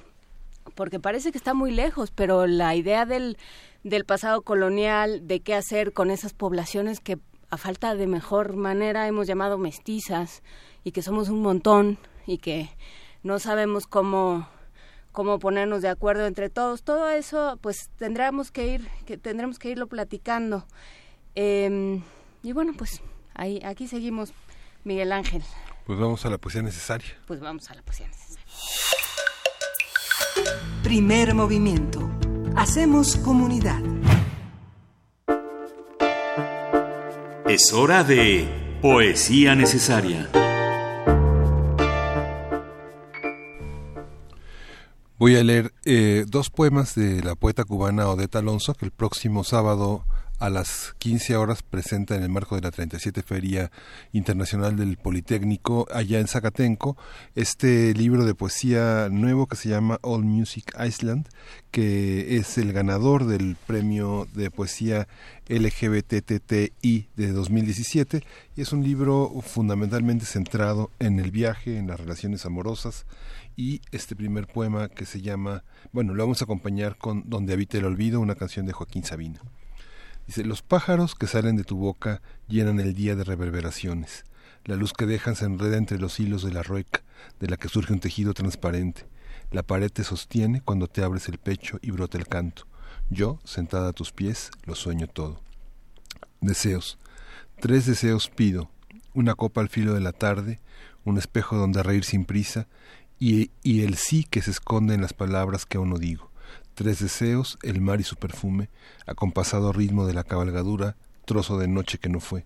S2: porque parece que está muy lejos, pero la idea del, del pasado colonial, de qué hacer con esas poblaciones que a falta de mejor manera hemos llamado mestizas y que somos un montón y que no sabemos cómo cómo ponernos de acuerdo entre todos todo eso pues tendremos que ir que tendremos que irlo platicando em, y bueno pues ahí aquí seguimos Miguel Ángel.
S1: Pues vamos a la poesía necesaria.
S2: Pues vamos a la poesía necesaria.
S3: Primer movimiento. Hacemos comunidad.
S11: Es hora de poesía necesaria.
S1: Voy a leer eh, dos poemas de la poeta cubana Odeta Alonso, que el próximo sábado a las 15 horas presenta en el marco de la 37 Feria Internacional del Politécnico allá en Zacatenco este libro de poesía nuevo que se llama All Music Iceland, que es el ganador del premio de poesía LGBTTI de 2017 y es un libro fundamentalmente centrado en el viaje, en las relaciones amorosas, y este primer poema que se llama, bueno, lo vamos a acompañar con Donde habita el olvido, una canción de Joaquín Sabina. Dice, los pájaros que salen de tu boca llenan el día de reverberaciones. La luz que dejan se enreda entre los hilos de la rueca, de la que surge un tejido transparente. La pared te sostiene cuando te abres el pecho y brota el canto. Yo, sentada a tus pies, lo sueño todo. Deseos. Tres deseos pido. Una copa al filo de la tarde, un espejo donde reír sin prisa y, y el sí que se esconde en las palabras que aún no digo. Tres deseos, el mar y su perfume, acompasado ritmo de la cabalgadura, trozo de noche que no fue.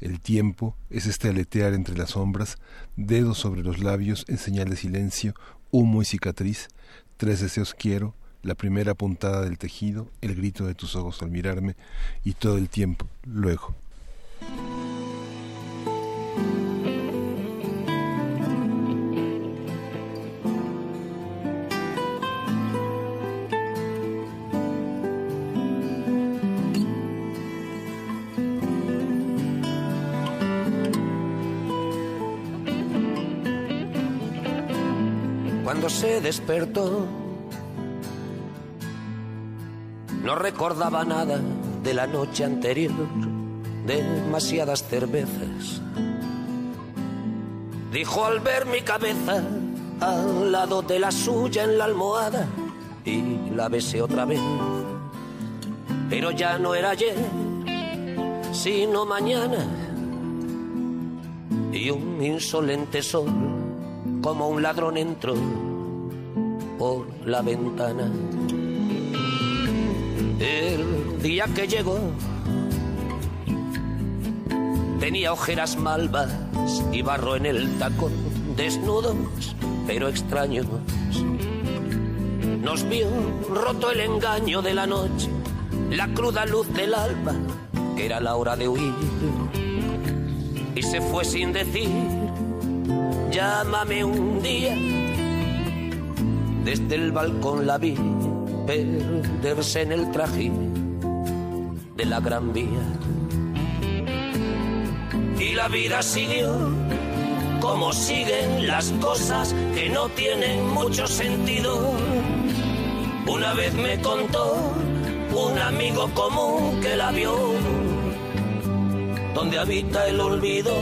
S1: El tiempo es este aletear entre las sombras, dedos sobre los labios en señal de silencio, humo y cicatriz. Tres deseos quiero, la primera puntada del tejido, el grito de tus ojos al mirarme, y todo el tiempo, luego.
S24: Despertó. No recordaba nada de la noche anterior, demasiadas cervezas. Dijo al ver mi cabeza al lado de la suya en la almohada y la besé otra vez. Pero ya no era ayer, sino mañana. Y un insolente sol como un ladrón entró por la ventana. El día que llegó tenía ojeras malvas y barro en el tacón, desnudos pero extraños. Nos vio roto el engaño de la noche, la cruda luz del alba, que era la hora de huir. Y se fue sin decir, llámame un día desde el balcón la vi perderse en el traje de la gran vía. Y la vida siguió como siguen las cosas que no tienen mucho sentido. Una vez me contó un amigo común que la vio, donde habita el olvido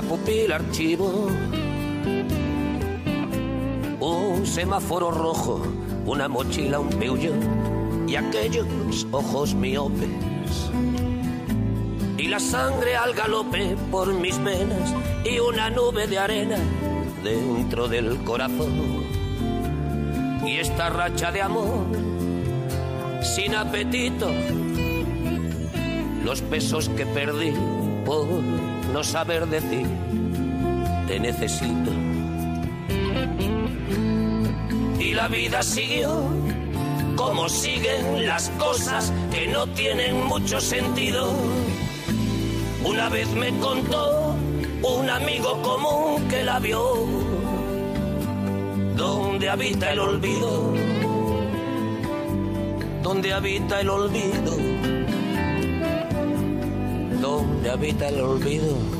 S24: la pupila archivo. Un semáforo rojo, una mochila, un peugeot y aquellos ojos miopes. Y la sangre al galope por mis venas y una nube de arena dentro del corazón. Y esta racha de amor sin apetito, los pesos que perdí por no saber decir te necesito. Y la vida siguió como siguen las cosas que no tienen mucho sentido. Una vez me contó un amigo común que la vio, donde habita el olvido, donde habita el olvido, donde habita el olvido.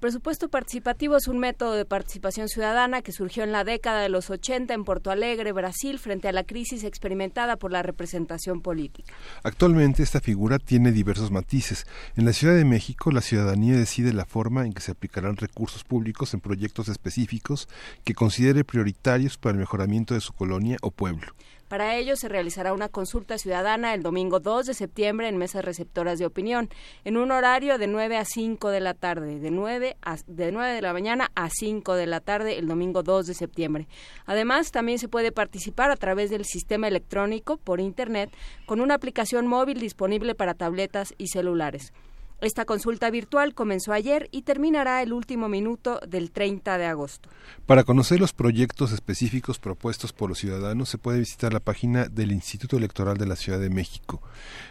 S2: presupuesto participativo es un método de participación ciudadana que surgió en la década de los 80 en Porto Alegre, Brasil, frente a la crisis experimentada por la representación política.
S1: Actualmente esta figura tiene diversos matices. En la Ciudad de México, la ciudadanía decide la forma en que se aplicarán recursos públicos en proyectos específicos que considere prioritarios para el mejoramiento de su colonia o pueblo.
S2: Para ello se realizará una consulta ciudadana el domingo 2 de septiembre en mesas receptoras de opinión, en un horario de 9 a 5 de la tarde, de 9, a, de 9 de la mañana a 5 de la tarde el domingo 2 de septiembre. Además, también se puede participar a través del sistema electrónico por Internet con una aplicación móvil disponible para tabletas y celulares. Esta consulta virtual comenzó ayer y terminará el último minuto del 30 de agosto.
S1: Para conocer los proyectos específicos propuestos por los ciudadanos se puede visitar la página del Instituto Electoral de la Ciudad de México.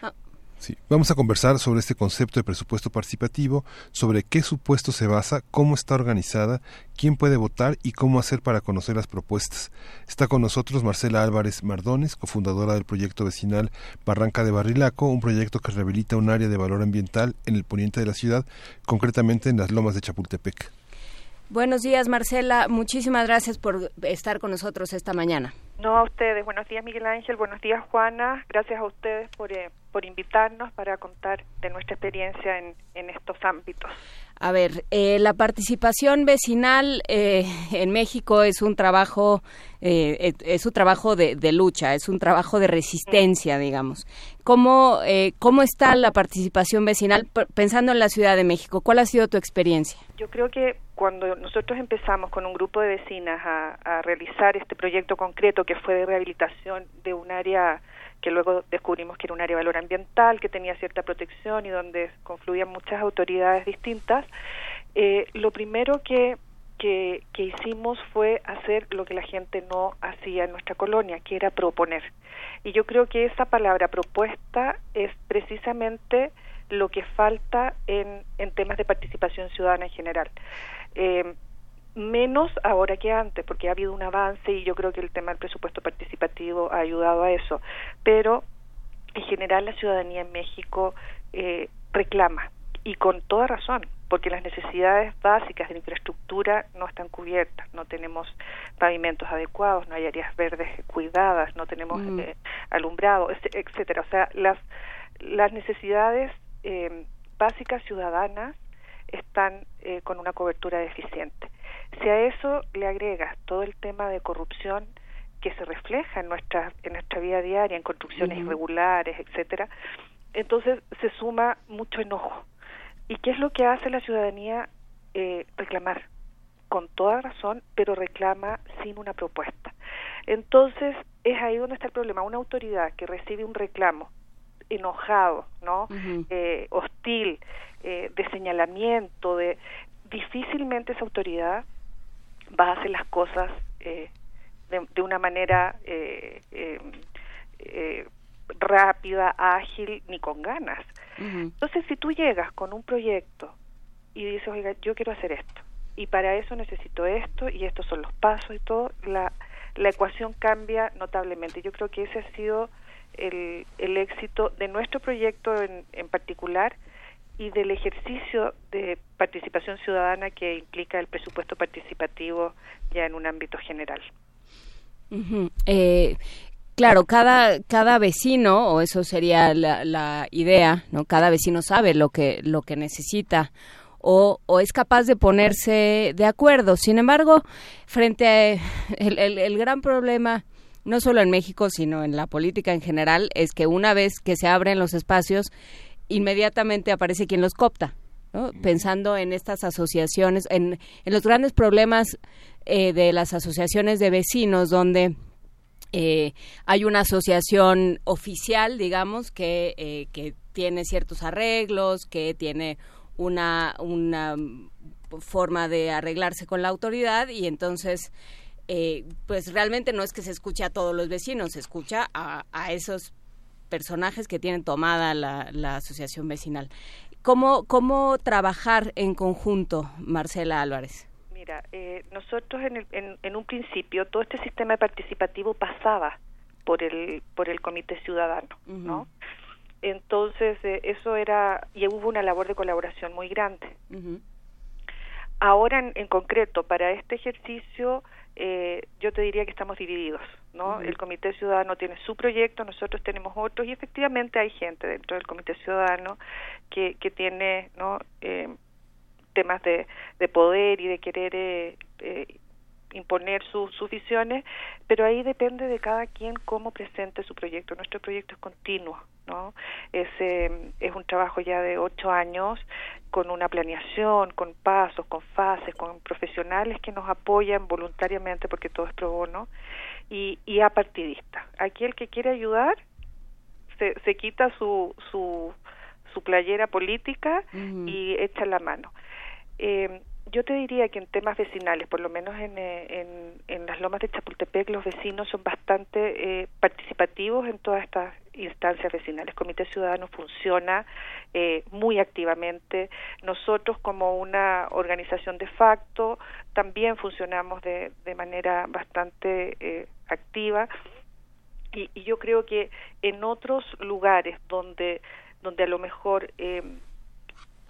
S1: Ah, Vamos a conversar sobre este concepto de presupuesto participativo, sobre qué supuesto se basa, cómo está organizada, quién puede votar y cómo hacer para conocer las propuestas. Está con nosotros Marcela Álvarez Mardones, cofundadora del proyecto vecinal Barranca de Barrilaco, un proyecto que rehabilita un área de valor ambiental en el poniente de la ciudad, concretamente en las lomas de Chapultepec.
S2: Buenos días, Marcela. Muchísimas gracias por estar con nosotros esta mañana.
S25: No, a ustedes. Buenos días, Miguel Ángel. Buenos días, Juana. Gracias a ustedes por, eh, por invitarnos para contar de nuestra experiencia en, en estos ámbitos.
S2: A ver, eh, la participación vecinal eh, en México es un trabajo, eh, es un trabajo de, lucha, es un trabajo de resistencia, digamos. ¿Cómo, ¿Cómo está la participación vecinal pensando en la Ciudad de México? ¿Cuál ha sido tu experiencia?
S25: Yo creo que cuando nosotros empezamos con un grupo de vecinas a, a realizar este proyecto concreto que fue de rehabilitación de un área que luego descubrimos que era un área de valor ambiental, que tenía cierta protección y donde confluían muchas autoridades distintas, eh, lo primero que, que, hicimos fue hacer lo que la gente no hacía en nuestra colonia, que era proponer. Y yo creo que esa palabra propuesta es precisamente lo que falta en, en temas de participación ciudadana en general. Eh, menos ahora que antes, porque ha habido un avance y yo creo que el tema del presupuesto participativo ha ayudado a eso. Pero en general la ciudadanía en México eh, reclama y con toda razón, porque las necesidades básicas de infraestructura no están cubiertas, no tenemos pavimentos adecuados, no hay áreas verdes cuidadas, no tenemos mm. eh, alumbrado, etcétera. O sea, las las necesidades eh, básicas ciudadanas están eh, con una cobertura deficiente. Si a eso le agregas todo el tema de corrupción que se refleja en nuestra en nuestra vida diaria, en construcciones irregulares, etcétera, entonces se suma mucho enojo. ¿Y qué es lo que hace la ciudadanía? Eh, reclamar, con toda razón, pero reclama sin una propuesta. Entonces es ahí donde está el problema. Una autoridad que recibe un reclamo enojado, ¿no? eh, hostil, eh, de señalamiento, de difícilmente esa autoridad va a hacer las cosas eh, de, una manera eh, eh, rápida, ágil, ni con ganas. Entonces, si tú llegas con un proyecto y dices, oiga, yo quiero hacer esto, y para eso necesito esto, y estos son los pasos y todo, la, la ecuación cambia notablemente. Yo creo que ese ha sido el, el éxito de nuestro proyecto en, en particular y del ejercicio de participación ciudadana que implica el presupuesto participativo ya en un ámbito general.
S2: Eh, claro, cada, cada vecino, o eso sería la, la, idea, ¿no? Cada vecino sabe lo que, lo que necesita o, o, es capaz de ponerse de acuerdo. Sin embargo, frente a el, el, el gran problema no solo en México, sino en la política en general, es que una vez que se abren los espacios, inmediatamente aparece quien los copta. pensando en estas asociaciones, en, en los grandes problemas eh, de las asociaciones de vecinos, donde eh, hay una asociación oficial, digamos, que, eh, que tiene ciertos arreglos, que tiene una, una forma de arreglarse con la autoridad y entonces eh, pues realmente no es que se escuche a todos los vecinos, se escucha a, esos personajes que tienen tomada la, asociación vecinal. ¿Cómo, ¿Cómo trabajar en conjunto, Marcela Álvarez?
S25: Mira, eh, nosotros en, en, un principio todo este sistema participativo pasaba por el por el comité ciudadano, ¿no? Entonces eh, eso era y hubo una labor de colaboración muy grande. Ahora en, concreto para este ejercicio eh, yo te diría que estamos divididos, ¿no? El Comité Ciudadano tiene su proyecto, nosotros tenemos otros y efectivamente hay gente dentro del Comité Ciudadano que, que tiene, ¿no? Eh, temas de, de poder y de querer eh, eh imponer sus visiones, pero ahí depende de cada quien cómo presente su proyecto. Nuestro proyecto es continuo, ¿no? Es, eh, es un trabajo ya de ocho años con una planeación, con pasos, con fases, con profesionales que nos apoyan voluntariamente porque todo es pro bono y, y apartidista. Aquí el que quiere ayudar se, se quita su, su, su playera política y echa la mano. Eh, yo te diría que en temas vecinales, por lo menos en, eh, en, las lomas de Chapultepec, los vecinos son bastante eh, participativos en todas estas instancias vecinales. Comité Ciudadano funciona eh, muy activamente. Nosotros, como una organización de facto, también funcionamos de, de manera bastante activa. Y, y, yo creo que en otros lugares donde, donde a lo mejor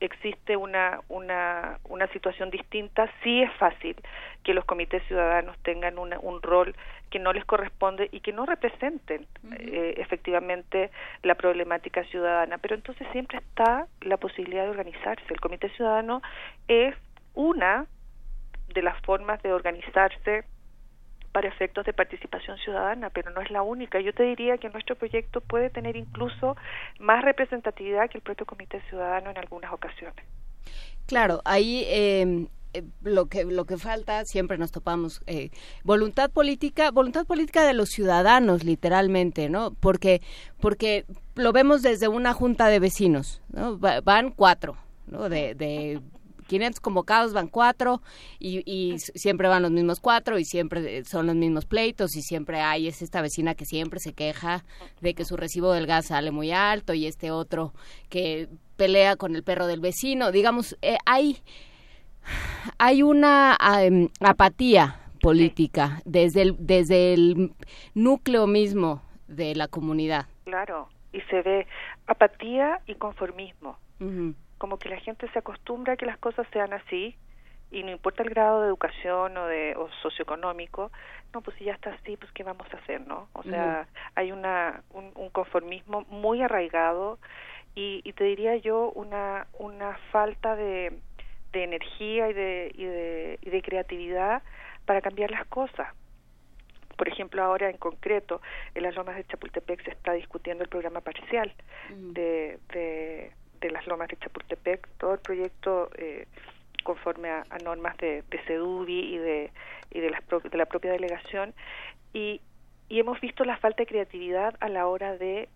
S25: existe una, una, una situación distinta, sí es fácil que los comités ciudadanos tengan un rol que no les corresponde y que no representen eh, efectivamente la problemática ciudadana. Pero entonces siempre está la posibilidad de organizarse. El comité ciudadano es una de las formas de organizarse para efectos de participación ciudadana, pero no es la única. Yo te diría que nuestro proyecto puede tener incluso más representatividad que el propio Comité Ciudadano en algunas ocasiones.
S2: Claro, ahí eh, eh, lo que lo que falta siempre nos topamos eh, voluntad política, voluntad política de los ciudadanos, literalmente, ¿no? Porque porque lo vemos desde una junta de vecinos, ¿no? van cuatro, ¿no? De 500 convocados van cuatro y, siempre van los mismos cuatro y siempre son los mismos pleitos y siempre hay es esta vecina que siempre se queja de que su recibo del gas sale muy alto y este otro que pelea con el perro del vecino. Digamos, eh, hay, hay una em, apatía política desde el, desde el núcleo mismo de la comunidad.
S25: Claro, y se ve apatía y conformismo como que la gente se acostumbra a que las cosas sean así y no importa el grado de educación o de o socioeconómico, no, pues si ya está así, pues qué vamos a hacer, ¿no? O sea, hay una un, conformismo muy arraigado y, y te diría yo una una falta de, de energía y de, y de y de creatividad para cambiar las cosas. Por ejemplo, ahora en concreto, en las lomas de Chapultepec se está discutiendo el programa parcial de, de de las lomas de Chapultepec, todo el proyecto eh, conforme a, normas de, de CEDUBI y de, y de, de la propia delegación, y, y hemos visto la falta de creatividad a la hora de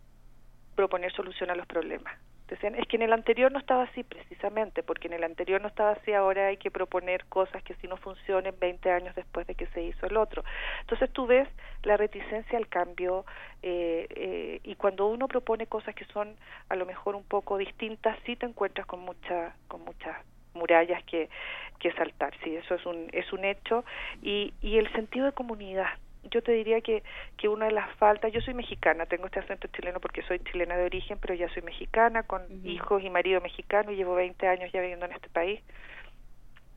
S25: proponer solución a los problemas. Decían, es que en el anterior no estaba así precisamente, porque en el anterior no estaba así, ahora hay que proponer cosas que si no funcionen 20 años después de que se hizo el otro. Entonces tú ves la reticencia al cambio eh, eh, y cuando uno propone cosas que son a lo mejor un poco distintas, sí te encuentras con, mucha, con muchas murallas que, que saltar, sí, eso es un, es un hecho y, y el sentido de comunidad yo te diría que, que una de las faltas, yo soy mexicana, tengo este acento chileno porque soy chilena de origen, pero ya soy mexicana, con hijos y marido mexicano, y llevo 20 años ya viviendo en este país.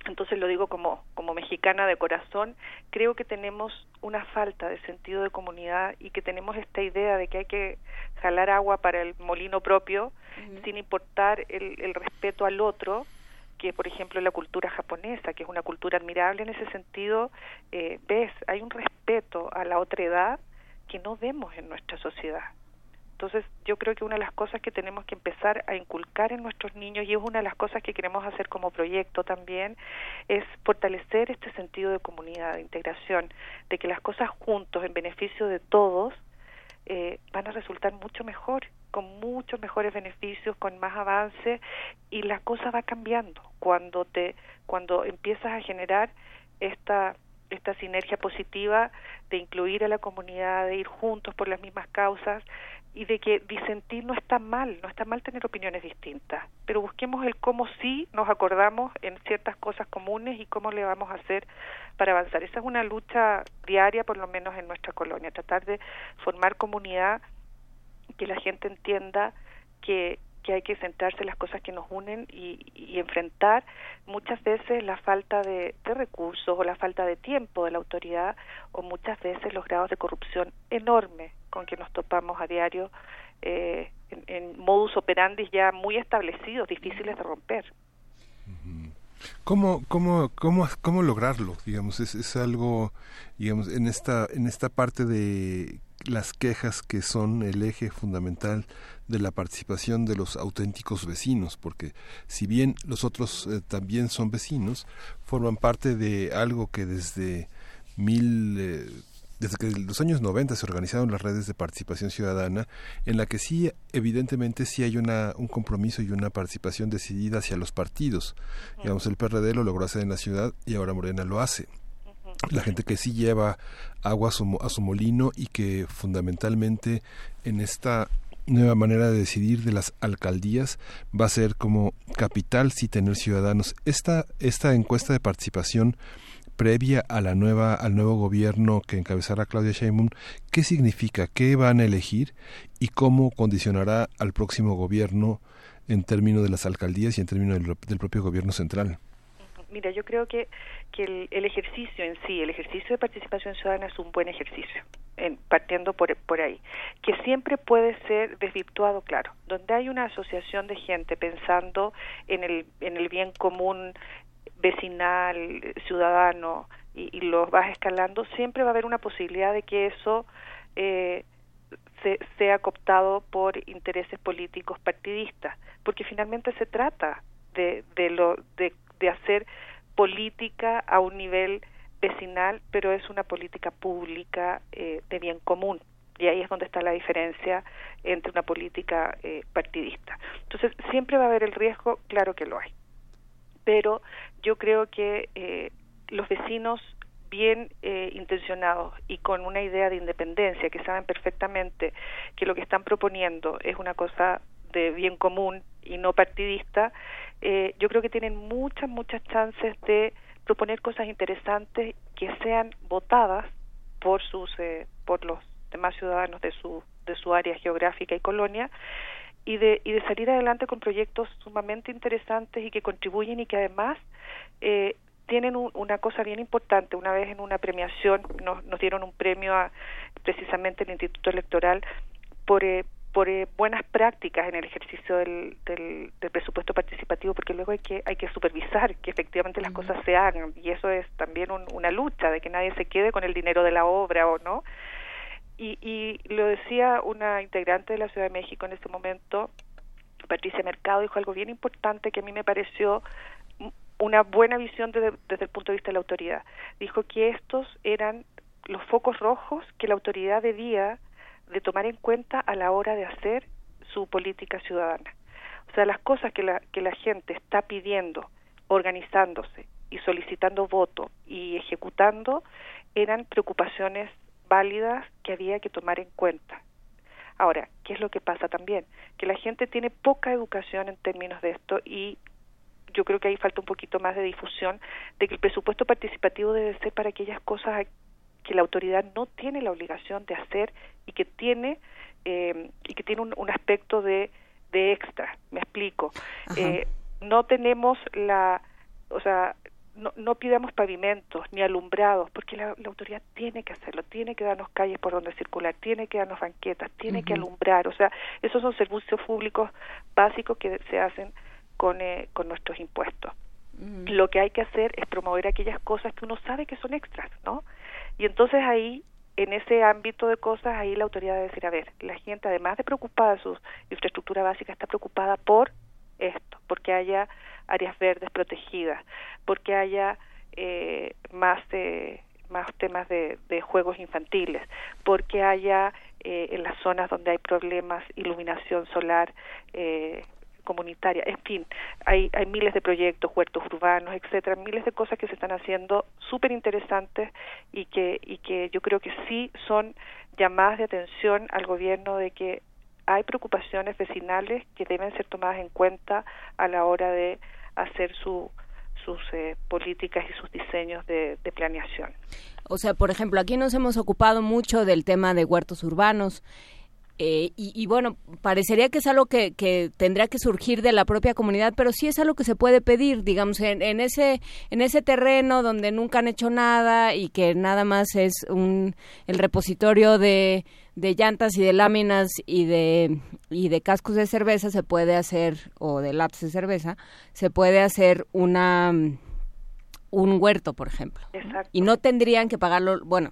S25: Entonces lo digo como, como mexicana de corazón, creo que tenemos una falta de sentido de comunidad y que tenemos esta idea de que hay que jalar agua para el molino propio sin importar el, el respeto al otro que por ejemplo la cultura japonesa, que es una cultura admirable en ese sentido, eh, ves, hay un respeto a la otra edad que no vemos en nuestra sociedad. Entonces, yo creo que una de las cosas que tenemos que empezar a inculcar en nuestros niños, y es una de las cosas que queremos hacer como proyecto también, es fortalecer este sentido de comunidad, de integración, de que las cosas juntos, en beneficio de todos, eh, van a resultar mucho mejor, con muchos mejores beneficios, con más avance, y la cosa va cambiando cuando te, cuando empiezas a generar esta esta sinergia positiva de incluir a la comunidad, de ir juntos por las mismas causas, y de que disentir no está mal, no está mal tener opiniones distintas, pero busquemos el cómo sí nos acordamos en ciertas cosas comunes y cómo le vamos a hacer para avanzar. Esa es una lucha diaria, por lo menos en nuestra colonia, tratar de formar comunidad, que la gente entienda que, que hay que centrarse en las cosas que nos unen y, y enfrentar muchas veces la falta de, recursos o la falta de tiempo de la autoridad o muchas veces los grados de corrupción enormes con que nos topamos a diario eh, en, en, modus operandi ya muy establecidos, difíciles de romper.
S1: ¿Cómo, cómo, cómo, cómo lograrlo? Digamos, es, es algo, digamos, en esta, en esta parte de las quejas que son el eje fundamental de la participación de los auténticos vecinos, porque si bien los otros eh, también son vecinos, forman parte de algo que desde mil eh, desde que los años 90 se organizaron las redes de participación ciudadana, en la que sí, evidentemente, sí hay una, un compromiso y una participación decidida hacia los partidos. Digamos, el PRD lo logró hacer en la ciudad y ahora Morena lo hace. La gente que sí lleva agua a su, a su molino y que fundamentalmente en esta nueva manera de decidir de las alcaldías va a ser como capital sí tener ciudadanos. Esta, esta encuesta de participación previa a la nueva al nuevo gobierno que encabezará Claudia Sheinbaum, ¿qué significa? ¿Qué van a elegir y cómo condicionará al próximo gobierno en términos de las alcaldías y en términos del propio gobierno central?
S25: Mira, yo creo que, que el, ejercicio en sí, el ejercicio de participación ciudadana es un buen ejercicio, en, partiendo por, por ahí, que siempre puede ser desvirtuado, claro, donde hay una asociación de gente pensando en el, en el bien común vecinal, ciudadano, y, y, los vas escalando, siempre va a haber una posibilidad de que eso eh, se, sea cooptado por intereses políticos partidistas, porque finalmente se trata de, de, lo, de, de hacer política a un nivel vecinal, pero es una política pública eh, de bien común. Y ahí es donde está la diferencia entre una política eh, partidista. Entonces, siempre va a haber el riesgo, claro que lo hay. Pero yo creo que eh, los vecinos bien eh, intencionados y con una idea de independencia, que saben perfectamente que lo que están proponiendo es una cosa de bien común y no partidista, eh, yo creo que tienen muchas, muchas chances de proponer cosas interesantes que sean votadas por sus, eh, por los demás ciudadanos de su, de su área geográfica y colonia y de, y de salir adelante con proyectos sumamente interesantes y que contribuyen y que además eh, tienen un, una cosa bien importante. Una vez en una premiación nos, nos dieron un premio a precisamente el Instituto Electoral por, eh, por eh, buenas prácticas en el ejercicio del, del, del, presupuesto participativo, porque luego hay que hay que supervisar que efectivamente las cosas se hagan y eso es también un, una lucha de que nadie se quede con el dinero de la obra o no. Y, y lo decía una integrante de la Ciudad de México en ese momento, Patricia Mercado, dijo algo bien importante que a mí me pareció una buena visión desde, desde el punto de vista de la autoridad. Dijo que estos eran los focos rojos que la autoridad debía de tomar en cuenta a la hora de hacer su política ciudadana. O sea, las cosas que la, que la gente está pidiendo, organizándose y solicitando voto y ejecutando eran preocupaciones válidas que había que tomar en cuenta. Ahora, ¿qué es lo que pasa también? Que la gente tiene poca educación en términos de esto y yo creo que ahí falta un poquito más de difusión de que el presupuesto participativo debe ser para aquellas cosas que la autoridad no tiene la obligación de hacer y que tiene eh, y que tiene un, un, aspecto de, de extra. Me explico. Eh, no tenemos la, o sea, no, no pidamos pavimentos ni alumbrados, porque la, la, autoridad tiene que hacerlo, tiene que darnos calles por donde circular, tiene que darnos banquetas, tiene uh -huh. que alumbrar, o sea, esos son servicios públicos básicos que se hacen con, eh, con nuestros impuestos. Uh -huh. Lo que hay que hacer es promover aquellas cosas que uno sabe que son extras, ¿no? Y entonces ahí en ese ámbito de cosas, ahí la autoridad debe decir, a ver, la gente, además de preocupada de su infraestructura básica, está preocupada por esto, porque haya áreas verdes protegidas, porque haya eh, más de más temas de, de juegos infantiles, porque haya eh, en las zonas donde hay problemas iluminación solar eh, comunitaria, en fin, hay, hay miles de proyectos, huertos urbanos, etcétera, miles de cosas que se están haciendo súper interesantes y que, y que yo creo que sí son llamadas de atención al gobierno de que hay preocupaciones vecinales que deben ser tomadas en cuenta a la hora de hacer su, sus eh, políticas y sus diseños de, de, planeación.
S2: O sea, por ejemplo, aquí nos hemos ocupado mucho del tema de huertos urbanos. Eh, y, bueno, parecería que es algo que, que, tendría que surgir de la propia comunidad, pero sí es algo que se puede pedir, digamos, en, en, ese en ese terreno donde nunca han hecho nada y que nada más es un el repositorio de, de llantas y de láminas y de y de cascos de cerveza se puede hacer o de latas de cerveza se puede hacer una un huerto, por ejemplo.
S25: Exacto.
S2: Y no tendrían que pagarlo, bueno,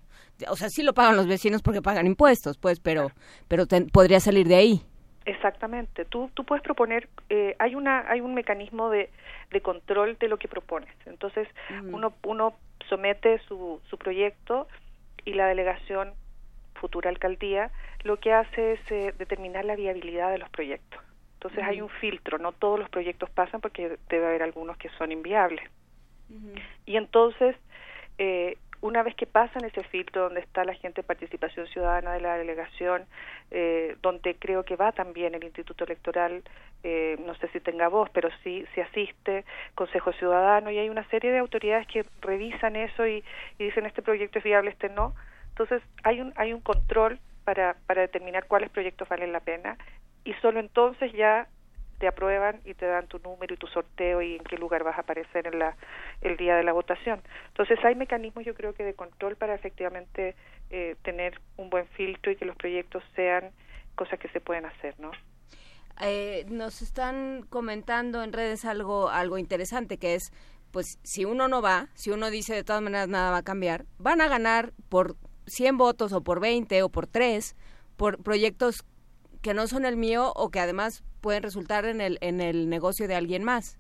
S2: o sea, sí lo pagan los vecinos porque pagan impuestos, pues, pero pero podría salir de ahí.
S25: Exactamente. Tú tú puedes proponer eh, hay una hay un mecanismo de, de control de lo que propones. Entonces, uno uno somete su su proyecto y la delegación futura alcaldía lo que hace es eh, determinar la viabilidad de los proyectos. Entonces hay un filtro, no todos los proyectos pasan porque debe haber algunos que son inviables. Y entonces, eh, una vez que pasan ese filtro donde está la gente de participación ciudadana de la delegación, eh, donde creo que va también el Instituto Electoral, eh, no sé si tenga voz, pero sí se asiste, Consejo Ciudadano, y hay una serie de autoridades que revisan eso y, y dicen este proyecto es viable, este no. Entonces hay un, hay un control para, para determinar cuáles proyectos valen la pena y solo entonces ya te aprueban y te dan tu número y tu sorteo y en qué lugar vas a aparecer en la el día de la votación. Entonces hay mecanismos yo creo que de control para efectivamente eh, tener un buen filtro y que los proyectos sean cosas que se pueden hacer, ¿no?
S2: Eh, nos están comentando en redes algo algo interesante que es pues si uno no va, si uno dice de todas maneras nada va a cambiar, van a ganar por 100 votos o por 20 o por 3 por proyectos que no son el mío o que además pueden resultar en el en el negocio de alguien más.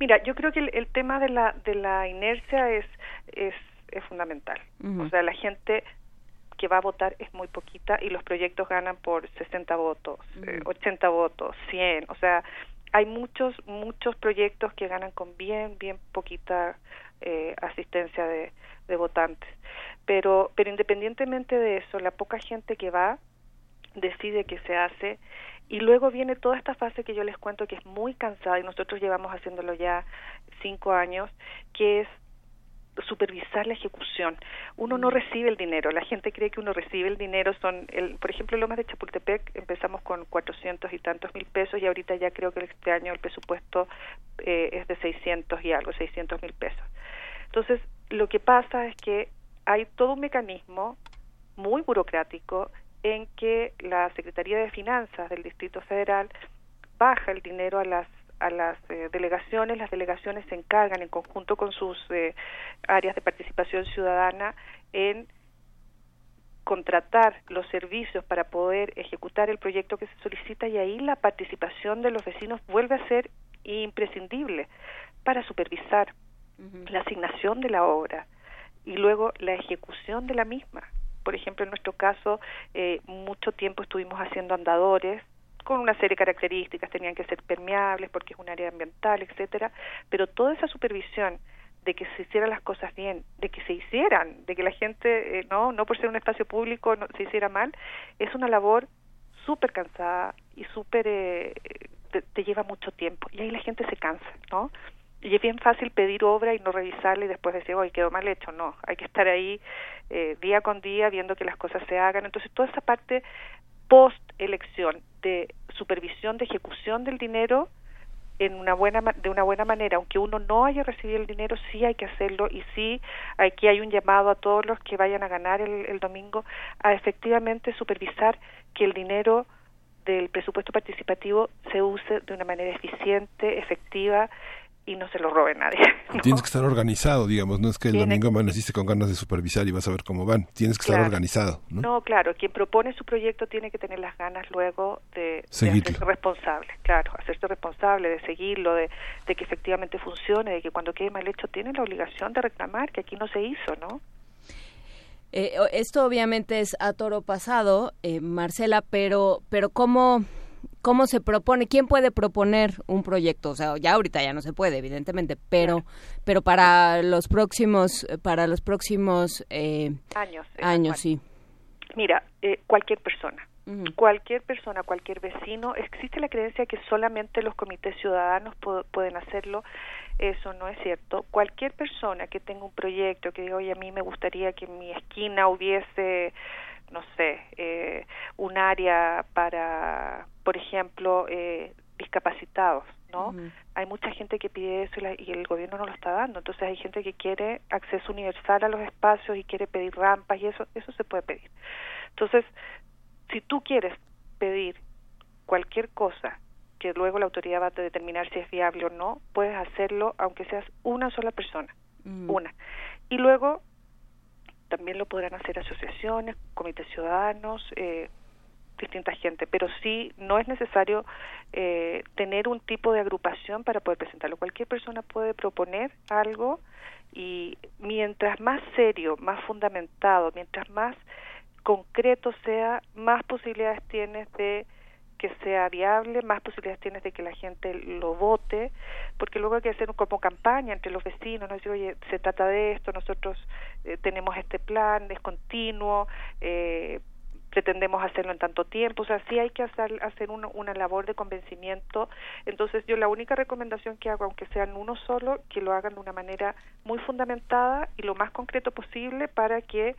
S25: Mira, yo creo que el, tema de la de la inercia es es, es fundamental. O sea, la gente que va a votar es muy poquita y los proyectos ganan por 60 votos, 80 eh, votos, 100, o sea, hay muchos muchos proyectos que ganan con bien bien poquita eh, asistencia de, de votantes. Pero pero independientemente de eso, la poca gente que va decide que se hace y luego viene toda esta fase que yo les cuento que es muy cansada y nosotros llevamos haciéndolo ya cinco años, que es supervisar la ejecución. Uno no mm. recibe el dinero, la gente cree que uno recibe el dinero, son, el, por ejemplo, Lomas de Chapultepec empezamos con cuatrocientos y tantos mil pesos y ahorita ya creo que este año el presupuesto eh, es de seiscientos y algo, seiscientos mil pesos. Entonces, lo que pasa es que hay todo un mecanismo muy burocrático en que la Secretaría de Finanzas del Distrito Federal baja el dinero a las a las eh, delegaciones, las delegaciones se encargan en conjunto con sus eh, áreas de participación ciudadana en contratar los servicios para poder ejecutar el proyecto que se solicita y ahí la participación de los vecinos vuelve a ser imprescindible para supervisar la asignación de la obra y luego la ejecución de la misma por ejemplo, en nuestro caso, eh, mucho tiempo estuvimos haciendo andadores con una serie de características, tenían que ser permeables porque es un área ambiental, etcétera, pero toda esa supervisión de que se hicieran las cosas bien, de que se hicieran, de que la gente, eh, no, no por ser un espacio público, no, se hiciera mal, es una labor súper cansada y súper, eh, te, te, lleva mucho tiempo. Y ahí la gente se cansa, ¿no? Y es bien fácil pedir obra y no revisarla y después decir, oye, quedó mal hecho. No, hay que estar ahí eh, día con día viendo que las cosas se hagan. Entonces, toda esa parte post elección de supervisión de ejecución del dinero en una buena de una buena manera aunque uno no haya recibido el dinero sí hay que hacerlo y sí aquí hay un llamado a todos los que vayan a ganar el, el domingo a efectivamente supervisar que el dinero del presupuesto participativo se use de una manera eficiente efectiva y no se lo robe nadie.
S1: Tienes que estar organizado, digamos, no es que el domingo amaneciste con ganas de supervisar y vas a ver cómo van, tienes que estar organizado. ¿no?
S25: ¿no? claro, quien propone su proyecto tiene que tener las ganas luego de, hacerse responsable, claro, hacerse responsable, de seguirlo, de, de que efectivamente funcione, de que cuando quede mal hecho tiene la obligación de reclamar, que aquí no se hizo, ¿no?
S2: Eh, esto obviamente es a toro pasado, eh, Marcela, pero, pero ¿cómo, ¿cómo se propone? ¿Quién puede proponer un proyecto? O sea, ya ahorita ya no se puede, evidentemente, pero, pero para los próximos, para los próximos
S25: eh, años,
S2: años, sí.
S25: Mira, cualquier persona, cualquier persona, cualquier vecino, existe la creencia que solamente los comités ciudadanos pueden hacerlo eso no es cierto. Cualquier persona que tenga un proyecto, que diga, oye, a mí me gustaría que en mi esquina hubiese, no sé, eh, un área para, por ejemplo, eh, discapacitados, ¿no? Hay mucha gente que pide eso y, el gobierno no lo está dando. Entonces hay gente que quiere acceso universal a los espacios y quiere pedir rampas y eso, eso se puede pedir. Entonces, si tú quieres pedir cualquier cosa que luego la autoridad va a determinar si es viable o no, puedes hacerlo aunque seas una sola persona, mm. una. Y luego también lo podrán hacer asociaciones, comités ciudadanos, eh, distinta gente, pero sí no es necesario eh, tener un tipo de agrupación para poder presentarlo. Cualquier persona puede proponer algo y mientras más serio, más fundamentado, mientras más concreto sea, más posibilidades tienes de que sea viable, más posibilidades tienes de que la gente lo vote, porque luego hay que hacer como campaña entre los vecinos, no decir, oye, se trata de esto, nosotros eh, tenemos este plan, es continuo, eh, pretendemos hacerlo en tanto tiempo, o sea, sí hay que hacer, hacer una, una labor de convencimiento. Entonces, yo la única recomendación que hago, aunque sean uno solo, que lo hagan de una manera muy fundamentada y lo más concreto posible para que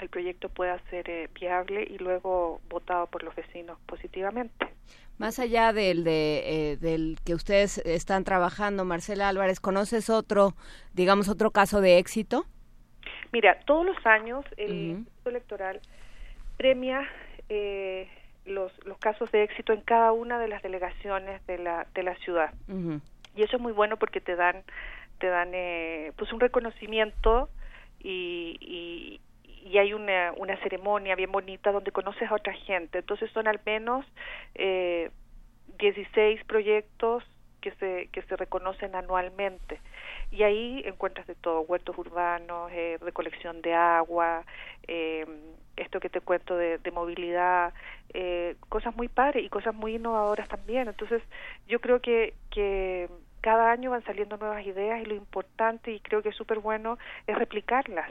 S25: el proyecto pueda ser eh, viable y luego votado por los vecinos positivamente.
S2: Más allá del, de, eh, del que ustedes están trabajando, Marcela Álvarez, ¿conoces otro, digamos, otro caso de éxito?
S25: Mira, todos los años el Instituto Electoral premia eh, los, los casos de éxito en cada una de las delegaciones de la, de la ciudad. Y eso es muy bueno porque te dan, te dan pues un reconocimiento y, y hay una, una ceremonia bien bonita donde conoces a otra gente. Entonces son al menos eh, 16 proyectos que se, que se reconocen anualmente. Y ahí encuentras de todo, huertos urbanos, eh, recolección de agua, eh, esto que te cuento de, de movilidad, eh, cosas muy padres y cosas muy innovadoras también. Entonces yo creo que, que cada año van saliendo nuevas ideas y lo importante, y creo que es súper bueno, es replicarlas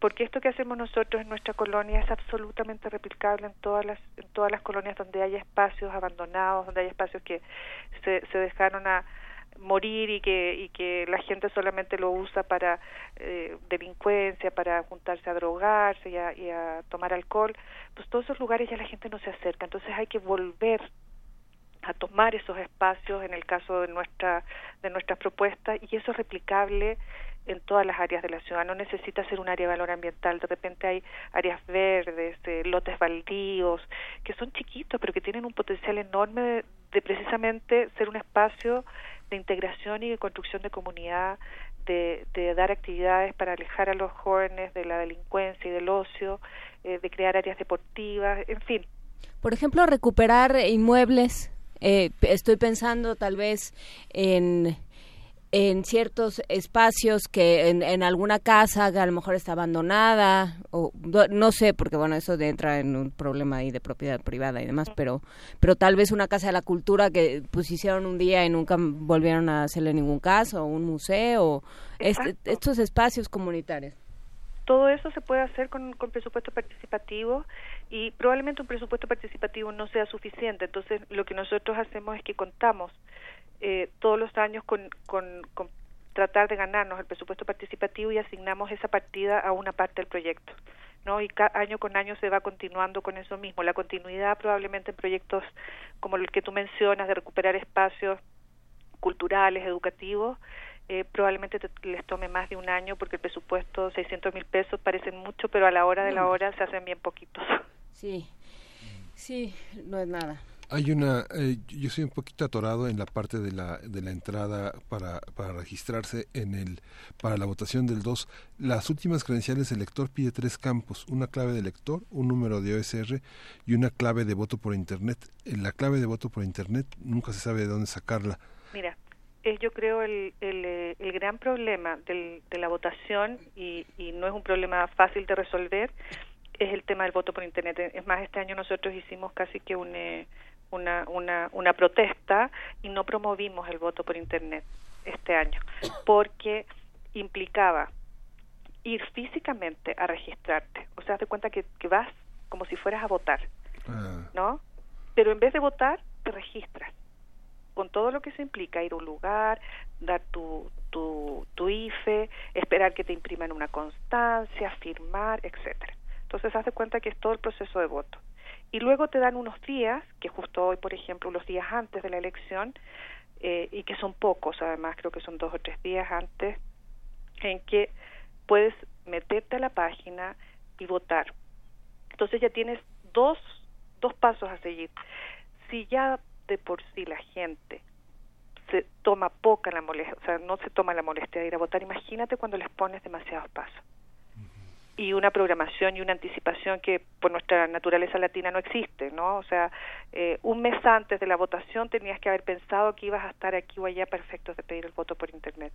S25: porque esto que hacemos nosotros en nuestra colonia es absolutamente replicable en todas las en todas las colonias donde haya espacios abandonados donde hay espacios que se, se dejaron a morir y que y que la gente solamente lo usa para eh, delincuencia para juntarse a drogarse y a, y a tomar alcohol. Pues todos esos lugares ya la gente no se acerca. Entonces hay que volver a tomar esos espacios en el caso de nuestra de nuestras propuestas y eso es replicable en todas las áreas de la ciudad. No necesita ser un área de valor ambiental. De repente hay áreas verdes, eh, lotes baldíos, que son chiquitos, pero que tienen un potencial enorme de, precisamente ser un espacio de integración y de construcción de comunidad, de, de, dar actividades para alejar a los jóvenes de la delincuencia y del ocio, eh, de crear áreas deportivas, en fin.
S2: Por ejemplo, recuperar inmuebles. Eh, estoy pensando tal vez en en ciertos espacios que en, alguna casa que a lo mejor está abandonada o no sé porque bueno eso entra en un problema ahí de propiedad privada y demás pero pero tal vez una casa de la cultura que pues hicieron un día y nunca volvieron a hacerle ningún caso o un museo este, estos espacios comunitarios.
S25: Todo eso se puede hacer con, con presupuesto participativo y probablemente un presupuesto participativo no sea suficiente. Entonces lo que nosotros hacemos es que contamos eh, todos los años con, con, tratar de ganarnos el presupuesto participativo y asignamos esa partida a una parte del proyecto. ¿no? Y año con año se va continuando con eso mismo. La continuidad probablemente en proyectos como el que tú mencionas de recuperar espacios culturales, educativos, eh, probablemente les tome más de un año porque el presupuesto, 600 mil pesos, parecen mucho, pero a la hora de la hora se hacen bien poquitos.
S2: Sí, sí, no es nada.
S1: Hay una, eh, yo soy un poquito atorado en la parte de la, de la entrada para, para registrarse en el, para la votación del 2. Las últimas credenciales del lector pide tres campos, una clave de lector, un número de OSR y una clave de voto por Internet. En la clave de voto por Internet nunca se sabe de dónde sacarla.
S25: Mira, es yo creo el, el, eh, el gran problema del, de la votación y, y no es un problema fácil de resolver es el tema del voto por internet es más este año nosotros hicimos casi que un, eh, una, una, una protesta y no promovimos el voto por internet este año porque implicaba ir físicamente a registrarte o sea, de cuenta que, que vas como si fueras a votar
S1: Ah,
S25: ¿no? Pero en vez de votar, te registras con todo lo que se implica, ir a un lugar, dar tu, tu, tu IFE, esperar que te impriman una constancia, firmar, etcétera. Entonces, haz de cuenta que es todo el proceso de voto. Y luego te dan unos días, que justo hoy, por ejemplo, los días antes de la elección, eh, y que son pocos, además, creo que son dos o tres días antes, en que puedes meterte a la página y votar. Entonces ya tienes dos, dos pasos a seguir. Si ya de por sí la gente se toma poca la molestia, o sea, no se toma la molestia de ir a votar, imagínate cuando les pones demasiados pasos. Y una programación y una anticipación que por nuestra naturaleza latina no existe, ¿no? O sea, eh, un mes antes de la votación tenías que haber pensado que ibas a estar aquí o allá perfectos de pedir el voto por Internet.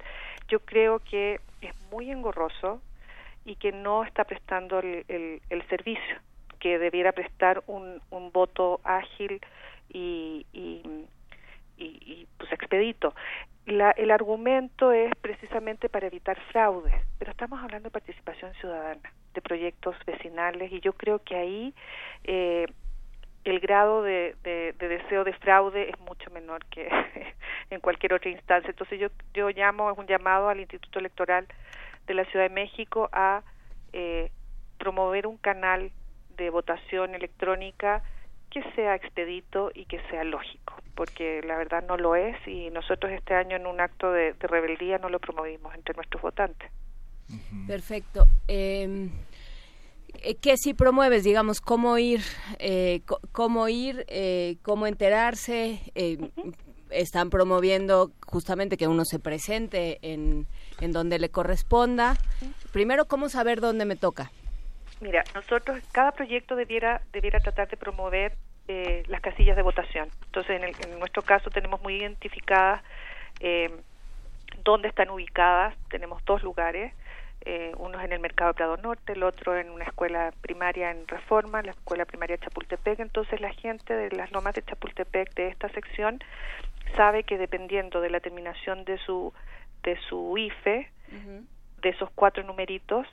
S25: Yo creo que es muy engorroso y que no está prestando el, servicio que debiera prestar un, voto ágil y, y, y, pues expedito. La, el argumento es precisamente para evitar fraudes, pero estamos hablando de participación ciudadana, de proyectos vecinales y yo creo que ahí eh, el grado de, de, de, deseo de fraude es mucho menor que en cualquier otra instancia. Entonces yo, yo llamo, es un llamado al Instituto Electoral de la Ciudad de México a eh, promover un canal de votación electrónica que sea expedito y que sea lógico, porque la verdad no lo es y nosotros este año en un acto de, de rebeldía no lo promovimos entre nuestros votantes.
S2: Perfecto. Eh, ¿Qué si promueves, digamos, cómo ir, eh, cómo ir, eh, cómo enterarse? Eh, están promoviendo justamente que uno se presente en, en donde le corresponda. Primero, ¿cómo saber dónde me toca?
S25: Mira, nosotros, cada proyecto debiera, debiera tratar de promover eh, las casillas de votación. Entonces, en, el, en nuestro caso tenemos muy identificadas eh, dónde están ubicadas. Tenemos dos lugares. Eh, uno es en el Mercado de Prado Norte, el otro en una escuela primaria en Reforma, la escuela primaria Chapultepec. Entonces, la gente de las lomas de Chapultepec de esta sección sabe que dependiendo de la terminación de su de su IFE, uh -huh. de esos cuatro numeritos,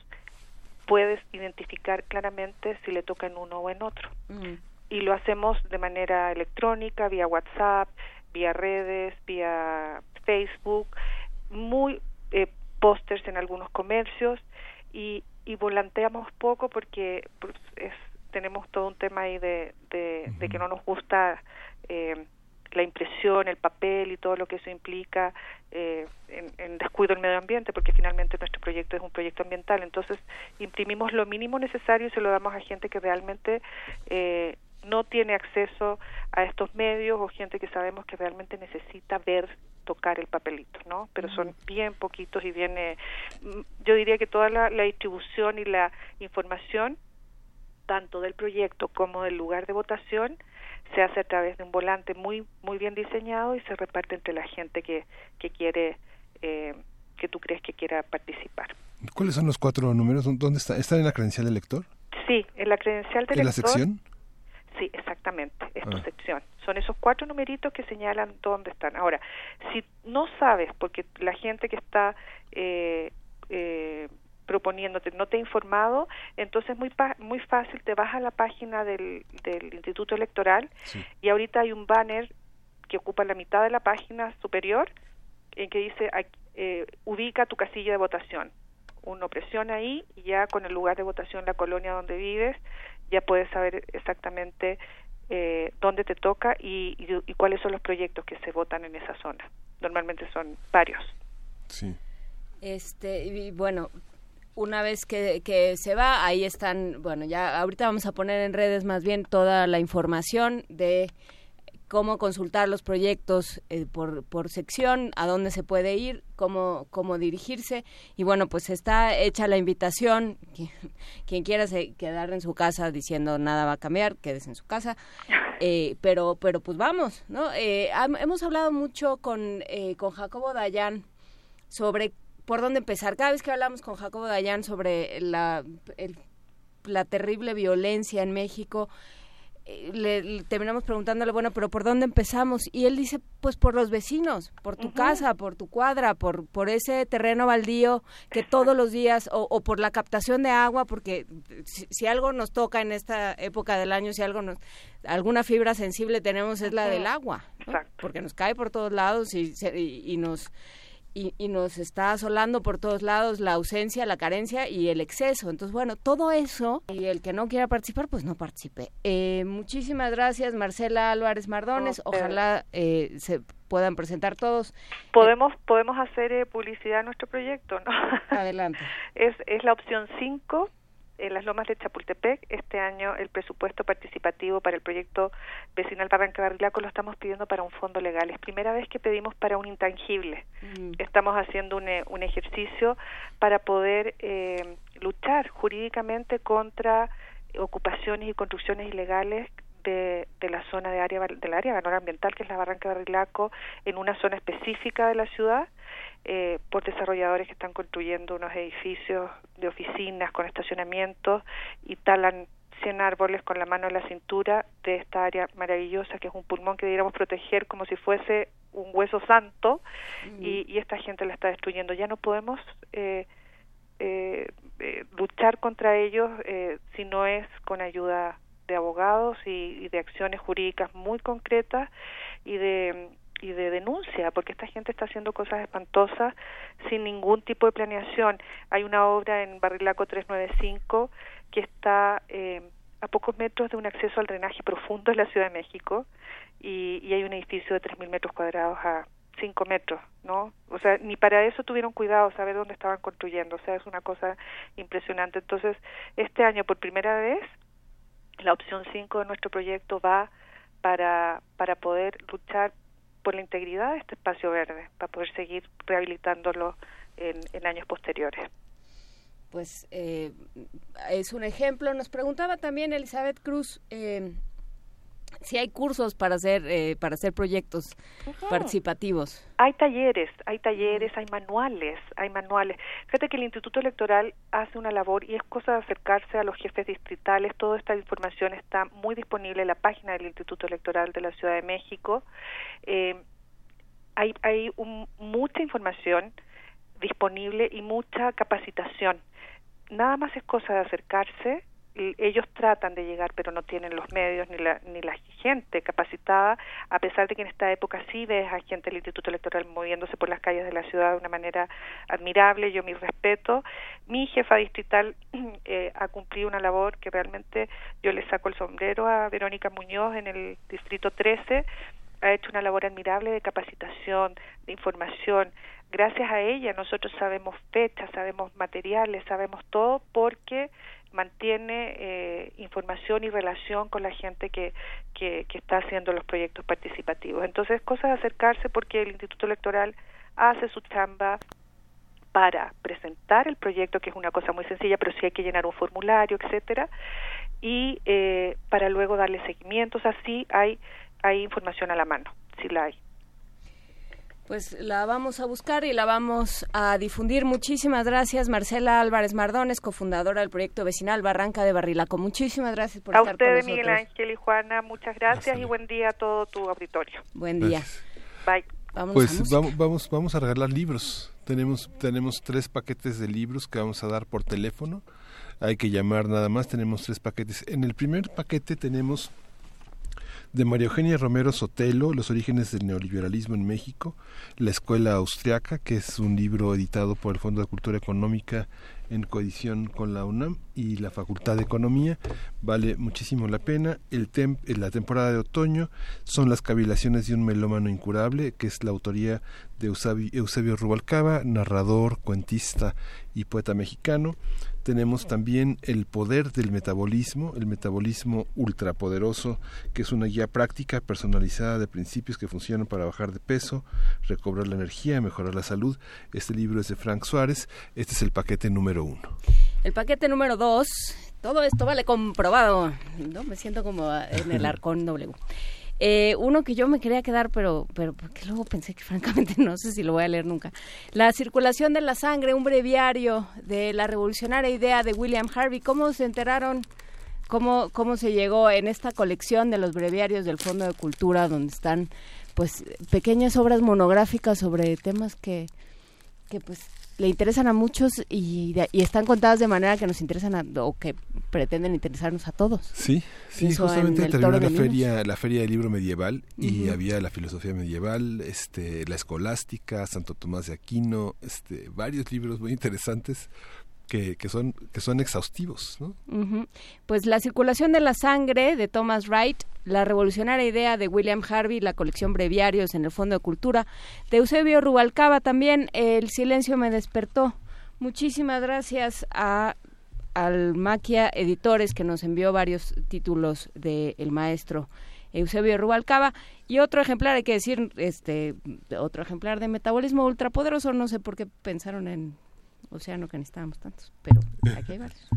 S25: puedes identificar claramente si le toca en uno o en otro. Mm. Y lo hacemos de manera electrónica, vía WhatsApp, vía redes, vía Facebook, muy eh, pósters en algunos comercios y, y volanteamos poco porque pues, es, tenemos todo un tema ahí de, de, uh -huh. de que no nos gusta eh, la impresión, el papel y todo lo que eso implica eh, en, en, descuido del medio ambiente, porque finalmente nuestro proyecto es un proyecto ambiental. Entonces, imprimimos lo mínimo necesario y se lo damos a gente que realmente eh, no tiene acceso a estos medios o gente que sabemos que realmente necesita ver tocar el papelito, ¿no? Pero son bien poquitos y bien, eh, yo diría que toda la, la distribución y la información, tanto del proyecto como del lugar de votación, se hace a través de un volante muy muy bien diseñado y se reparte entre la gente que, que quiere eh, que tú crees que quiera participar.
S1: ¿Cuáles son los cuatro números? ¿Dónde está? ¿Están en la credencial del lector?
S25: Sí, en la credencial del
S1: ¿En
S25: lector.
S1: la sección?
S25: Sí, exactamente, es
S1: Ah.
S25: tu sección. Son esos cuatro numeritos que señalan dónde están. Ahora, si no sabes, porque la gente que está eh, eh, proponiéndote no te ha informado, entonces muy muy fácil te vas a la página del, del Instituto Electoral
S1: Sí.
S25: y ahorita hay un banner que ocupa la mitad de la página superior en que dice eh, ubica tu casilla de votación. Uno presiona ahí y ya con el lugar de votación, la colonia donde vives, ya puedes saber exactamente eh, dónde te toca y, y, y cuáles son los proyectos que se votan en esa zona. Normalmente son varios.
S1: Sí.
S2: Este, y bueno, una vez que, que, se va, ahí están, bueno, ya ahorita vamos a poner en redes más bien toda la información de cómo consultar los proyectos eh, por, por sección, a dónde se puede ir, cómo, cómo dirigirse. Y bueno, pues está hecha la invitación. Quien, quiera se quedar en su casa diciendo nada va a cambiar, quédese en su casa. Eh, pero, pero pues vamos, ¿no? Eh, hemos hablado mucho con, con Jacobo Dayan sobre por dónde empezar. Cada vez que hablamos con Jacobo Dayan sobre la, la terrible violencia en México, eh, le, terminamos preguntándole, bueno, pero ¿por dónde empezamos? Y él dice, pues por los vecinos, por tu casa, por tu cuadra, por, por ese terreno baldío que todos los días, o, por la captación de agua, porque si, algo nos toca en esta época del año, si algo nos, alguna fibra sensible tenemos es la del agua, porque nos cae por todos lados y, y nos y, y, nos está asolando por todos lados la ausencia, la carencia y el exceso. Entonces, bueno, todo eso, y el que no quiera participar, pues no participe. Eh, muchísimas gracias, Marcela Álvarez Mardones. Ojalá eh, se puedan presentar todos.
S25: Podemos podemos hacer eh, publicidad a nuestro proyecto, ¿no?
S2: Adelante.
S25: es, es la opción 5 en las lomas de Chapultepec. Este año el presupuesto participativo para el proyecto vecinal Barranca Barrilaco lo estamos pidiendo para un fondo legal. Es primera vez que pedimos para un intangible. Mm. Estamos haciendo un, eh, un, ejercicio para poder eh, luchar jurídicamente contra ocupaciones y construcciones ilegales de, de, la zona de área del área ambiental que es la Barranca de Barrilaco en una zona específica de la ciudad eh, por desarrolladores que están construyendo unos edificios de oficinas con estacionamientos y talan 100 árboles con la mano en la cintura de esta área maravillosa que es un pulmón que deberíamos proteger como si fuese un hueso santo y, y, esta gente la está destruyendo. Ya no podemos eh, eh, eh luchar contra ellos eh, si no es con ayuda de abogados y, y de acciones jurídicas muy concretas y de y de denuncia, porque esta gente está haciendo cosas espantosas sin ningún tipo de planeación. Hay una obra en Barrilaco 395 que está eh, a pocos metros de un acceso al drenaje profundo en la Ciudad de México y, y hay un edificio de 3.000 metros cuadrados a 5 metros, ¿no? O sea, ni para eso tuvieron cuidado, saber dónde estaban construyendo, o sea, es una cosa impresionante. Entonces, este año, por primera vez, la opción 5 de nuestro proyecto va para, para poder luchar por la integridad de este espacio verde, para poder seguir rehabilitándolo en, en años posteriores.
S2: Pues eh, es un ejemplo. Nos preguntaba también Elizabeth Cruz eh, si hay cursos para hacer eh, para hacer proyectos participativos.
S25: Hay talleres, hay talleres, hay manuales, hay manuales. Fíjate que el Instituto Electoral hace una labor y es cosa de acercarse a los jefes distritales. Toda esta información está muy disponible en la página del Instituto Electoral de la Ciudad de México. Eh, hay hay mucha información disponible y mucha capacitación. Nada más es cosa de acercarse ellos tratan de llegar pero no tienen los medios ni la, ni la gente capacitada. A pesar de que en esta época sí ves a gente del Instituto Electoral moviéndose por las calles de la ciudad de una manera admirable yo mi respeto. Mi jefa distrital eh, ha cumplido una labor que realmente yo le saco el sombrero a Verónica Muñoz en el distrito 13 ha hecho una labor admirable de capacitación de información. Gracias a ella nosotros sabemos fechas sabemos materiales sabemos todo porque mantiene eh, información y relación con la gente que, que, está haciendo los proyectos participativos. Entonces, cosa de acercarse porque el Instituto Electoral hace su chamba para presentar el proyecto, que es una cosa muy sencilla, pero sí hay que llenar un formulario, etcétera, y eh, para luego darle seguimiento. así hay, hay información a la mano, si la hay
S2: pues la vamos a buscar y la vamos a difundir. Muchísimas gracias, Marcela Álvarez Mardones, cofundadora del proyecto vecinal Barranca de Barrilaco. Muchísimas gracias por estar
S25: con
S2: nosotros.
S25: A Miguel Ángel y Juana, muchas gracias y buen día a todo tu auditorio.
S2: Buen día.
S25: Bye.
S1: Vamos, pues vamos, vamos, vamos a regalar libros. Tenemos, tenemos tres paquetes de libros que vamos a dar por teléfono. Hay que llamar nada más. Tenemos tres paquetes. En el primer paquete tenemos de María Eugenia Romero Sotelo, Los orígenes del neoliberalismo en México, La Escuela Austriaca, que es un libro editado por el Fondo de Cultura Económica en coedición con la UNAM y la Facultad de Economía. Vale muchísimo la pena. El tem la temporada de otoño son las cavilaciones de un melómano incurable, que es la autoría de Eusebio, Eusebio Rubalcaba, narrador, cuentista y poeta mexicano. Tenemos también el poder del metabolismo, el metabolismo ultrapoderoso, que es una guía práctica personalizada de principios que funcionan para bajar de peso, recobrar la energía, mejorar la salud. Este libro es de Frank Suárez. Este es el paquete número uno.
S2: El paquete número dos, todo esto vale comprobado. ¿no? Me siento como en el arcón W. Eh, uno que yo me quería quedar, pero, pero porque luego pensé que francamente no sé si lo voy a leer nunca. La circulación de la sangre, un breviario de la revolucionaria idea de William Harvey. ¿Cómo se enteraron? ¿Cómo, cómo se llegó en esta colección de los breviarios del Fondo de Cultura, donde están pues pequeñas obras monográficas sobre temas que, que pues le interesan a muchos y, están contadas de manera que nos interesan a, o que pretenden interesarnos a todos.
S1: Sí, sí, justamente terminó la feria, la feria del libro medieval y había la filosofía medieval, este, la escolástica, Santo Tomás de Aquino, este, varios libros muy interesantes que, que, son, que son exhaustivos. ¿no?
S2: Pues la circulación de la sangre de Thomas Wright, la revolucionaria idea de William Harvey, la colección breviarios en el Fondo de Cultura, de Eusebio Rubalcaba también, El silencio me despertó. Muchísimas gracias a al Maquia Editores que nos envió varios títulos del el maestro Eusebio Rubalcaba y otro ejemplar, hay que decir, este otro ejemplar de Metabolismo Ultrapoderoso, no sé por qué pensaron en océano que necesitábamos tantos, pero aquí hay varios.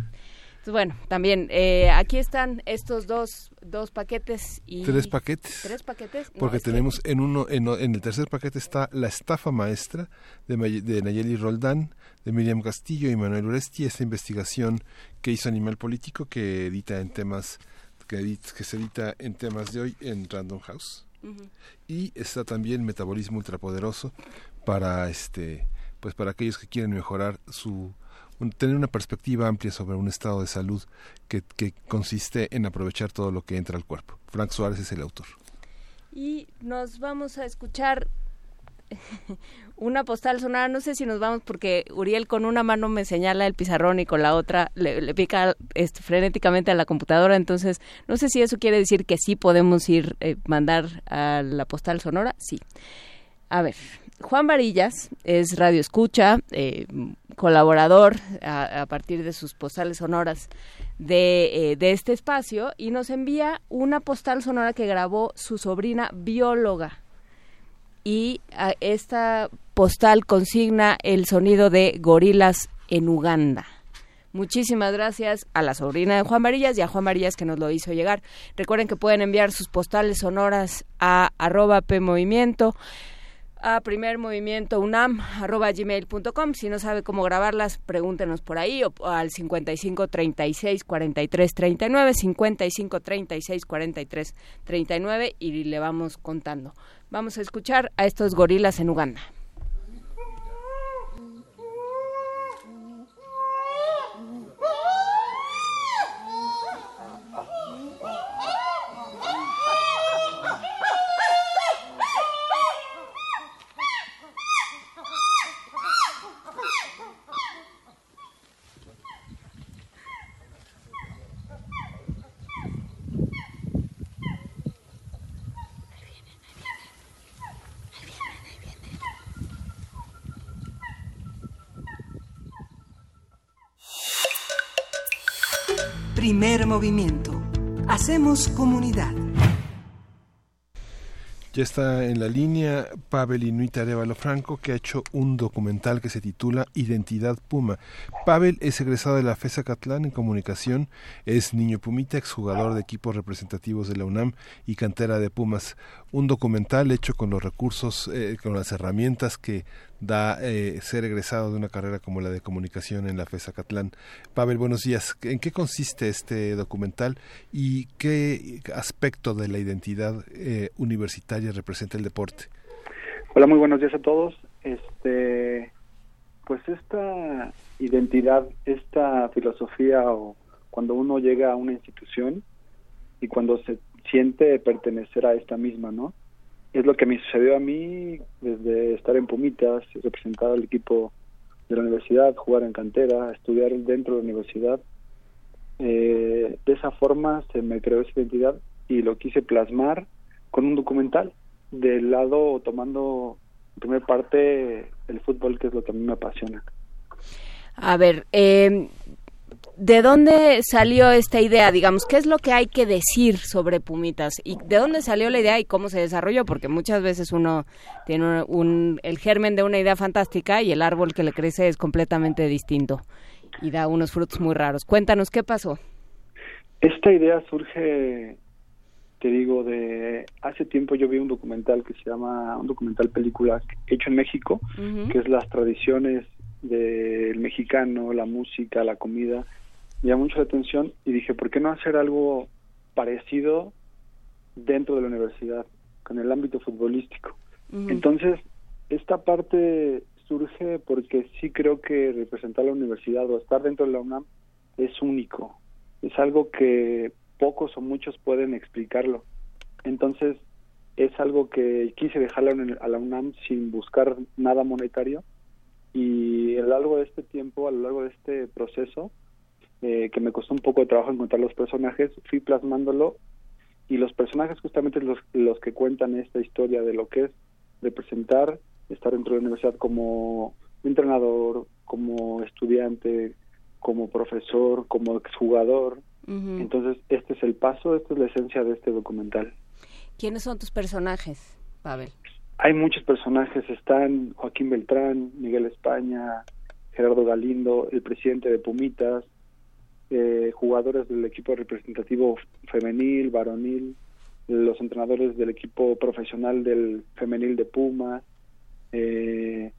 S2: Bueno, también eh, aquí están estos dos, dos paquetes y...
S1: Tres paquetes.
S2: Tres paquetes.
S1: Porque tenemos en uno, en, el tercer paquete está La estafa maestra de, de Nayeli Roldán, de Miriam Castillo y Manuel Uresti, esta investigación que hizo Animal Político que edita en temas, que, que se edita en temas de hoy en Random House. Y está también Metabolismo Ultrapoderoso para este pues para aquellos que quieren mejorar su tener una perspectiva amplia sobre un estado de salud que, que consiste en aprovechar todo lo que entra al cuerpo. Frank Suárez es el autor.
S2: Y nos vamos a escuchar una postal sonora, no sé si nos vamos porque Uriel con una mano me señala el pizarrón y con la otra le, pica este, frenéticamente a la computadora, entonces no sé si eso quiere decir que sí podemos ir eh, mandar a la postal sonora, sí. A ver, Juan Varillas es radio escucha, eh, colaborador a, partir de sus postales sonoras de, eh, de, este espacio y nos envía una postal sonora que grabó su sobrina bióloga. Y esta postal consigna el sonido de gorilas en Uganda. Muchísimas gracias a la sobrina de Juan Varillas y a Juan Varillas que nos lo hizo llegar. Recuerden que pueden enviar sus postales sonoras a arroba PMovimiento a primermovimientounam.gmail.com. Si no sabe cómo grabarlas, pregúntenos por ahí o, al 55 36 43 39, 55 36 43 39 y le vamos contando. Vamos a escuchar a estos gorilas en Uganda.
S3: Primer movimiento. Hacemos comunidad.
S1: Ya está en la línea Pavel Inuit Arevalo Franco, que ha hecho un documental que se titula Identidad Puma. Pavel es egresado de la FESA Catlán en comunicación, es niño pumita, exjugador de equipos representativos de la UNAM y cantera de Pumas. Un documental hecho con los recursos, eh, con las herramientas que da eh, ser egresado de una carrera como la de comunicación en la FESA Catlán. Pavel, buenos días. ¿En qué consiste este documental y qué aspecto de la identidad eh, universitaria representa el deporte?
S26: Hola, muy buenos días a todos. Este, pues esta identidad, esta filosofía o cuando uno llega a una institución y cuando se siente pertenecer a esta misma, ¿no? es lo que me sucedió a mí desde estar en Pumitas, representar al equipo de la universidad, jugar en cantera, estudiar dentro de la universidad. Eh, de esa forma se me creó esa identidad y lo quise plasmar con un documental del lado tomando en primer parte el fútbol que es lo que a mí me apasiona.
S2: A ver, eh, ¿De dónde salió esta idea? Digamos, ¿qué es lo que hay que decir sobre Pumitas? ¿Y de dónde salió la idea y cómo se desarrolló? Porque muchas veces uno tiene un, el germen de una idea fantástica y el árbol que le crece es completamente distinto y da unos frutos muy raros. Cuéntanos, ¿qué pasó?
S26: Esta idea surge, te digo, de hace tiempo yo vi un documental que se llama, un documental película hecho en México, que es las tradiciones del mexicano, la música, la comida me llamó mucho la atención y dije, ¿por qué no hacer algo parecido dentro de la universidad, con el ámbito futbolístico? Entonces, esta parte surge porque sí creo que representar la universidad o estar dentro de la UNAM es único, es algo que pocos o muchos pueden explicarlo. Entonces, es algo que quise dejarlo a la UNAM sin buscar nada monetario y a lo largo de este tiempo, a lo largo de este proceso, eh, que me costó un poco de trabajo encontrar los personajes, fui plasmándolo y los personajes justamente los, los que cuentan esta historia de lo que es representar, estar dentro de la universidad como entrenador, como estudiante, como profesor, como exjugador. Entonces, este es el paso, esta es la esencia de este documental.
S2: ¿Quiénes son tus personajes, Pavel?
S26: Hay muchos personajes, están Joaquín Beltrán, Miguel España, Gerardo Galindo, el presidente de Pumitas, eh, jugadores del equipo representativo femenil, varonil, los entrenadores del equipo profesional del femenil de Puma, eh,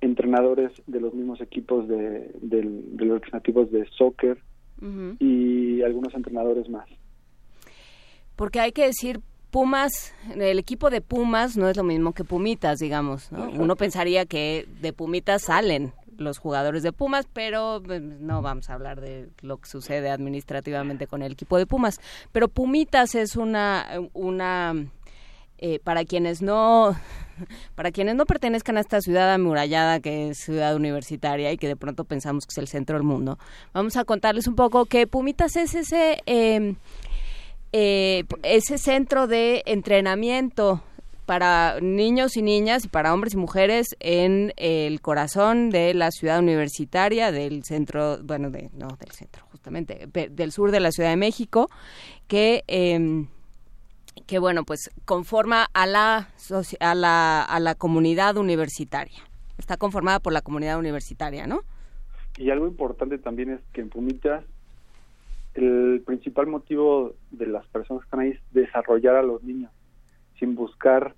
S26: entrenadores de los mismos equipos de, los representativos de soccer y algunos entrenadores más.
S2: Porque hay que decir, Pumas, el equipo de Pumas no es lo mismo que Pumitas, digamos. Uno pensaría que de Pumitas salen los jugadores de Pumas, pero pues, no vamos a hablar de lo que sucede administrativamente con el equipo de Pumas. Pero Pumitas es una, una eh, para quienes no para quienes no pertenezcan a esta ciudad amurallada que es ciudad universitaria y que de pronto pensamos que es el centro del mundo, vamos a contarles un poco que Pumitas es ese em, eh, ese centro de entrenamiento para niños y niñas y para hombres y mujeres en el corazón de la ciudad universitaria del centro, bueno, de, no del centro, justamente, del sur de la Ciudad de México, que, eh, que bueno, pues conforma a la, a, la, a la comunidad universitaria. Está conformada por la comunidad universitaria, ¿no?
S26: Y algo importante también es que en Pumitas el principal motivo de las personas que están ahí es desarrollar a los niños sin buscar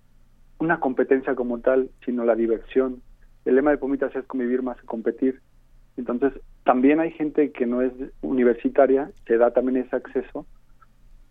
S26: una competencia como tal, sino la diversión. El lema de Pumitas es convivir más que competir. Entonces, también hay gente que no es universitaria, que da también ese acceso.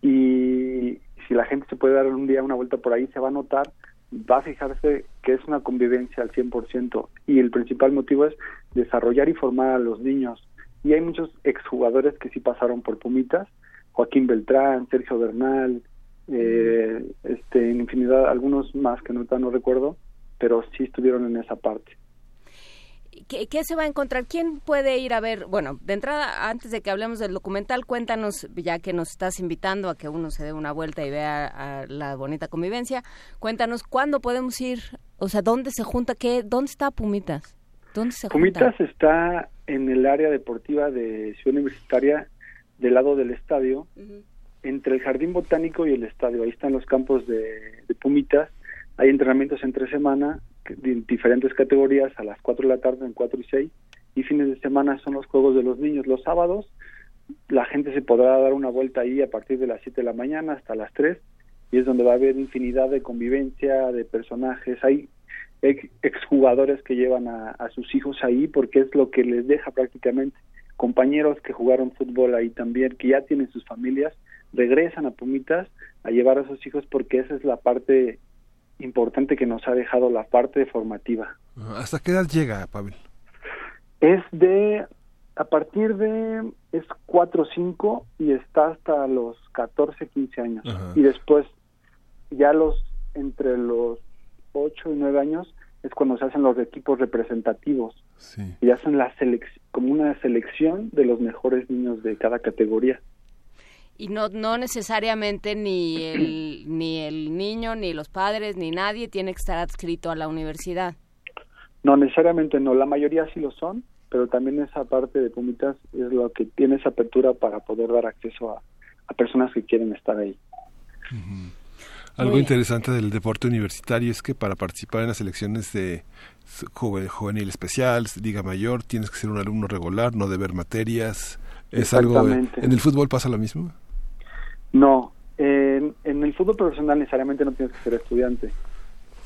S26: Y si la gente se puede dar un día una vuelta por ahí, se va a notar, va a fijarse que es una convivencia al 100%. Y el principal motivo es desarrollar y formar a los niños. Y hay muchos exjugadores que sí pasaron por Pumitas, Joaquín Beltrán, Sergio Bernal, eh, este, en infinidad, algunos más que no, no recuerdo, pero sí estuvieron en esa parte.
S2: ¿Qué, ¿Qué, se va a encontrar? ¿Quién puede ir a ver? Bueno, de entrada, antes de que hablemos del documental, cuéntanos, ya que nos estás invitando a que uno se dé una vuelta y vea la bonita convivencia, cuéntanos cuándo podemos ir, o sea, dónde se junta, qué, dónde está Pumitas. ¿Dónde se
S26: está en el área deportiva de Ciudad Universitaria, del lado del estadio entre el jardín botánico y el estadio. Ahí están los campos de, Pumitas. Hay entrenamientos entre semana de diferentes categorías a las 4 de la tarde, en 4 y 6. Y fines de semana son los juegos de los niños. Los sábados la gente se podrá dar una vuelta ahí a partir de las 7 de la mañana hasta las 3 y es donde va a haber infinidad de convivencia, de personajes. Hay exjugadores que llevan a, a sus hijos ahí porque es lo que les deja prácticamente. Compañeros que jugaron fútbol ahí también, que ya tienen sus familias regresan a Pumitas a llevar a sus hijos porque esa es la parte importante que nos ha dejado la parte formativa.
S1: ¿Hasta qué edad llega, Pavel?
S26: Es de, a partir de, es 4 o 5 y está hasta los 14, 15 años. Y después, ya los, entre los 8 y 9 años, es cuando se hacen los equipos representativos. Y hacen la como una selección de los mejores niños de cada categoría.
S2: Y no no necesariamente ni el ni el niño ni los padres ni nadie tiene que estar adscrito a la universidad.
S26: No necesariamente no. La mayoría sí lo son pero también esa parte de Pumitas es lo que tiene esa apertura para poder dar acceso a, personas que quieren estar ahí.
S1: Algo interesante del deporte universitario es que para participar en las elecciones de juvenil especial, Liga Mayor, tienes que ser un alumno regular, no deber materias. ¿Es algo ¿En el fútbol pasa lo mismo?
S26: No, en, en, el fútbol profesional necesariamente no tienes que ser estudiante.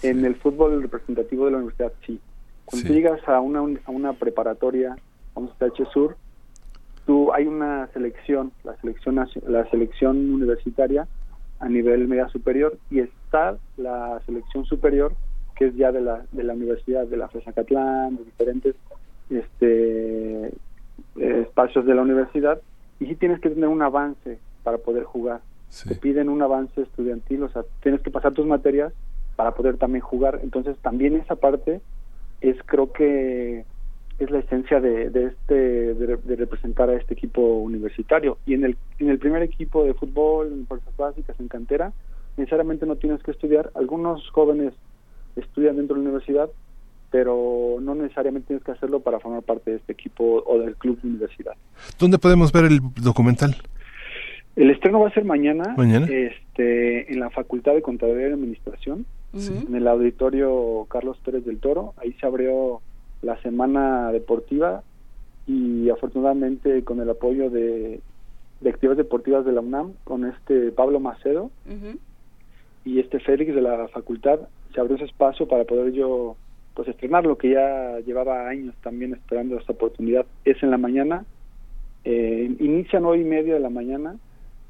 S26: En el fútbol representativo de la universidad sí. Cuando llegas a una, a una preparatoria, vamos a H Sur, tú hay una selección, la selección la selección universitaria a nivel media superior y está la selección superior que es ya de la, de la universidad de la FESA Catlán, de diferentes este espacios de la universidad y sí tienes que tener un avance para poder jugar. Te piden un avance estudiantil, o sea, tienes que pasar tus materias para poder también jugar. Entonces, también esa parte es, creo que, es la esencia de, de este de, representar a este equipo universitario. Y en el, en el primer equipo de fútbol, en fuerzas básicas, en cantera, necesariamente no tienes que estudiar. Algunos jóvenes estudian dentro de la universidad, pero no necesariamente tienes que hacerlo para formar parte de este equipo o del club de universidad.
S1: ¿Dónde podemos ver el documental?
S26: El estreno va a ser mañana, Este, en la Facultad de Contaduría y Administración, en el auditorio Carlos Pérez del Toro. Ahí se abrió la semana deportiva y afortunadamente con el apoyo de, de actividades deportivas de la UNAM, con este Pablo Macedo y este Félix de la facultad, se abrió ese espacio para poder yo pues estrenar lo que ya llevaba años también esperando esta oportunidad. Es en la mañana, eh, inicia nueve y media de la mañana,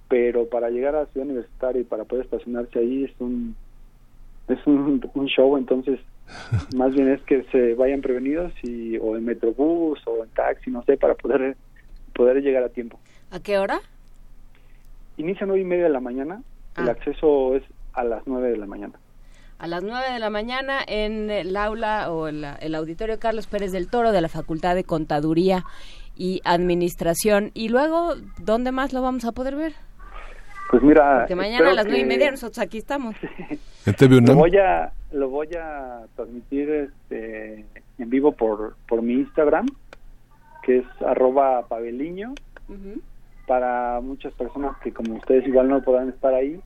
S26: pero para llegar a la ciudad universitaria y para poder estacionarse ahí es un es un, show, entonces más bien es que se vayan prevenidos y o en metrobús o en taxi, no sé, para poder poder llegar a tiempo.
S2: ¿A qué hora?
S26: Inicia nueve y media de la mañana, el ah. acceso es a las nueve de la mañana
S2: a las 9 de la mañana en el aula o el, el auditorio Carlos Pérez del Toro de la Facultad de Contaduría y Administración. Y luego, ¿dónde más lo vamos a poder ver?
S26: Pues mira,
S2: que mañana a las nueve y media nosotros aquí estamos.
S26: lo voy a lo voy a transmitir este, en vivo por por mi Instagram, que es arroba pabeliño, para muchas personas que como ustedes igual no podrán estar ahí.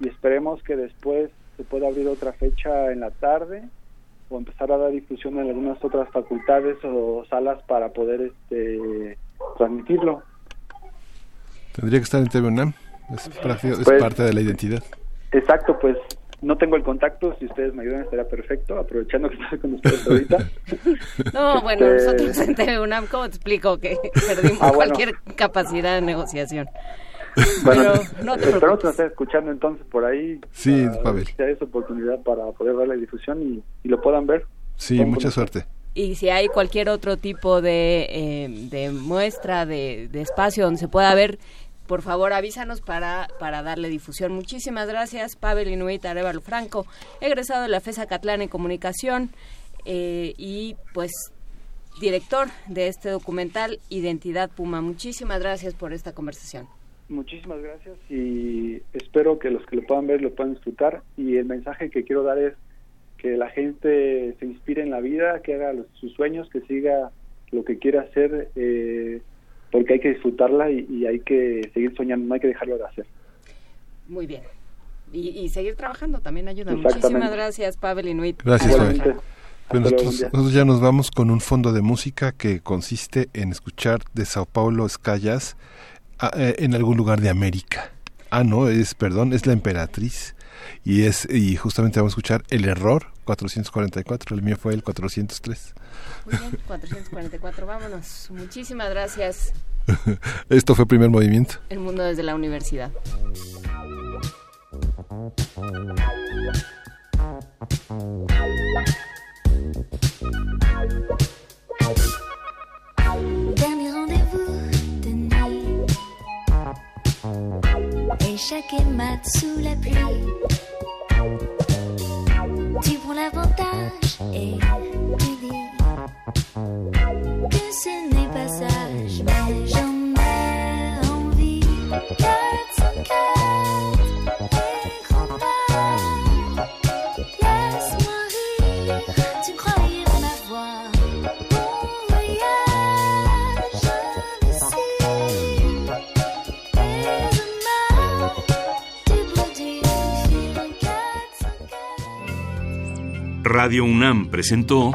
S26: Y esperemos que después se puede abrir otra fecha en la tarde o empezar a dar difusión en algunas otras facultades o salas para poder este transmitirlo.
S1: Tendría que estar en TV UNAM, es,
S26: pues,
S1: parte de la identidad.
S26: Exacto, pues no tengo el contacto, si ustedes me ayudan estaría perfecto, aprovechando que estoy con ustedes ahorita.
S2: no, bueno, este, nosotros en TV UNAM, ¿cómo te explico que perdimos ah, cualquier capacidad de negociación?
S26: Bueno, no te espero que nos escuchando entonces por ahí.
S1: Sí, Pavel.
S26: Si hay esa oportunidad para poder ver la difusión y, lo puedan ver.
S1: Sí, mucha suerte.
S2: Y si hay cualquier otro tipo de, eh, de muestra, de, de, espacio donde se pueda ver, por favor avísanos para, para darle difusión. Muchísimas gracias, Pavel Inuit Arevalo Franco, egresado de la FESA Catlán en Comunicación eh, y pues director de este documental Identidad Puma. Muchísimas gracias por esta conversación.
S26: Muchísimas gracias y espero que los que lo puedan ver lo puedan disfrutar y el mensaje que quiero dar es que la gente se inspire en la vida, que haga sus sueños, que siga lo que quiera hacer, eh, porque hay que disfrutarla y, hay que seguir soñando, no hay que dejarlo de hacer.
S2: Muy bien. Y, seguir trabajando también ayuda. Muchísimas gracias, Pavel Inuit.
S1: Gracias, Pavel. Pues nosotros, ya nos vamos con un fondo de música que consiste en escuchar de Sao Paulo Escallas Ah, eh, en algún lugar de América. Ah, no, es, perdón, es la emperatriz. Y es y justamente vamos a escuchar el error 444, el mío fue el 403.
S2: Muy bien, 444, vámonos. Muchísimas gracias.
S1: Esto fue primer movimiento.
S2: El mundo desde la universidad.
S27: et chaque mat sous la pluie. Tu prends l'avantage et Que ce n'est pas sage, mais j'en ai envie. laisse-moi rire. Tu croyais m'avoir. Bon voyage, je et
S11: Radio UNAM presentó.